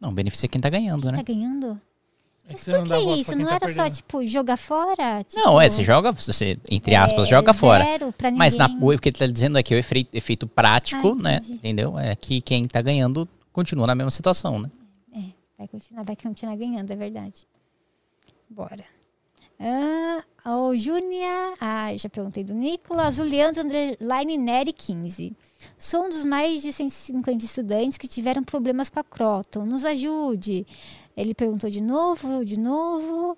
Não, beneficia quem tá ganhando, né? Está ganhando? É que Mas você por que isso? quem Não tá era só, perdendo. tipo, jogar fora? Tipo, Não, é, você joga, você, entre aspas, é, joga fora. Mas na, o que ele tá dizendo aqui é o efeito, efeito prático, Ah, né? Entendeu? É que quem tá ganhando continua na mesma situação, né? Vai continuar, vai continuar ganhando, é verdade. Bora. Ah, o Júnia. Ah, já perguntei do Nicolas. O Leandro Underline Neri 15. Sou um dos mais de 150 estudantes que tiveram problemas com a Croton. Nos ajude. Ele perguntou de novo, de novo.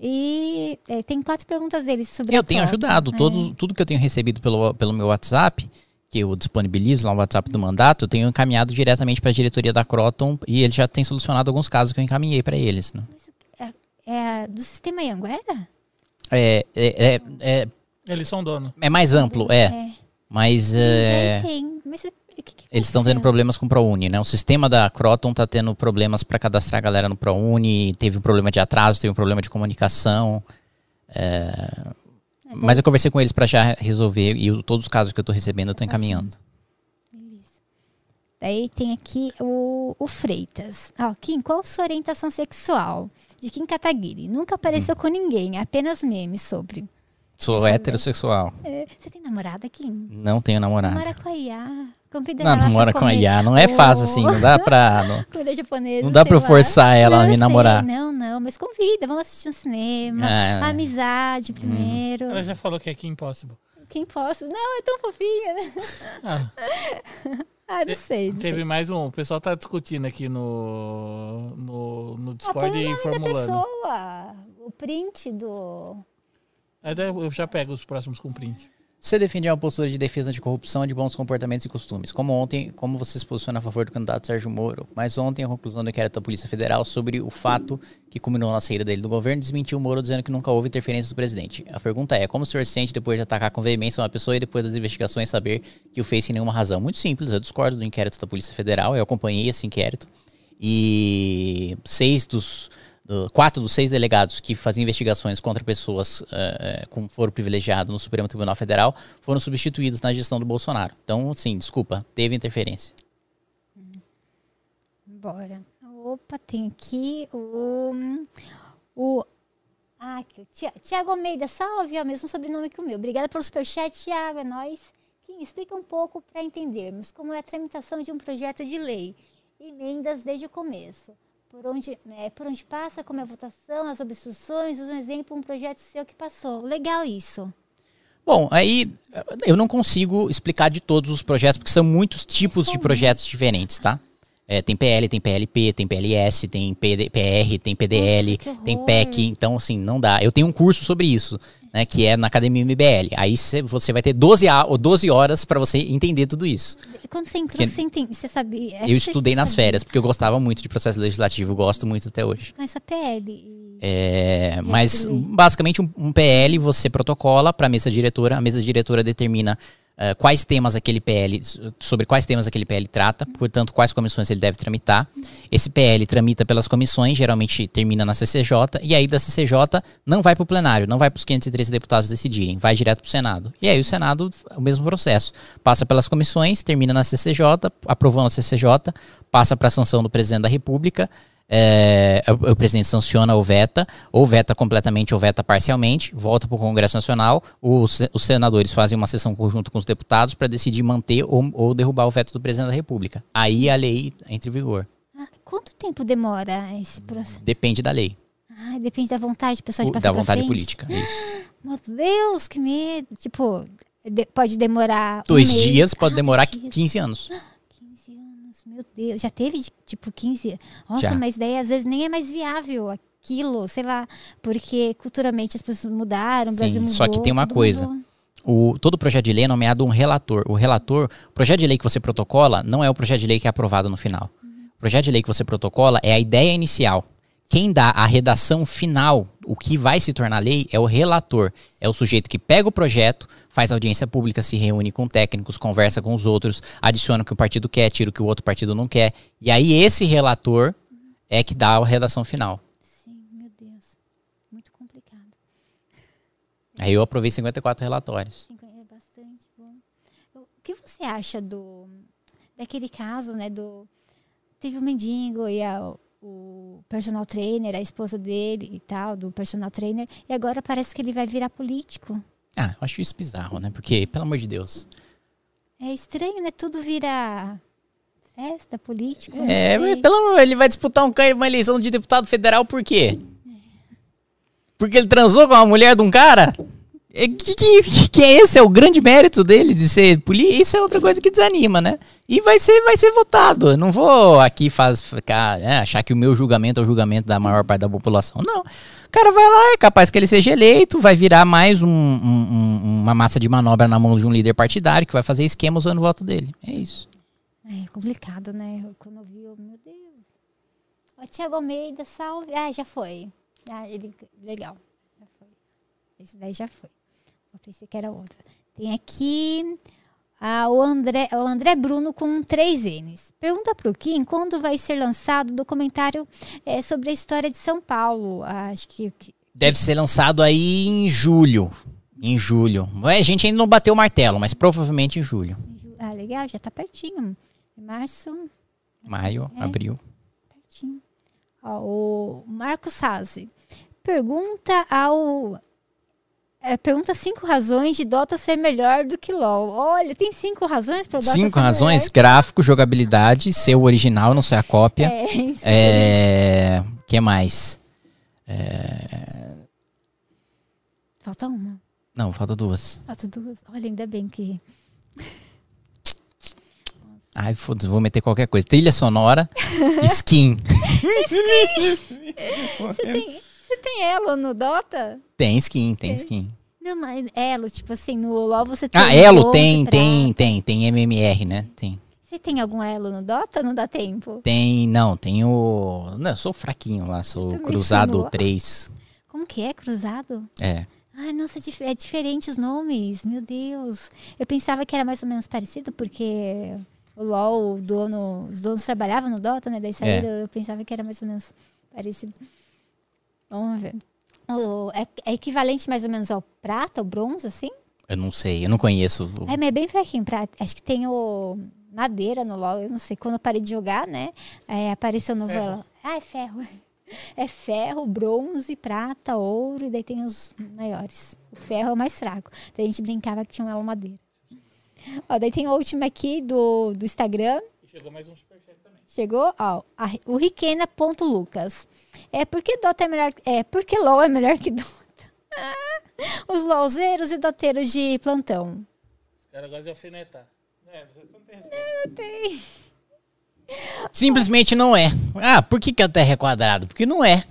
E é, tem quatro perguntas dele sobre a Eu tenho Croton. ajudado. É. Todo, tudo que eu tenho recebido pelo, pelo meu WhatsApp, que eu disponibilizo lá no WhatsApp do mandato, eu tenho encaminhado diretamente para a diretoria da Croton e eles já têm solucionado alguns casos que eu encaminhei para eles. Né? É do sistema Anguera? É, é, é, é, Eles são dono. é mais amplo, é. É. Mas Gente, é, tem. Mas o que, que eles estão tendo aconteceu? problemas com o ProUni, né? O sistema da Croton tá tendo problemas para cadastrar a galera no ProUni, teve um problema de atraso, teve um problema de comunicação. É, Mas eu conversei com eles para já resolver e todos os casos que eu tô recebendo eu tô Tá encaminhando. Daí tem aqui o, o Freitas. Ah, Kim, qual sua orientação sexual? De Kim Kataguiri. Nunca apareceu Hum. com ninguém, apenas memes sobre. Sou eu heterossexual. É, Você tem namorada, Kim? Não tenho namorado. Namora com a Iá. Convida Não, namora com a. Iá. Não é fácil assim. Não dá pra. Não, Comida japonesa. não dá pra lá. forçar ela Não, a me sei. namorar. Não, não, mas convida. Vamos assistir um cinema. Ah, Hum. Amizade primeiro. Ela já falou que é aqui impossible. Quem posso? Não, é tão fofinha. né? Ah, Ah, não sei. Não teve sei. mais um. O pessoal tá discutindo aqui no, no, no Ah, Discord o e nome da formulando. pessoa. O print do... Eu já pego os próximos com print. Você defende uma postura de defesa de corrupção de bons comportamentos e costumes. Como ontem, como você se posiciona a favor do candidato Sérgio Moro? Mas ontem a conclusão do inquérito da Polícia Federal sobre o fato que culminou na saída dele do governo desmentiu o Moro dizendo que nunca houve interferência do presidente. A pergunta é, como o senhor se sente depois de atacar com veemência uma pessoa e depois das investigações saber que o fez sem nenhuma razão? Muito simples, eu discordo do inquérito da Polícia Federal, eu acompanhei esse inquérito e seis dos do- quatro dos seis delegados que faziam investigações contra pessoas eh, com foro privilegiado no Supremo Tribunal Federal foram substituídos na gestão do Bolsonaro. Então, sim, desculpa, teve interferência. Bora. Opa, tem aqui o... O... Ah, o Tia- Tiago Almeida, salve, é o mesmo sobrenome que o meu. Obrigada pelo superchat, Tiago, é nóis. Kim, explica um pouco para entendermos como é a tramitação de um projeto de lei. Emendas desde o começo. Por onde, né, por onde passa, como é a votação, as obstruções, usa um exemplo, um projeto seu que passou. Legal isso. Bom, aí eu não consigo explicar de todos os projetos, porque são muitos tipos São de projetos diferentes, tá? É, tem PL, tem PLP, tem PLS, tem PD, PR, tem PDL, Nossa, tem. PEC, então assim, não dá. Eu tenho um curso sobre isso, né, que é na Academia MBL. Aí cê- você vai ter 12, a, ou 12 horas para você entender tudo isso. Quando você entrou, você, entende, você sabia? Eu estudei nas férias, porque eu gostava muito de processo legislativo, gosto muito até hoje. Com essa PL. É, mas basicamente um, um PL você protocola para a mesa diretora, a mesa diretora determina eh, quais temas aquele PL, sobre quais temas aquele PL trata, portanto, quais comissões ele deve tramitar. Esse PL tramita pelas comissões, geralmente termina na CCJ, e aí da CCJ não vai para o plenário, não vai para os 513 deputados decidirem, vai direto para o Senado. E aí o Senado, o mesmo processo, passa pelas comissões, termina na CCJ, aprovou na CCJ, passa para a sanção do presidente da República, é, o, presidente sanciona ou veta, ou veta completamente ou veta parcialmente, volta para o Congresso Nacional, os, os senadores fazem uma sessão conjunta com os deputados para decidir manter ou, ou derrubar o veto do presidente da República. Aí a lei entra em vigor. Ah, quanto tempo demora esse processo? Depende da lei, Ai, depende da vontade, pessoal, de o- passar da vontade frente. política. Isso. Meu Deus, que medo. Tipo, de- pode demorar. um Dois mês. dias pode Ah, demorar dois dias. 15 anos. 15 anos, meu Deus. Já teve, de- tipo, 15 Nossa, Já. mas daí às vezes nem é mais viável aquilo, sei lá. Porque culturalmente as pessoas mudaram, o Sim, Brasil mudou. só que tem uma coisa. mudou. O, todo projeto de lei é nomeado um relator. O relator, o projeto de lei que você protocola não é o projeto de lei que é aprovado no final. O projeto de lei que você protocola é a ideia inicial. Quem dá a redação final, o que vai se tornar lei, é o relator. É o sujeito que pega o projeto, faz audiência pública, se reúne com técnicos, conversa com os outros, adiciona o que o partido quer, tira o que o outro partido não quer. E aí esse relator é que dá a redação final. Sim, meu Deus. Muito complicado. Aí eu aprovei 54 relatórios. É bastante bom. O que você acha do daquele caso, né, do teve o mendigo e a, o personal trainer, a esposa dele e tal, do personal trainer, e agora parece que ele vai virar político. Ah, eu acho isso bizarro, né? Porque, pelo amor de Deus. É estranho, né? Tudo vira festa política. É, pelo amor, ele vai disputar um, uma eleição de deputado federal por quê? Porque ele transou com a mulher de um cara? É, Que, que, que é esse? É o grande mérito dele de ser político? Isso é outra coisa que desanima, né? E vai ser, vai ser votado. Não vou aqui faz, ficar, né, achar que o meu julgamento é o julgamento da maior parte da população. Não. O cara vai lá, é capaz que ele seja eleito, vai virar mais um- um- um- uma massa de manobra na mão de um líder partidário que vai fazer esquema usando o voto dele. É isso. É complicado, né? Quando eu vi, eu, meu Deus. Ó, Tiago Almeida, salve. Ah, já foi. Ah, ele, legal. Já foi. Esse daí já foi. Eu pensei que era outra. Tem aqui ah, o, André, o André Bruno com três N's. Pergunta pro Kim quando vai ser lançado o documentário eh, sobre a história de São Paulo. Ah, acho que, que Deve ser lançado aí em julho. Em julho. A gente ainda não bateu o martelo, mas provavelmente em julho. ah, legal, já tá pertinho. Março, Maio, É. abril. Pertinho. Ó, o Marcos Hazi pergunta ao É, pergunta cinco razões de Dota ser melhor do que LoL. Olha, tem cinco razões para Dota Cinco razões: melhor. gráfico, jogabilidade, ser o original, não ser a cópia. É, isso. É. que mais? Falta uma. Não, falta duas. Falta duas. Olha, ainda bem que. Ai, foda-se, vou meter qualquer coisa. Trilha sonora, skin. Você tem, você tem Elo no Dota? Tem skin, tem skin. Não, mas Elo, tipo assim, no LoL você tem. Ah, Elo tem, prata. tem, tem, tem MMR, né? Tem. Você tem algum Elo no Dota? Não dá tempo. Tem, não, tem o. Não, eu sou fraquinho lá, sou Também cruzado sou no- 3. Como que é? Cruzado? É. Ai, nossa, é é diferente os nomes. Meu Deus. Eu pensava que era mais ou menos parecido, porque o LoL, o dono, os donos trabalhavam no Dota, né? Daí saíram, eu pensava que era mais ou menos parecido. Vamos ver. O- é, é equivalente mais ou menos ao prata, ao bronze, assim? Eu não sei, eu não conheço. o- É, mas é bem fraquinho. Pra, acho que tem o madeira no LoL. Eu não sei. Quando eu parei de jogar, né? é, apareceu no Ferro. LoL. Ah, é ferro. É ferro, bronze, prata, ouro. E daí tem os maiores. O ferro é o mais fraco. Daí a gente brincava que tinha um elo madeira. Ó, daí tem a última aqui do, do Instagram. E chegou mais um superchat também. Chegou, ó, a- o Riquena.lucas. É porque Dota é melhor. É porque LOL é melhor que Dota. Os LOLzeiros e doteiros de plantão. Os caras gostam de alfinetar. É, você não tem resposta. Simplesmente não é. Ah, por que, que a Terra é quadrada? Porque não é.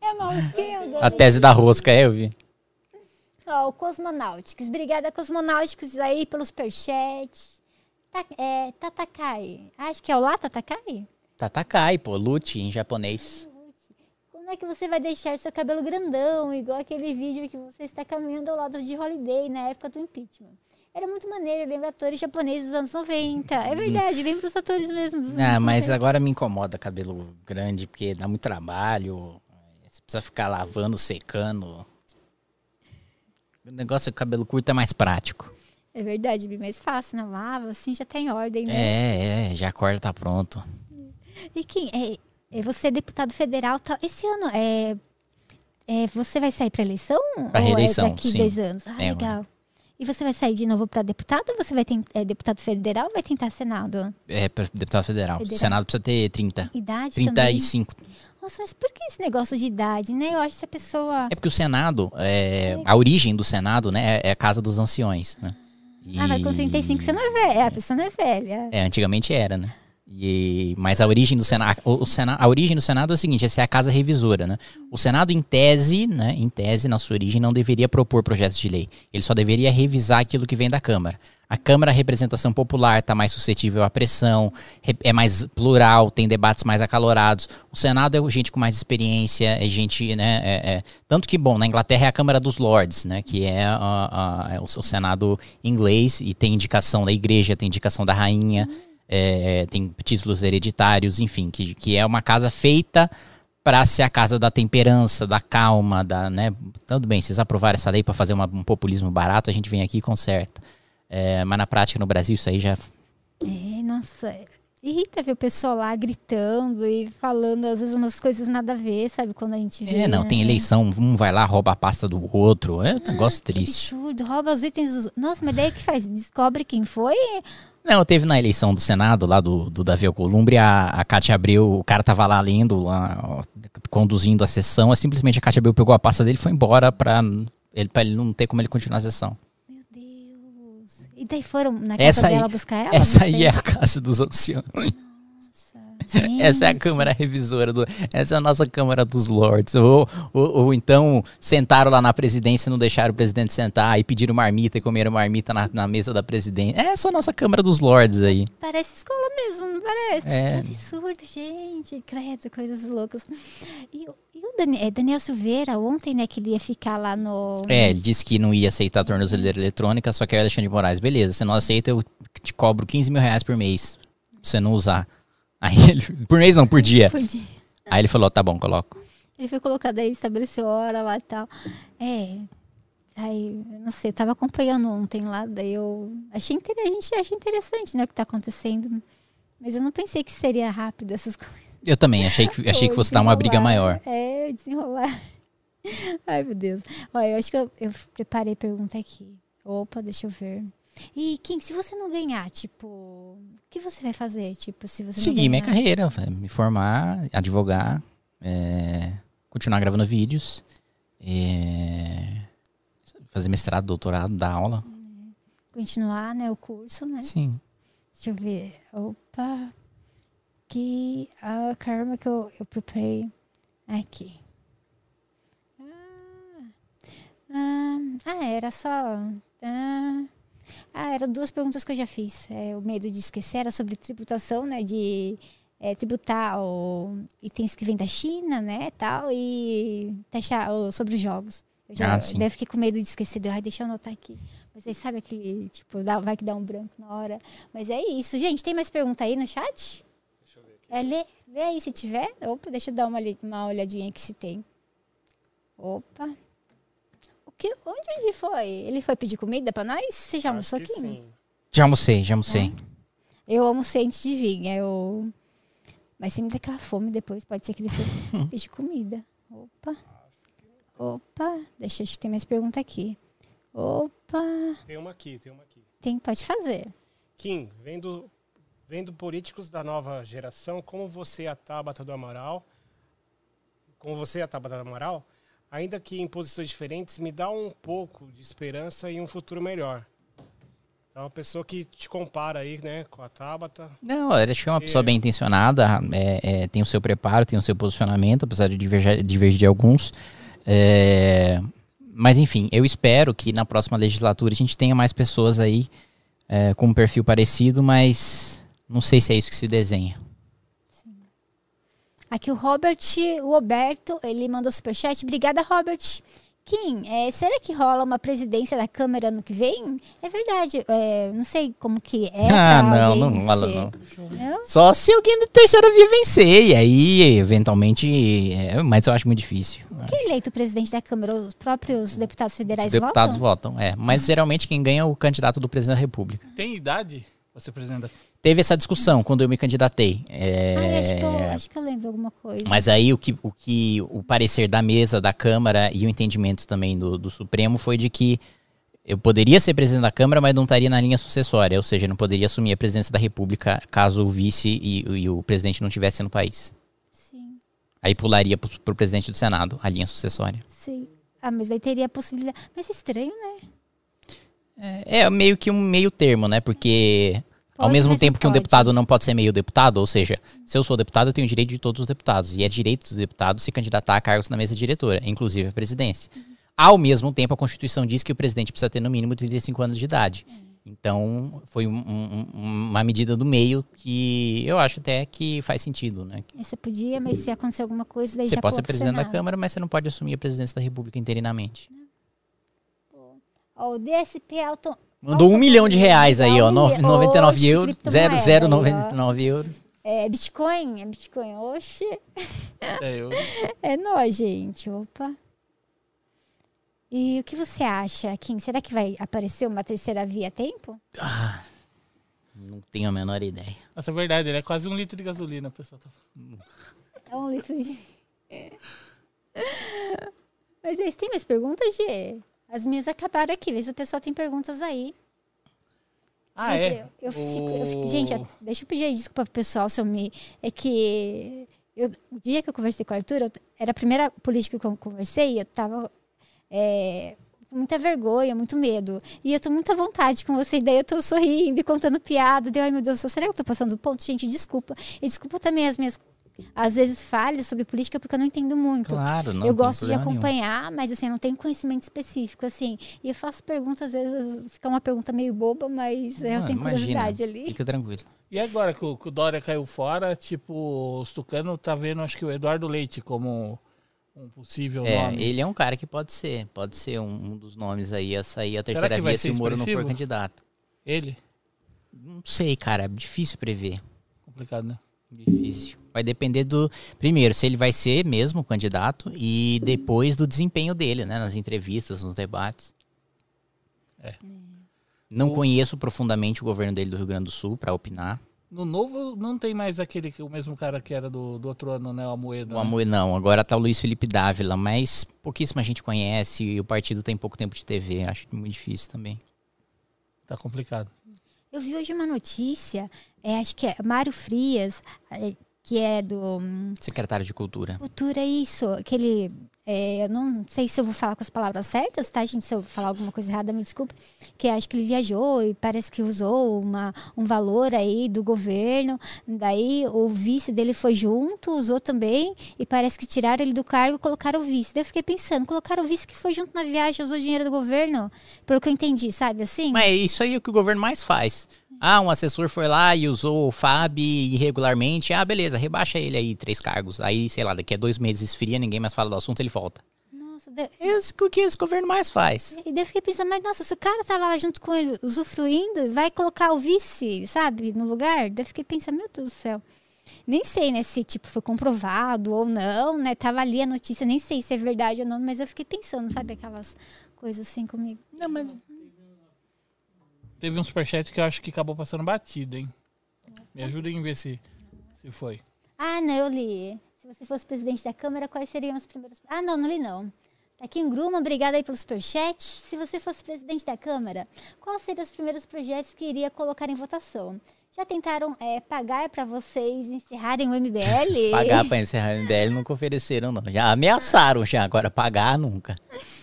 É maluquinho, A tese da rosca, é, eu vi. Ó, o Cosmonautics. Obrigada, Cosmonautics, aí pelos superchats. Ta, é, Tatakai. Acho que é o lá, Tatakai? Tatakai, pô, lute em japonês. Como é que você vai deixar seu cabelo grandão, igual aquele vídeo que você está caminhando ao lado de Holiday na época do impeachment? Era muito maneiro, lembra atores japoneses dos anos 90. É verdade, lembra os atores mesmo dos Ah, anos mas 90. agora me incomoda cabelo grande, porque dá muito trabalho. Você precisa ficar lavando, secando. O negócio é que o cabelo curto é mais prático. É verdade, bem mais fácil, na lava, assim já tá em ordem, né? É, é, já acorda, tá pronto. E quem é, é você é deputado federal, tá? Esse ano é, é você vai sair para eleição? Pra ou reeleição, é daqui sim. dois anos? Ah, É, legal. E você vai sair de novo para deputado ou você vai ter é, deputado federal ou vai tentar senado? É, deputado federal. Federal. Senado precisa ter 30. Idade também? 35. Nossa, mas por que esse negócio de idade, né? Eu acho que a pessoa... É porque o Senado, é, a origem do Senado, né, é a casa dos anciões, né? Ah, mas com 35 você não é velha. A pessoa não é velha. É, antigamente era, né? E, mas a origem do Senado, o, o Sena- a origem do Senado é o seguinte, essa é a casa revisora, né? O Senado, em tese, né, em tese, na sua origem, não deveria propor projetos de lei. Ele só deveria revisar aquilo que vem da Câmara. A Câmara, a representação popular, está mais suscetível à pressão, re- é mais plural, tem debates mais acalorados. O Senado é gente com mais experiência, é gente, né? é- é- tanto que, bom, na Inglaterra é a Câmara dos Lords, né? Que é, a- a- é o, o Senado inglês e tem indicação da igreja, tem indicação da rainha, é, tem títulos hereditários, enfim, que, que é uma casa feita para ser a casa da temperança, da calma, da, né? Tudo bem, vocês aprovaram essa lei para fazer uma- um populismo barato, a gente vem aqui e conserta. É, mas na prática no Brasil isso aí já É, nossa. Irrita ver o pessoal lá gritando e falando, às vezes, umas coisas nada a ver, sabe? Quando a gente vê. É, não, tem né? eleição, um vai lá, rouba a pasta do outro. É um negócio Que triste. absurdo, rouba os itens dos... Nossa, mas daí que faz? Descobre quem foi? Não, teve na eleição do Senado, lá do, do Davi Alcolumbre, a, a Cátia Abreu, o cara tava lá lendo, lá, conduzindo a sessão, aí simplesmente a Cátia Abreu pegou a pasta dele e foi embora pra ele, pra ele não ter como ele continuar a sessão. Meu Deus. E daí foram na casa Essa aí- dela buscar ela? Essa aí é a casa dos anciãos. Nossa. Essa é a Gente. Câmara Revisora, do, essa é a nossa Câmara dos Lords. Ou, ou, ou então sentaram lá na presidência e não deixaram o presidente sentar, e pediram marmita e comeram marmita na, na mesa da presidência. Essa é a nossa Câmara dos Lords aí. Parece escola mesmo, não parece? É. Que absurdo, gente. Credo, coisas loucas. E, o- e o Dani- é, Daniel Silveira, ontem, né, que ele ia ficar lá no... É, ele disse que não ia aceitar a tornozeleira eletrônica, só que aí o Alexandre de Moraes, beleza, você não aceita, eu te cobro 15 mil reais por mês, pra você não usar. Aí ele, por mês não, por dia. Podia. Aí ele falou, tá bom, coloco. Ele foi colocado aí, estabeleceu hora lá e tal. É. Aí, eu não sei, eu tava acompanhando ontem lá, daí eu achei inter... a gente acha interessante, né, o que tá acontecendo. Mas eu não pensei que seria rápido essas coisas. Eu também, achei que, achei que fosse dar uma briga maior. É, desenrolar. Ai, meu Deus. Olha, eu acho que eu, eu preparei pergunta aqui. Opa, deixa eu ver. E, Kim, se você não ganhar, tipo, o que você vai fazer? Tipo, se você Seguir minha carreira, me formar, advogar, é, continuar gravando vídeos, é, fazer mestrado, doutorado, dar aula. Continuar, né, o curso, né? Sim. Deixa eu ver. Opa. Que. Ah, caramba, que eu, eu preparei. Aqui. Ah, ah, ah, era só. Ah, ah, eram duas perguntas que eu já fiz. É, o medo de esquecer era sobre tributação, né? De é, tributar o itens que vêm da China, né? Tal, e taxar sobre os jogos. Eu já Ah, eu fiquei com medo de esquecer. Deu, Ai, deixa eu anotar aqui. Mas aí sabe aquele, tipo, dá- vai que dá um branco na hora. Mas é isso. Gente, tem mais pergunta aí no chat? Deixa eu ver aqui. É, lê, lê aí se tiver. Opa, deixa eu dar uma, uma olhadinha aqui se tem. Opa. Que, onde ele foi? Ele foi pedir comida pra nós? Você já almoçou aqui? sim. Já almocei, já almocei. Eu almocei antes de vir. Eu... Mas se me der aquela fome depois, pode ser que ele foi pedir comida. Opa. Opa. Deixa eu se tem mais pergunta aqui. Opa. Tem uma aqui, tem uma aqui. Tem, pode fazer. Kim, vendo, vendo políticos da nova geração, como você e a Tabata do Amaral, como você e a Tabata do Amaral, ainda que em posições diferentes, me dá um pouco de esperança e um futuro melhor. Então, uma pessoa que te compara aí, né, com a Tabata. Não, eu acho que é uma pessoa É. bem intencionada, é, é, tem o seu preparo, tem o seu posicionamento, apesar de divergir, divergir de alguns. É, mas enfim, eu espero que na próxima legislatura a gente tenha mais pessoas aí é, com um perfil parecido, mas não sei se é isso que se desenha. Aqui o Robert, o Roberto, ele mandou superchat. Obrigada, Robert. Kim, é, será que rola uma presidência da Câmara ano que vem? É verdade. é, não sei como que é. ah, não, não rola ser- não. Não? Só se alguém da terceira via vencer, e aí, eventualmente, é, mas eu acho muito difícil. Quem é eleito presidente da Câmara? Os próprios deputados federais Os deputados votam? votam, é. Mas geralmente quem ganha é o candidato do presidente da República. Tem idade ser presidente da Teve essa discussão quando eu me candidatei. é, Ai, acho, que eu, acho que eu lembro alguma coisa. Mas aí o que, o que o parecer da mesa, da Câmara e o entendimento também do, do Supremo foi de que eu poderia ser presidente da Câmara, mas não estaria na linha sucessória, ou seja, não poderia assumir a presidência da República caso o vice e, e o presidente não estivesse no país. Sim, Aí pularia para o presidente do Senado, a linha sucessória. sim. Ah, mas aí teria a possibilidade. Mas é estranho, né? É, é meio que um meio termo, né? Porque ao Pode, mesmo mas não tempo que um pode. deputado não pode ser meio deputado, ou seja, se eu sou deputado, eu tenho o direito de todos os deputados. E é direito dos deputados se candidatar a cargos na mesa diretora, inclusive a presidência. Ao mesmo tempo, a Constituição diz que o presidente precisa ter no mínimo 35 anos de idade. Então, foi um- um- uma medida do meio que eu acho até que faz sentido, né? Você podia, mas se acontecer alguma coisa, daí Você já pode ser presidente da. Câmara, mas você não pode assumir a presidência da República interinamente. O DSP Auto... Mandou um milhão de reais aí, ó. Um nove- milhão. 99 Oxe, euros. criptomoeda 0099 euros. É Bitcoin? É Bitcoin. Oxe. É, eu, É nóis, gente. Opa. E o que você acha, Kim? Será que vai aparecer uma terceira via a tempo? Não tenho a menor ideia. Nossa, é verdade, ele é quase um litro de gasolina, pessoal tá. É um litro de. Mas aí, tem mais perguntas, Gê? As minhas acabaram aqui. Vê se o pessoal tem perguntas aí. Ah, Mas é? Eu, eu fico, eu fico- Gente, deixa eu pedir desculpa pro pessoal se eu me. É que. eu- o dia que eu conversei com o Arthur, eu- era a primeira política que eu conversei, eu tava. é, com muita vergonha, muito medo. E eu tô muito à vontade com você. E daí eu tô sorrindo e contando piada. Deu, ai meu Deus, será que eu tô passando do ponto? Gente, desculpa. E desculpa também as minhas, às vezes, falhas sobre política, porque eu não entendo muito. Claro, não eu tem gosto de problema nenhum. acompanhar, mas assim, eu não tenho conhecimento específico, assim. E eu faço perguntas, às vezes fica uma pergunta meio boba, mas eu Não, tenho imagina. curiosidade ali. Fica tranquilo. E agora que o, que o Dória caiu fora, tipo, os tucanos tá vendo, acho que o Eduardo Leite como um possível É, nome. ele é um cara que pode ser, pode ser um, um dos nomes aí a sair a terceira via se o Moro não for candidato. Ele? Não sei, cara, é difícil prever. Complicado, né? Difícil. Vai depender do. Primeiro, se ele vai ser mesmo candidato e depois do desempenho dele, né? Nas entrevistas, nos debates. É. Não O- conheço profundamente o governo dele do Rio Grande do Sul para opinar. No novo não tem mais aquele o mesmo cara que era do, do outro ano, né? O Amoedo. O né? Amoedo não, agora tá o Luiz Felipe Dávila, mas pouquíssima gente conhece e o partido tem pouco tempo de TV, acho muito difícil também. Tá complicado. Eu vi hoje uma notícia, é, acho que é Mário Frias, é, que é do hum, Secretário de Cultura. Cultura, isso, aquele. é, eu não sei se eu vou falar com as palavras certas, tá, gente? Se eu falar alguma coisa errada, me desculpe. Que acho que ele viajou e parece que usou uma, um valor aí do governo. Daí o vice dele foi junto, usou também. E parece que tiraram ele do cargo e colocaram o vice. Daí eu fiquei pensando, colocaram o vice que foi junto na viagem, usou dinheiro do governo. Pelo que eu entendi, sabe assim? Mas isso aí é o que o governo mais faz. Ah, um assessor foi lá e usou o FAB irregularmente. Ah, beleza, rebaixa ele aí, três cargos. Aí, sei lá, daqui a dois meses esfria, ninguém mais fala do assunto, ele volta. Nossa, daí- Esse o que esse governo mais faz. E daí eu fiquei pensando, mas nossa, se o cara tava lá junto com ele, usufruindo, vai colocar o vice, sabe, no lugar? Daí eu fiquei pensando, meu Deus do céu. Nem sei, né, se tipo foi comprovado ou não, né? Tava ali a notícia, nem sei se é verdade ou não, mas eu fiquei pensando, sabe, aquelas coisas assim comigo. Não, mas Teve um superchat que eu acho que acabou passando batido, hein? Me ajudem a ver se, se foi. Ah, não, eu li. Se você fosse presidente da Câmara, quais seriam os primeiros. Ah, não, não li não. Tá aqui em Gruma, obrigada aí pelo superchat. Se você fosse presidente da Câmara, quais seriam os primeiros projetos que iria colocar em votação? Já tentaram é, pagar para vocês encerrarem o MBL? pagar pra encerrar o MBL nunca ofereceram, não. Já ameaçaram já, agora pagar nunca.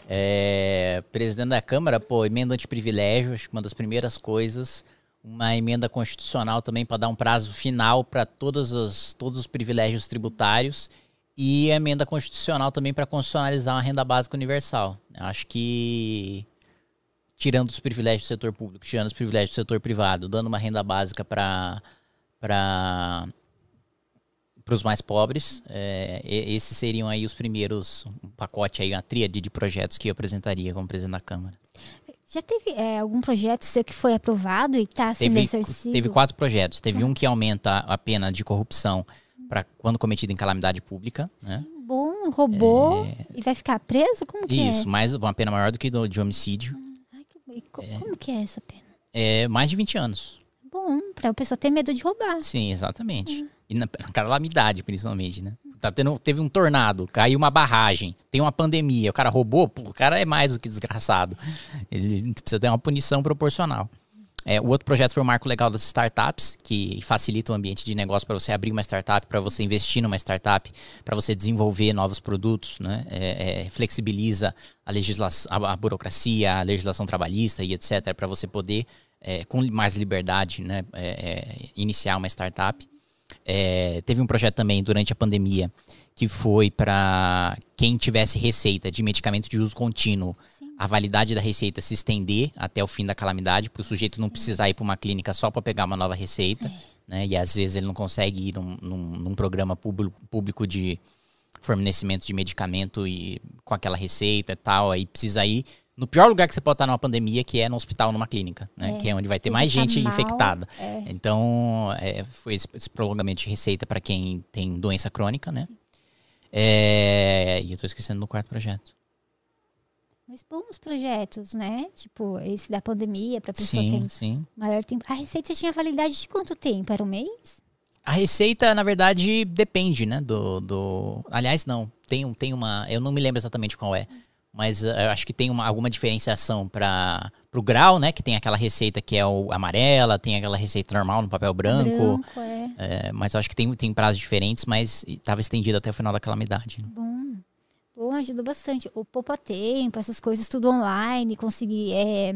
É, presidente da Câmara, pô, emenda antiprivilégio, acho que uma das primeiras coisas. Uma emenda constitucional também para dar um prazo final para todos os, todos os privilégios tributários. E emenda constitucional também para constitucionalizar uma renda básica universal. Acho que tirando os privilégios do setor público, tirando os privilégios do setor privado, dando uma renda básica para para os mais pobres, é, esses seriam aí os primeiros um pacote aí, uma tríade de projetos que eu apresentaria como presidente da Câmara. Já teve é, algum projeto seu que foi aprovado e está sendo exercido? teve quatro projetos. Teve um que aumenta a pena de corrupção para quando cometida em calamidade pública, né? Bom, roubou e vai ficar preso? Como que É. Isso, mais uma pena maior do que do, de homicídio. É? E co- Como que é essa pena? É mais de 20 anos. Bom, para a pessoa ter medo de roubar. Sim, exatamente. E na, na calamidade, principalmente, né? Tá tendo, teve um tornado, caiu uma barragem, tem uma pandemia, o cara roubou, pô, o cara é mais do que desgraçado. Ele precisa ter uma punição proporcional. É, o outro projeto foi o Marco Legal das Startups, que facilita o ambiente de negócio para você abrir uma startup, para você investir numa startup, para você desenvolver novos produtos, né? É, é, flexibiliza a legislação, a, a burocracia, a legislação trabalhista e etc, para você poder, é, com mais liberdade, né, é, é, iniciar uma startup. Teve um projeto também durante a pandemia que foi para quem tivesse receita de medicamento de uso contínuo, a validade da receita se estender até o fim da calamidade, para o sujeito não precisar ir para uma clínica só para pegar uma nova receita, né? E às vezes ele não consegue ir num, num- num programa público, de fornecimento de medicamento e com aquela receita e tal, aí precisa ir no pior lugar que você pode estar numa pandemia, que é no hospital, numa clínica, né? É. Que é onde vai ter mais gente mal, infectada. é. Então, é, foi esse, esse prolongamento de receita para quem tem doença crônica, né? É, e eu tô esquecendo do quarto projeto. Mas bons projetos, né? Tipo, esse da pandemia, para pessoa Sim, ter sim. maior tempo. A receita tinha validade de quanto tempo? Era um mês? A receita, na verdade, depende, né? Do, do... Aliás, não. Tem, tem uma. Eu não me lembro exatamente qual é. Mas eh, eu acho que tem uma, alguma diferenciação para o grau, né? Que tem aquela receita que é o amarela, tem aquela receita normal no papel branco. Branco, é. É, mas eu acho que tem, tem prazos diferentes, mas estava estendido até o final da calamidade. né? Bom. Ajudou bastante. O Poupa Tempo, essas coisas tudo online, consegui é,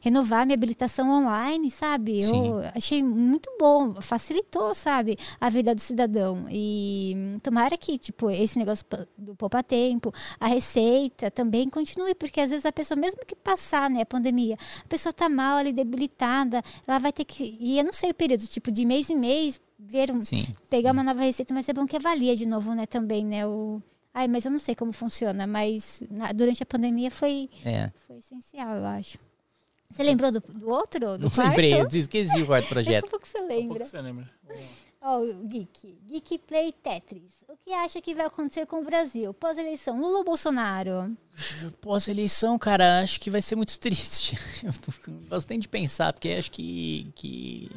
renovar minha habilitação online, sabe? Eu Sim. achei muito bom, facilitou, sabe, a vida do cidadão. E tomara que, tipo, esse negócio do Poupa Tempo, a receita também continue, porque às vezes a pessoa, mesmo que passar, né, a pandemia, a pessoa tá mal ali, debilitada, ela vai ter que. E eu não sei o período, tipo, de mês em mês, ver um, Sim. pegar uma nova receita, mas é bom que avalia de novo, né, também, né, o... Ai, mas eu não sei como funciona, mas na- durante a pandemia foi, É. foi essencial, eu acho. Você lembrou do, do outro? Do Não quarto? lembrei, eu esqueci o quarto Daqui projeto. a pouco você Um lembra. pouco você lembra. Ó, o Geek. Geek Play Tetris. O que acha que vai acontecer com o Brasil? Pós-eleição, Lula ou Bolsonaro? Pós-eleição, cara, acho que vai ser muito triste. Eu tô ficando bastante de pensar, porque acho que, que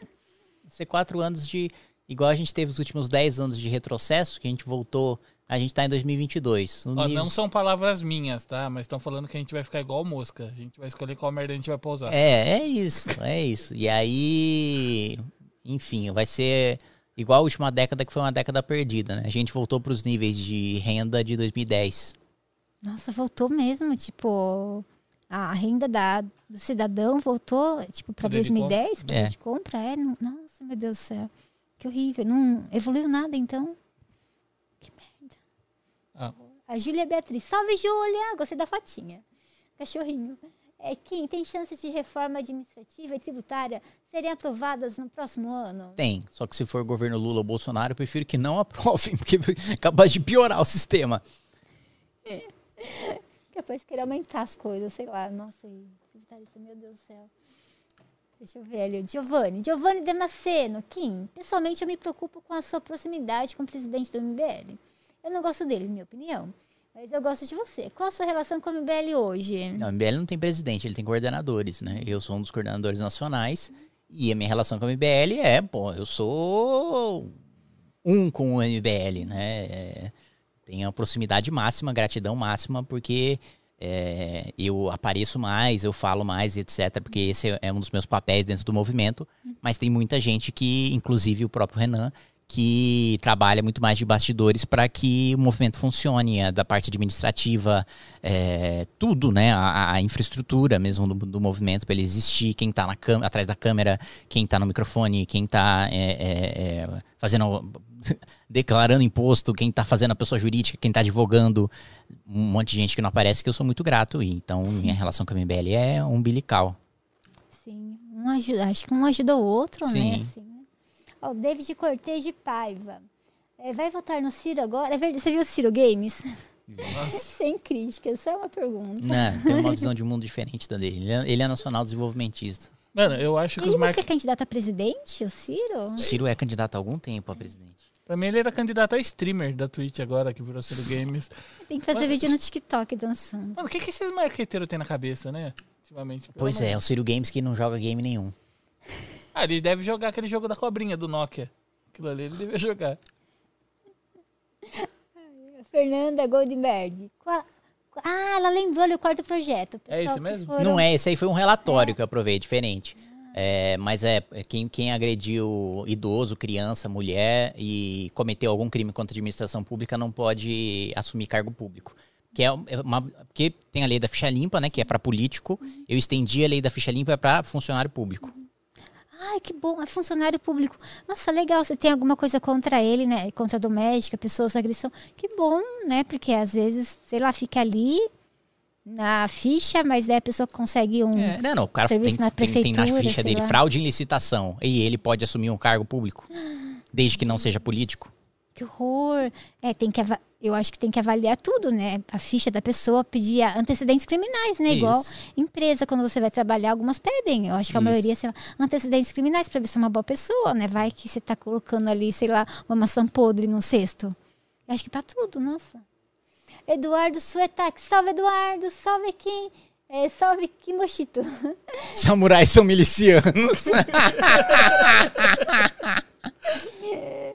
ser quatro anos de. Igual a gente teve os últimos dez anos de retrocesso, que a gente voltou. A gente tá em 2022. Ó, nível... Não são palavras minhas, tá? Mas estão falando que a gente vai ficar igual mosca. A gente vai escolher qual merda a gente vai pousar. É, é isso, é isso. E aí. Enfim, vai ser igual a última década, que foi uma década perdida, né? A gente voltou para os níveis de renda de 2010. Nossa, voltou mesmo, tipo, a renda da, do cidadão voltou, tipo, para 2010, para é. de compra, é, não, nossa, meu Deus do céu, que horrível, não evoluiu nada, então, que merda. Ah. A Júlia Beatriz, salve Júlia, gostei da fotinha, cachorrinho. É, Kim, tem chances de reforma administrativa e tributária serem aprovadas no próximo ano? Tem, só que se for governo Lula ou Bolsonaro, eu prefiro que não aprovem, porque é capaz de piorar o sistema. É. Capaz de querer aumentar as coisas, sei lá. Nossa, tributarista, meu Deus do céu. Deixa eu ver ali. Giovanni. Giovanni Damasceno. Kim, pessoalmente eu me preocupo com a sua proximidade com o presidente do MBL. Eu não gosto dele, minha opinião. Mas eu gosto de você. Qual a sua relação com o MBL hoje? Não, o MBL não tem presidente, ele tem coordenadores, né? Eu sou um dos coordenadores nacionais e a minha relação com o MBL é, pô, eu sou um com o MBL, né? É, tenho a proximidade máxima, gratidão máxima, porque é, eu apareço mais, eu falo mais, etc., porque esse é um dos meus papéis dentro do movimento. Mas tem muita gente que, inclusive o próprio Renan, que trabalha muito mais de bastidores para que o movimento funcione, é, da parte administrativa, é, tudo, né? A, a, infraestrutura mesmo do, do movimento para ele existir, quem está atrás da câmera, quem está no microfone, quem está é, é, é, fazendo, declarando imposto, quem está fazendo a pessoa jurídica, quem está advogando, um monte de gente que não aparece, que eu sou muito grato. E, então, Sim. minha relação com a MBL é umbilical. Sim, um ajuda, acho que um ajuda o outro, né, Sim. né? Assim. Ó, David Cortez de Paiva. É, vai votar no Ciro agora? É verdade, você viu o Ciro Games? Nossa. Sem crítica, só uma pergunta. Não, tem uma visão de mundo diferente da dele. Ele é, ele é nacional desenvolvimentista. Mano, eu acho que ele os vai ser candidato a presidente, o Ciro? O Ciro é candidato há algum tempo a presidente. Pra mim, ele era candidato a streamer da Twitch agora, que virou Ciro Games. Tem que fazer Mas... vídeo no TikTok dançando. Mano, o que, que esses marqueteiros têm na cabeça, né? Ultimamente. Pois é, o Ciro Games que não joga game nenhum. Ah, ele deve jogar aquele jogo da cobrinha do Nokia. Aquilo ali ele deve jogar. Fernanda Goldberg. Ah, ela lembrou ali o quarto projeto. É esse mesmo? Foram... Não é, esse aí foi um relatório é. que eu aprovei, diferente. É, mas é, quem, quem agrediu idoso, criança, mulher e cometeu algum crime contra a administração pública não pode assumir cargo público. Que é, é uma, porque tem a lei da ficha limpa, né? Que é para político. Eu estendi a lei da ficha limpa para funcionário público. Ai, que bom, é funcionário público. Nossa, legal, você tem alguma coisa contra ele, né? Contra a doméstica, pessoas, agressão. Que bom, né? Porque às vezes, sei lá, fica ali na ficha, mas daí a pessoa consegue um. É, não, não, o cara tem, na tem, tem na ficha dele lá. fraude em licitação. E ele pode assumir um cargo público. Desde que não seja político. Que horror. É, tem que eu acho que tem que avaliar tudo, né? A ficha da pessoa, pedir antecedentes criminais, né? Isso. Igual empresa, quando você vai trabalhar, algumas pedem. Eu acho que a Isso. maioria, sei lá, antecedentes criminais para ver se é uma boa pessoa, né? Vai que você está colocando ali, sei lá, uma maçã podre no cesto. Eu acho que para tudo, nossa. Eduardo Suetac, salve Eduardo, salve Kim. É, salve Kimoshito. Samurais são milicianos.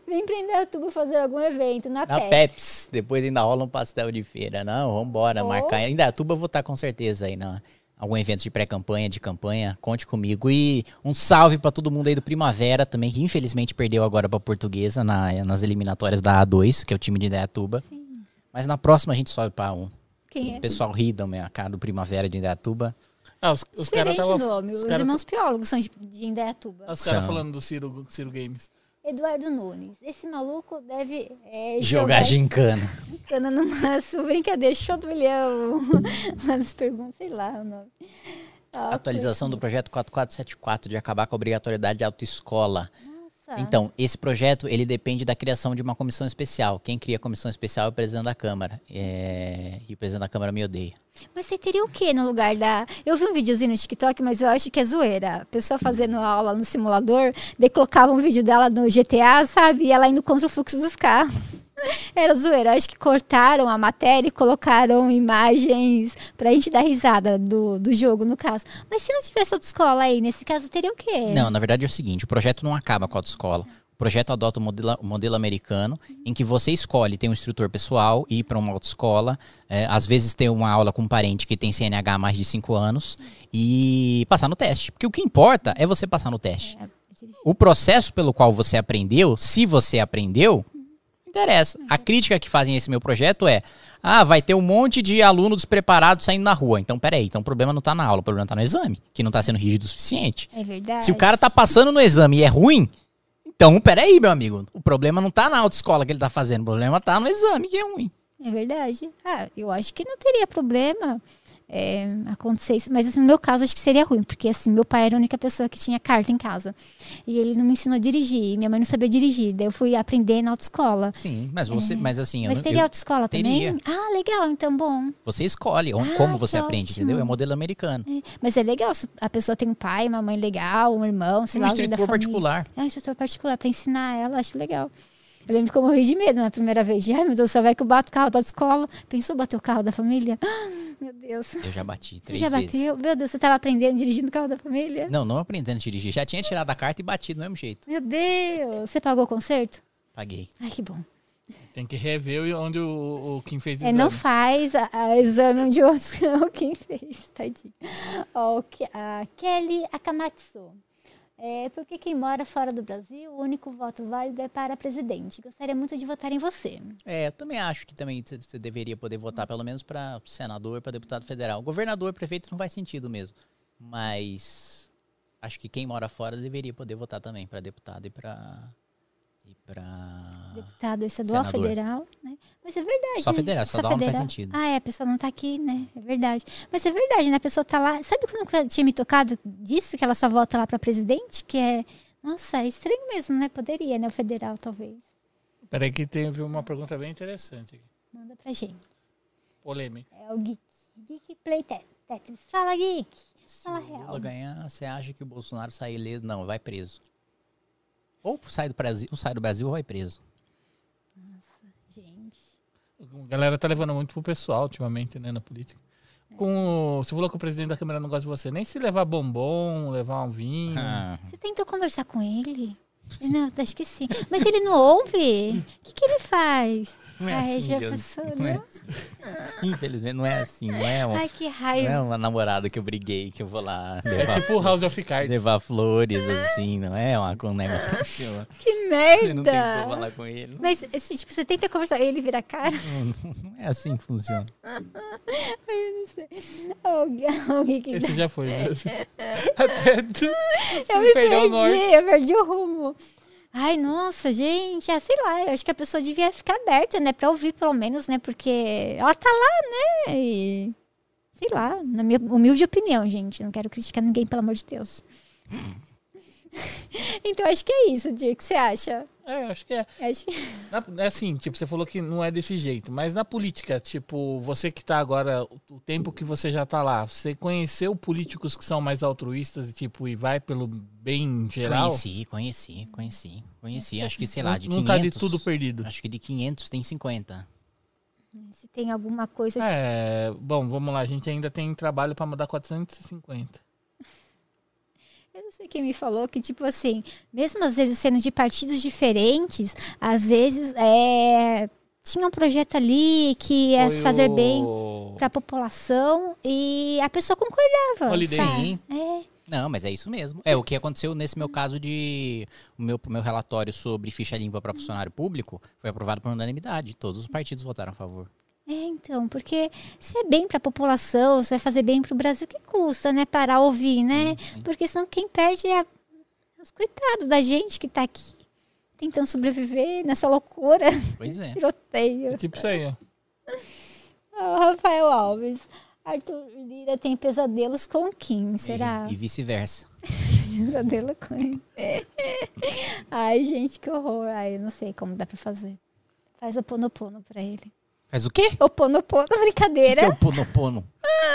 Vem prender a tuba fazer algum evento na, na Peps. Peps. Depois ainda rola um pastel de feira. Não, vambora, oh. marcar. Ainda a tuba eu vou estar com certeza aí na algum evento de pré-campanha, de campanha, conte comigo. E um salve para todo mundo aí do Primavera também, que infelizmente perdeu agora pra Portuguesa na, nas eliminatórias da A2, que é o time de Indaiatuba. Sim. Mas na próxima a gente sobe pra um. Quem é? O pessoal ri da minha cara do Primavera de Indaiatuba. Ah, os, os caras tava, nome. Os, os cara... irmãos piólogos são de, de Indaiatuba. Os caras falando do Ciro, Ciro Games. Eduardo Nunes. Esse maluco deve é, jogar, jogar gincana. Gincana no maço. Brincadeira, show do milhão. Lá nas perguntas, sei lá o nome. Ah, Atualização do projeto 4474 de acabar com a obrigatoriedade de autoescola. Nossa. Então, esse projeto, ele depende da criação de uma comissão especial. Quem cria a comissão especial é o presidente da Câmara. É... E o presidente da Câmara me odeia. Mas você teria o que no lugar da. Eu vi um videozinho no TikTok, mas eu acho que é zoeira. A pessoa fazendo aula no simulador, daí colocava um vídeo dela no GTA, sabe? E ela indo contra o fluxo dos carros. Era zoeira. Acho que cortaram a matéria e colocaram imagens pra gente dar risada do, do jogo, no caso. Mas se não tivesse autoescola aí, nesse caso, teria o quê? Não, na verdade é o seguinte, o projeto não acaba com a autoescola. O projeto adota o modelo, o modelo americano, em que você escolhe, tem um instrutor pessoal, ir para uma autoescola, é, às vezes ter uma aula com um parente que tem CNH há mais de 5 anos, e passar no teste. Porque o que importa é você passar no teste. O processo pelo qual você aprendeu, se você aprendeu, interessa. A crítica que fazem a esse meu projeto é: ah, vai ter um monte de aluno despreparado saindo na rua. Então, peraí, então o problema não tá na aula, o problema tá no exame, que não tá sendo rígido o suficiente. É verdade. Se o cara tá passando no exame e é ruim, então peraí, meu amigo. O problema não tá na autoescola que ele tá fazendo, o problema tá no exame que é ruim. É verdade. Ah, eu acho que não teria problema é, acontecer isso. Mas assim, no meu caso, acho que seria ruim, porque assim, meu pai era a única pessoa que tinha carta em casa. E ele não me ensinou a dirigir. Minha mãe não sabia dirigir. Daí eu fui aprender na autoescola. Sim, mas você, mas assim, Mas não- teria autoescola teria. também? Ah, legal, então bom. você escolhe Ah, como você aprende, ótimo. entendeu? É modelo americano. É, Mas é legal, se a pessoa tem um pai, uma mãe legal, um irmão, sei Um lá, alguém da instrutor família. particular. É, instrutor particular, pra ensinar ela, acho legal. Eu lembro que eu morri de medo na primeira vez. De, Ai, meu Deus, só vai que eu bato o carro da escola. Pensou bater o carro da família? Ah, meu Deus. Eu já bati Você três já vezes. bateu? Meu Deus, você tava aprendendo dirigindo o carro da família? Não, não aprendendo a dirigir. Já tinha tirado a carta e batido do mesmo jeito. Meu Deus. Você pagou o conserto? Paguei. Ai, que bom. Tem que rever o- onde o, o Kim fez É, exame. não faz a, a exame de outros que não quem fez, tadinho. Ó, o a Kelly Akamatsu. É, porque quem mora fora do Brasil, o único voto válido é para presidente. Gostaria muito de votar em você. É, eu também acho que também você- deveria poder votar pelo menos para senador, para deputado federal. Governador, prefeito não faz sentido mesmo. Mas acho que quem mora fora deveria poder votar também para deputado e para para Deputado estadual, Senador. federal, né? Mas é verdade. Só né? federal, estadual não faz sentido. Ah, é, a pessoa não tá aqui, né? É verdade. Mas é verdade, né? A pessoa tá lá. Sabe quando eu tinha me tocado disso, que ela só volta lá para presidente? Que é. Nossa, é estranho mesmo, né? Poderia, né? O federal, talvez. Peraí que teve uma pergunta bem interessante aqui. Manda pra gente. Polêmica. É o Geek. Geek Play Tet- Tetris. Fala, Geek. Se Fala Lula real. ganhar, você acha que o Bolsonaro sai ileso? Não, vai preso. Ou sai do Brasil, ou sai do Brasil ou vai preso. Gente. A galera tá levando muito pro pessoal ultimamente, né, na política. Com, você falou que o presidente da Câmara não gosta de você. Nem se levar bombom, levar um vinho. Ah, Você tentou conversar com ele? Não, acho que sim. Mas ele não ouve? O que, que ele faz? Não é Ai, assim, já passou, Não é nossa. infelizmente não é assim, não é uma, Ai, que não raiva. é uma namorada que eu briguei, que eu vou lá É levar, tipo House of Cards. levar flores, assim, não é uma com um negócio. Que Você não tem como merda. falar com ele. Mas, esse, tipo, você tenta conversar, ele vira cara. Não, não é assim que funciona. Alguém, que Esse já foi. né? Até tu, Eu me perdi, eu perdi o rumo. Ai, nossa, gente, ah, sei lá, eu acho que a pessoa devia ficar aberta, né, pra ouvir pelo menos, né, porque ela tá lá, né, e sei lá, na minha humilde opinião, gente, não quero criticar ninguém, pelo amor de Deus. então, acho que é isso, Dia, o que você acha? É, acho que é. Acho que... Na- é assim, tipo, você falou que não é desse jeito, mas na política, tipo, você que tá agora, o tempo que você já tá lá, você conheceu políticos que são mais altruístas e, tipo, e vai pelo bem geral? Conheci, conheci, conheci, conheci. Acho que, sei lá, de não 500... tá de tudo perdido. Acho que de 500 tem 50. Se tem alguma coisa... É, bom, vamos lá, a gente ainda tem trabalho pra mudar 450. Sei quem me falou que, tipo assim, mesmo às vezes sendo de partidos diferentes, às vezes é, tinha um projeto ali que ia Foi fazer o- bem para a população e a pessoa concordava. Holiday. Sim. É, Não, mas é isso mesmo. É o que aconteceu nesse meu caso de. O meu, meu relatório sobre ficha limpa para funcionário público foi aprovado por unanimidade. Todos os partidos votaram a favor. É, então, porque se é bem para a população, se vai fazer bem para o Brasil, que custa, né? Parar ouvir, né? sim. Porque senão quem perde é os coitados da gente que tá aqui tentando sobreviver nessa loucura, Pois é. tiroteio. É tipo isso aí, ó. Ah, Rafael Alves. Arthur Lira tem pesadelos com Kim, será? E, e vice-versa. Pesadelo com ele. Ai, gente, que horror. Ai, eu não sei como dá pra fazer. Faz o ponopono pra ele. Faz o quê? O ponopono, brincadeira. Que é o ponopono?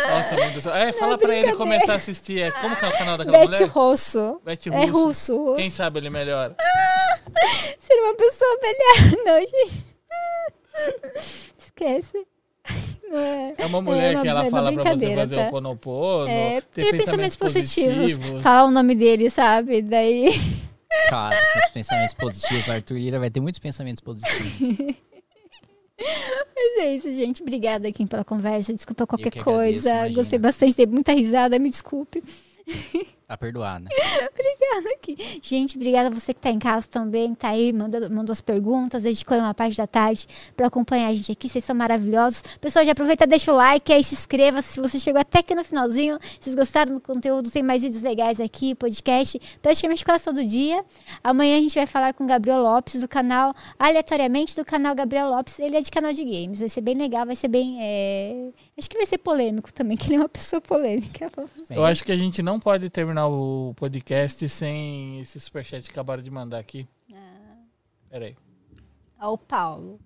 Nossa, meu Deus do céu. É, fala pra ele começar a assistir. É, como que é o canal daquela Bete mulher? Rosso. Bete É russo. russo. Quem sabe ele melhor. Ser uma pessoa melhor. Não, gente. Esquece. Não é. É uma mulher uma- que é ela uma fala pra você fazer tá? o ponopono, É, ter ter pensamentos positivos. positivos. Falar o nome dele, sabe? Daí. Com os pensamentos positivos. O Arthur Ira vai ter muitos pensamentos positivos. Mas é isso, gente. Obrigada, Kim, pela conversa. Desculpa qualquer agradeço, coisa. Gostei bastante, dei muita risada, me desculpe. Tá perdoado, né? aqui. Gente, obrigada a você que tá em casa também, tá aí, mandando, mandou as perguntas, dedicou aí uma parte da tarde pra acompanhar a gente aqui. Vocês são maravilhosos. Pessoal, já aproveita, deixa o like aí, se inscreva se você chegou até aqui no finalzinho. Se vocês gostaram do conteúdo, tem mais vídeos legais aqui, podcast, praticamente quase todo dia. Amanhã a gente vai falar com o Gabriel Lopes do canal, aleatoriamente do canal Gabriel Lopes. Ele é de canal de games. Vai ser bem legal, vai ser bem. é, Acho que vai ser polêmico também, que ele é uma pessoa polêmica. Eu acho que a gente não pode terminar o podcast sem esse superchat que acabaram de mandar aqui. Peraí. Ó, o Paulo.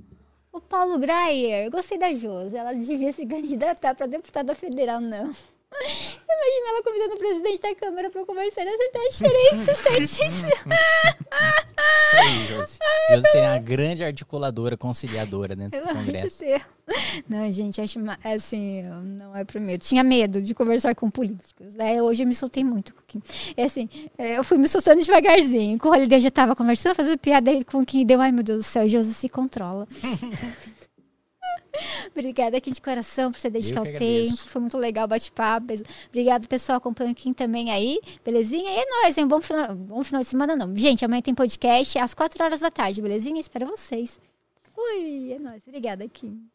O Paulo Grayer, gostei da Josi. Ela devia se candidatar para deputada federal, não. Imagina ela convidando o presidente da Câmara para conversar e acertar a diferença aí, Josi. Josi seria uma grande articuladora, conciliadora dentro Pelo do de Congresso. Deus. Não, gente, acho ma- assim, não é pro medo. Tinha medo de conversar com políticos. Né? Hoje eu me soltei muito. É assim, é, eu fui me soltando devagarzinho. Com o Holiday eu já tava conversando, fazendo piada aí com Kim. Deu, ai meu Deus do céu, Josi se controla. Obrigada aqui de coração por você dedicar o tempo. Foi muito legal o bate-papo. Obrigado, pessoal. Acompanha o Kim também aí. Belezinha? E é nóis, hein? Bom final, bom final de semana, não. Gente, amanhã tem podcast às 4 horas da tarde, belezinha? Espero vocês. Fui. É nóis. Obrigada, Kim.